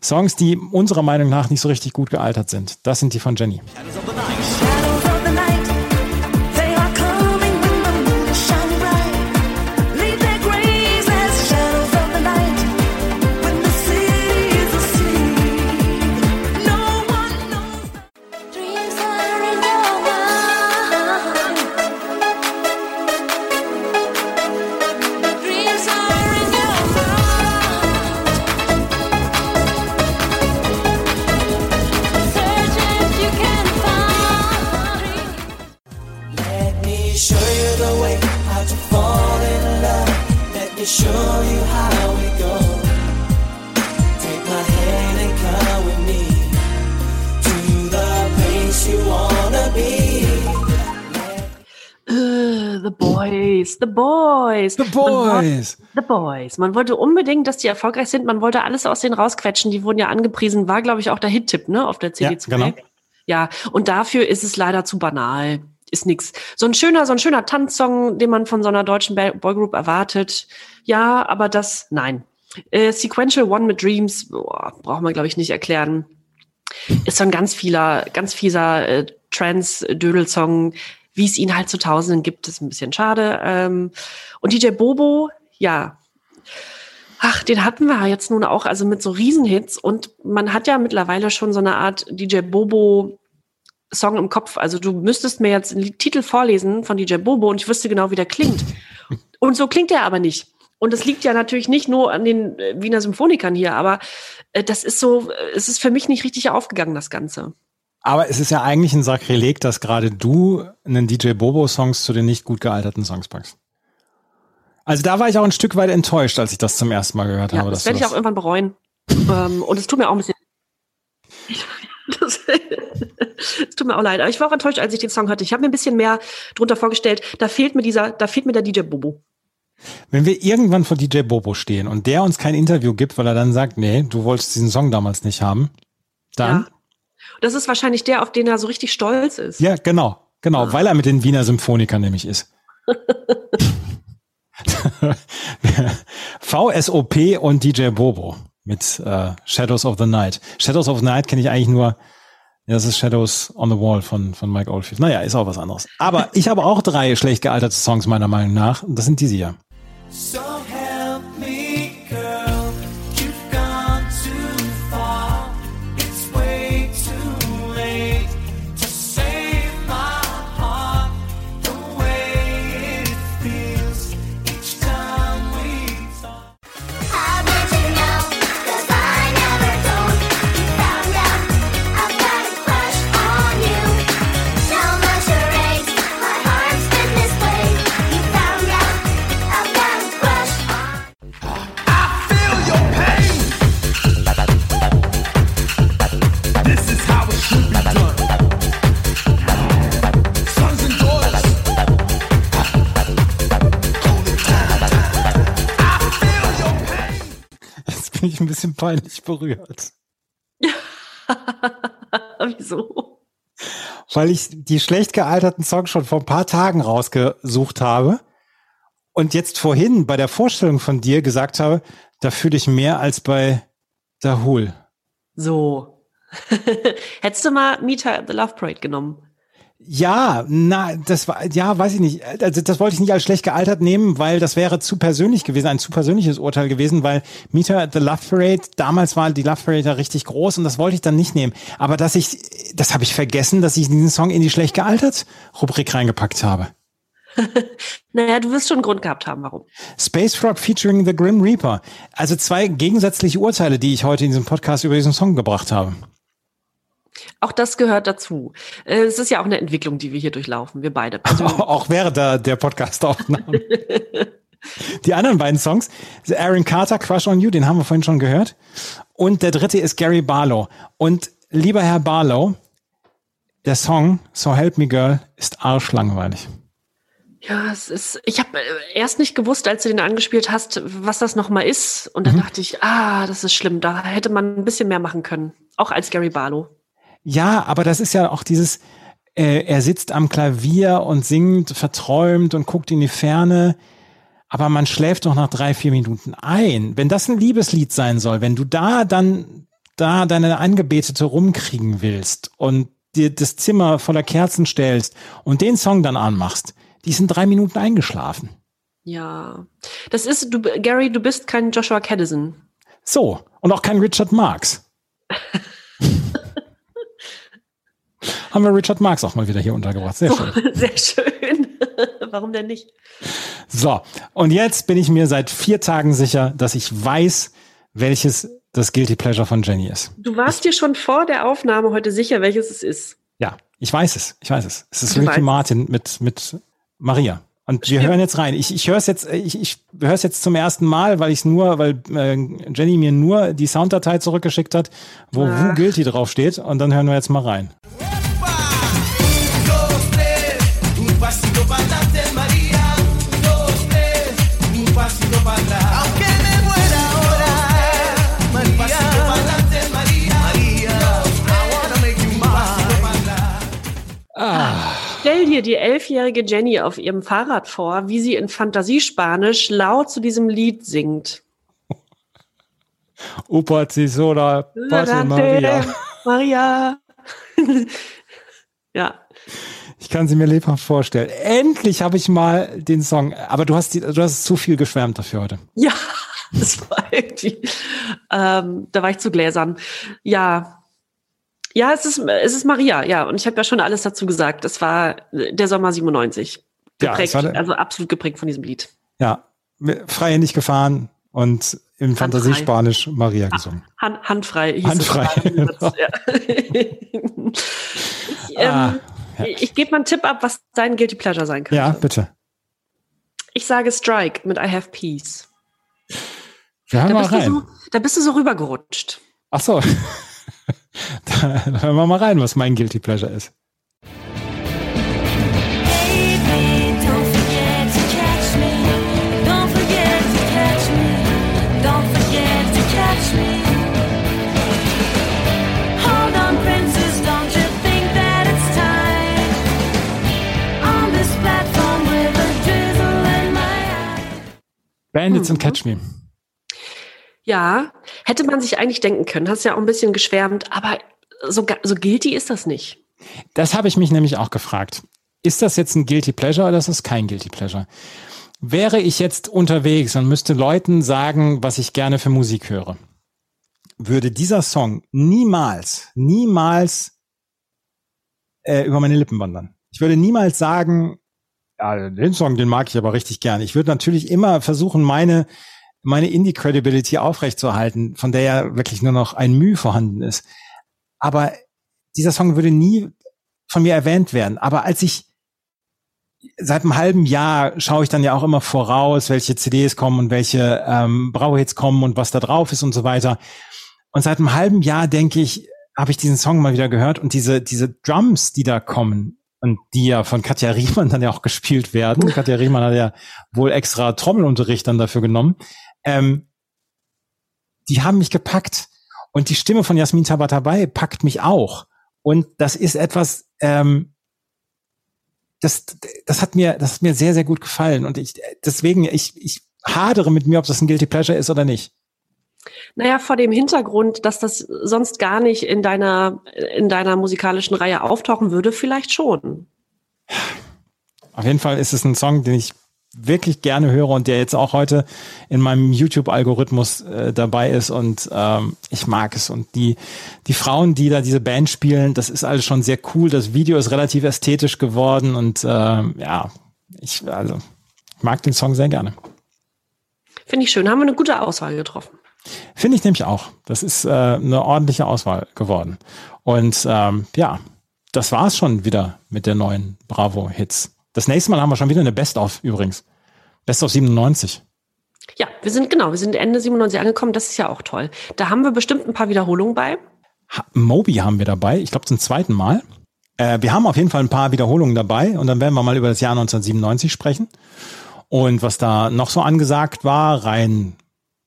[SPEAKER 3] Songs, die unserer Meinung nach nicht so richtig gut gealtert sind. Das sind die von Jenny.
[SPEAKER 4] The Boys.
[SPEAKER 3] The Boys.
[SPEAKER 4] Man, the Boys. Man wollte unbedingt, dass die erfolgreich sind. Man wollte alles aus denen rausquetschen. Die wurden ja angepriesen. War, glaube ich, auch der Hit-Tipp, ne, auf der CD2. Ja, genau. ja, und dafür ist es leider zu banal. Ist nix. So ein schöner, so ein schöner Tanzsong, den man von so einer deutschen Boygroup erwartet. Ja, aber das, nein. Äh, Sequential One mit Dreams, boah, braucht man, glaube ich, nicht erklären. Ist so ein ganz vieler, ganz fieser äh, Trans-Dödel-Song wie es ihn halt zu Tausenden gibt, ist ein bisschen schade. Ähm, und DJ Bobo, ja, Ach, den hatten wir jetzt nun auch, also mit so Riesenhits. Und man hat ja mittlerweile schon so eine Art DJ Bobo Song im Kopf. Also du müsstest mir jetzt einen Titel vorlesen von DJ Bobo und ich wüsste genau, wie der klingt. Und so klingt er aber nicht. Und das liegt ja natürlich nicht nur an den äh, Wiener Symphonikern hier, aber äh, das ist so, äh, es ist für mich nicht richtig aufgegangen, das Ganze.
[SPEAKER 3] Aber es ist ja eigentlich ein Sakrileg, dass gerade du einen DJ Bobo-Songs zu den nicht gut gealterten Songs packst. Also da war ich auch ein Stück weit enttäuscht, als ich das zum ersten Mal gehört
[SPEAKER 4] ja,
[SPEAKER 3] habe.
[SPEAKER 4] Das werde ich auch irgendwann bereuen. ähm, und es tut mir auch ein bisschen. Das, es tut mir auch leid. Aber ich war auch enttäuscht, als ich den Song hatte. Ich habe mir ein bisschen mehr drunter vorgestellt. Da fehlt mir dieser, da fehlt mir der DJ Bobo.
[SPEAKER 3] Wenn wir irgendwann vor DJ Bobo stehen und der uns kein Interview gibt, weil er dann sagt, nee, du wolltest diesen Song damals nicht haben, dann. Ja.
[SPEAKER 4] Das ist wahrscheinlich der, auf den er so richtig stolz ist.
[SPEAKER 3] Ja, genau, genau, ah. weil er mit den Wiener Symphonikern nämlich ist. VSOP und DJ Bobo mit äh, Shadows of the Night. Shadows of the Night kenne ich eigentlich nur, ja, das ist Shadows on the Wall von, von Mike Oldfield. Naja, ist auch was anderes. Aber ich habe auch drei schlecht gealterte Songs meiner Meinung nach. Das sind diese hier. So bin ich ein bisschen peinlich berührt.
[SPEAKER 4] Wieso?
[SPEAKER 3] Weil ich die schlecht gealterten Songs schon vor ein paar Tagen rausgesucht habe und jetzt vorhin bei der Vorstellung von dir gesagt habe, da fühle ich mehr als bei Dahul.
[SPEAKER 4] So. Hättest du mal Meter the Love Parade genommen?
[SPEAKER 3] Ja, na, das war, ja, weiß ich nicht. Also das wollte ich nicht als schlecht gealtert nehmen, weil das wäre zu persönlich gewesen, ein zu persönliches Urteil gewesen, weil Meter at the Love Parade, damals war die Love Parade ja richtig groß und das wollte ich dann nicht nehmen. Aber dass ich, das habe ich vergessen, dass ich diesen Song in die schlecht gealtert Rubrik reingepackt habe.
[SPEAKER 4] naja, du wirst schon einen Grund gehabt haben, warum.
[SPEAKER 3] Space Rock featuring The Grim Reaper. Also zwei gegensätzliche Urteile, die ich heute in diesem Podcast über diesen Song gebracht habe.
[SPEAKER 4] Auch das gehört dazu. Äh, es ist ja auch eine Entwicklung, die wir hier durchlaufen, wir beide.
[SPEAKER 3] Persönlich. Auch während der, der Podcast-Aufnahmen. die anderen beiden Songs, Aaron Carter, Crush on You, den haben wir vorhin schon gehört. Und der dritte ist Gary Barlow. Und lieber Herr Barlow, der Song So Help Me Girl ist arschlangweilig.
[SPEAKER 4] Ja, es ist, ich habe äh, erst nicht gewusst, als du den angespielt hast, was das nochmal ist. Und dann mhm. dachte ich, ah, das ist schlimm. Da hätte man ein bisschen mehr machen können. Auch als Gary Barlow.
[SPEAKER 3] Ja, aber das ist ja auch dieses, äh, er sitzt am Klavier und singt verträumt und guckt in die Ferne. Aber man schläft doch nach drei, vier Minuten ein. Wenn das ein Liebeslied sein soll, wenn du da dann da deine Angebetete rumkriegen willst und dir das Zimmer voller Kerzen stellst und den Song dann anmachst, die sind drei Minuten eingeschlafen.
[SPEAKER 4] Ja, das ist, du, Gary, du bist kein Joshua Caddison.
[SPEAKER 3] So, und auch kein Richard Marx. haben wir Richard Marx auch mal wieder hier untergebracht. Sehr schön.
[SPEAKER 4] Oh, sehr schön. Warum denn nicht?
[SPEAKER 3] So, und jetzt bin ich mir seit vier Tagen sicher, dass ich weiß, welches das Guilty Pleasure von Jenny ist.
[SPEAKER 4] Du warst dir schon vor der Aufnahme heute sicher, welches es ist.
[SPEAKER 3] Ja, ich weiß es. Ich weiß es. Es ist Ricky Martin mit, mit Maria. Und wir hören jetzt rein. Ich, ich höre es jetzt, ich, ich höre es jetzt zum ersten Mal, weil ich nur, weil äh, Jenny mir nur die Sounddatei zurückgeschickt hat, wo Ach. Who Guilty draufsteht. Und dann hören wir jetzt mal rein.
[SPEAKER 4] Ah. Stell dir die elfjährige Jenny auf ihrem Fahrrad vor, wie sie in Fantasiespanisch laut zu diesem Lied singt.
[SPEAKER 3] Opa Cisora, Maria.
[SPEAKER 4] Maria. ja.
[SPEAKER 3] Ich kann sie mir lebhaft vorstellen. Endlich habe ich mal den Song, aber du hast, die, du hast zu viel geschwärmt dafür heute.
[SPEAKER 4] Ja, Das war irgendwie, ähm, da war ich zu gläsern. Ja. Ja, es ist, es ist Maria, ja. Und ich habe ja schon alles dazu gesagt. Es war der Sommer 97. Geprägt, ja, also absolut geprägt von diesem Lied.
[SPEAKER 3] Ja, freihändig gefahren und in Fantasiespanisch Maria gesungen.
[SPEAKER 4] Hand, handfrei.
[SPEAKER 3] Hieß handfrei. Genau.
[SPEAKER 4] ich, ähm, ah, ich gebe mal einen Tipp ab, was dein Guilty Pleasure sein könnte.
[SPEAKER 3] Ja, bitte.
[SPEAKER 4] Ich sage Strike mit I Have Peace.
[SPEAKER 3] Wir da, bist rein.
[SPEAKER 4] So, da bist du so rübergerutscht.
[SPEAKER 3] Ach so. da hören wir mal rein, was mein Guilty Pleasure ist. Bandits mhm. and Catch Me.
[SPEAKER 4] Ja, hätte man sich eigentlich denken können. Hast ja auch ein bisschen geschwärmt, aber so, so guilty ist das nicht.
[SPEAKER 3] Das habe ich mich nämlich auch gefragt. Ist das jetzt ein Guilty Pleasure oder ist das kein Guilty Pleasure? Wäre ich jetzt unterwegs und müsste Leuten sagen, was ich gerne für Musik höre, würde dieser Song niemals, niemals äh, über meine Lippen wandern. Ich würde niemals sagen, ja, den Song, den mag ich aber richtig gerne. Ich würde natürlich immer versuchen, meine, meine Indie-Credibility aufrechtzuerhalten, von der ja wirklich nur noch ein Mühe vorhanden ist. Aber dieser Song würde nie von mir erwähnt werden. Aber als ich seit einem halben Jahr schaue ich dann ja auch immer voraus, welche CDs kommen und welche ähm, Brauhits kommen und was da drauf ist und so weiter. Und seit einem halben Jahr denke ich, habe ich diesen Song mal wieder gehört und diese, diese Drums, die da kommen, und die ja von Katja Riemann dann ja auch gespielt werden. Katja Riemann hat ja wohl extra Trommelunterricht dann dafür genommen. Ähm, die haben mich gepackt. Und die Stimme von Jasmin Tabatabai packt mich auch. Und das ist etwas, ähm, das, das hat mir, das hat mir sehr, sehr gut gefallen. Und ich, deswegen, ich, ich hadere mit mir, ob das ein Guilty Pleasure ist oder nicht.
[SPEAKER 4] Naja, vor dem Hintergrund, dass das sonst gar nicht in deiner, in deiner musikalischen Reihe auftauchen würde, vielleicht schon.
[SPEAKER 3] Auf jeden Fall ist es ein Song, den ich wirklich gerne höre und der jetzt auch heute in meinem YouTube-Algorithmus äh, dabei ist und ähm, ich mag es. Und die, die Frauen, die da diese Band spielen, das ist alles schon sehr cool. Das Video ist relativ ästhetisch geworden und äh, ja, ich, also, ich mag den Song sehr gerne.
[SPEAKER 4] Finde ich schön. Haben wir eine gute Auswahl getroffen.
[SPEAKER 3] Finde ich nämlich auch. Das ist äh, eine ordentliche Auswahl geworden. Und ähm, ja, das war es schon wieder mit der neuen Bravo-Hits. Das nächste Mal haben wir schon wieder eine Best-of übrigens. Best-of 97.
[SPEAKER 4] Ja, wir sind genau, wir sind Ende 97 angekommen. Das ist ja auch toll. Da haben wir bestimmt ein paar Wiederholungen bei.
[SPEAKER 3] Ha Moby haben wir dabei. Ich glaube zum zweiten Mal. Äh, wir haben auf jeden Fall ein paar Wiederholungen dabei und dann werden wir mal über das Jahr 1997 sprechen. Und was da noch so angesagt war, rein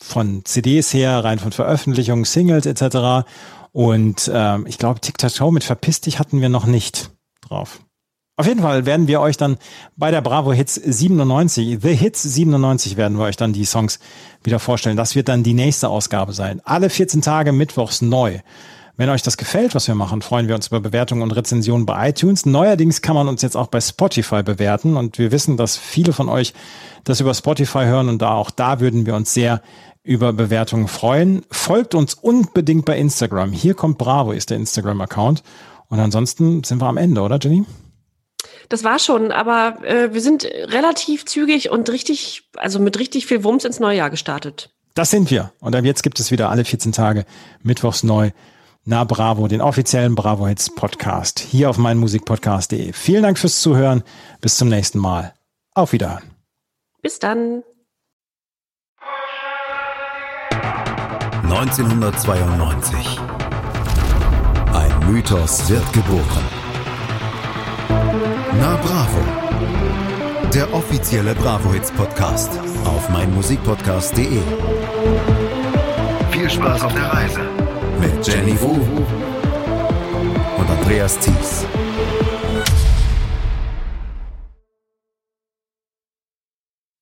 [SPEAKER 3] von CDs her, rein von Veröffentlichungen, Singles etc. Und ähm, ich glaube, Tic-Tac-Toe mit Verpiss dich hatten wir noch nicht drauf. Auf jeden Fall werden wir euch dann bei der Bravo Hits 97, The Hits 97 werden wir euch dann die Songs wieder vorstellen. Das wird dann die nächste Ausgabe sein. Alle 14 Tage mittwochs neu. Wenn euch das gefällt, was wir machen, freuen wir uns über Bewertungen und Rezensionen bei iTunes. Neuerdings kann man uns jetzt auch bei Spotify bewerten und wir wissen, dass viele von euch das über Spotify hören und da auch da würden wir uns sehr über Bewertungen freuen. Folgt uns unbedingt bei Instagram. Hier kommt Bravo, ist der Instagram-Account. Und ansonsten sind wir am Ende, oder Jenny?
[SPEAKER 4] Das war schon, aber äh, wir sind relativ zügig und richtig, also mit richtig viel Wumms ins neue Jahr gestartet.
[SPEAKER 3] Das sind wir. Und ab jetzt gibt es wieder alle 14 Tage mittwochs neu. Na Bravo, den offiziellen Bravo Hits Podcast hier auf meinmusikpodcast.de. Vielen Dank fürs Zuhören. Bis zum nächsten Mal. Auf Wiederhören.
[SPEAKER 4] Bis dann.
[SPEAKER 6] 1992. Ein Mythos wird geboren. Na Bravo. Der offizielle Bravo Hits Podcast auf meinmusikpodcast.de. Viel Spaß auf der Reise mit Jenny Wu und Andreas Thies.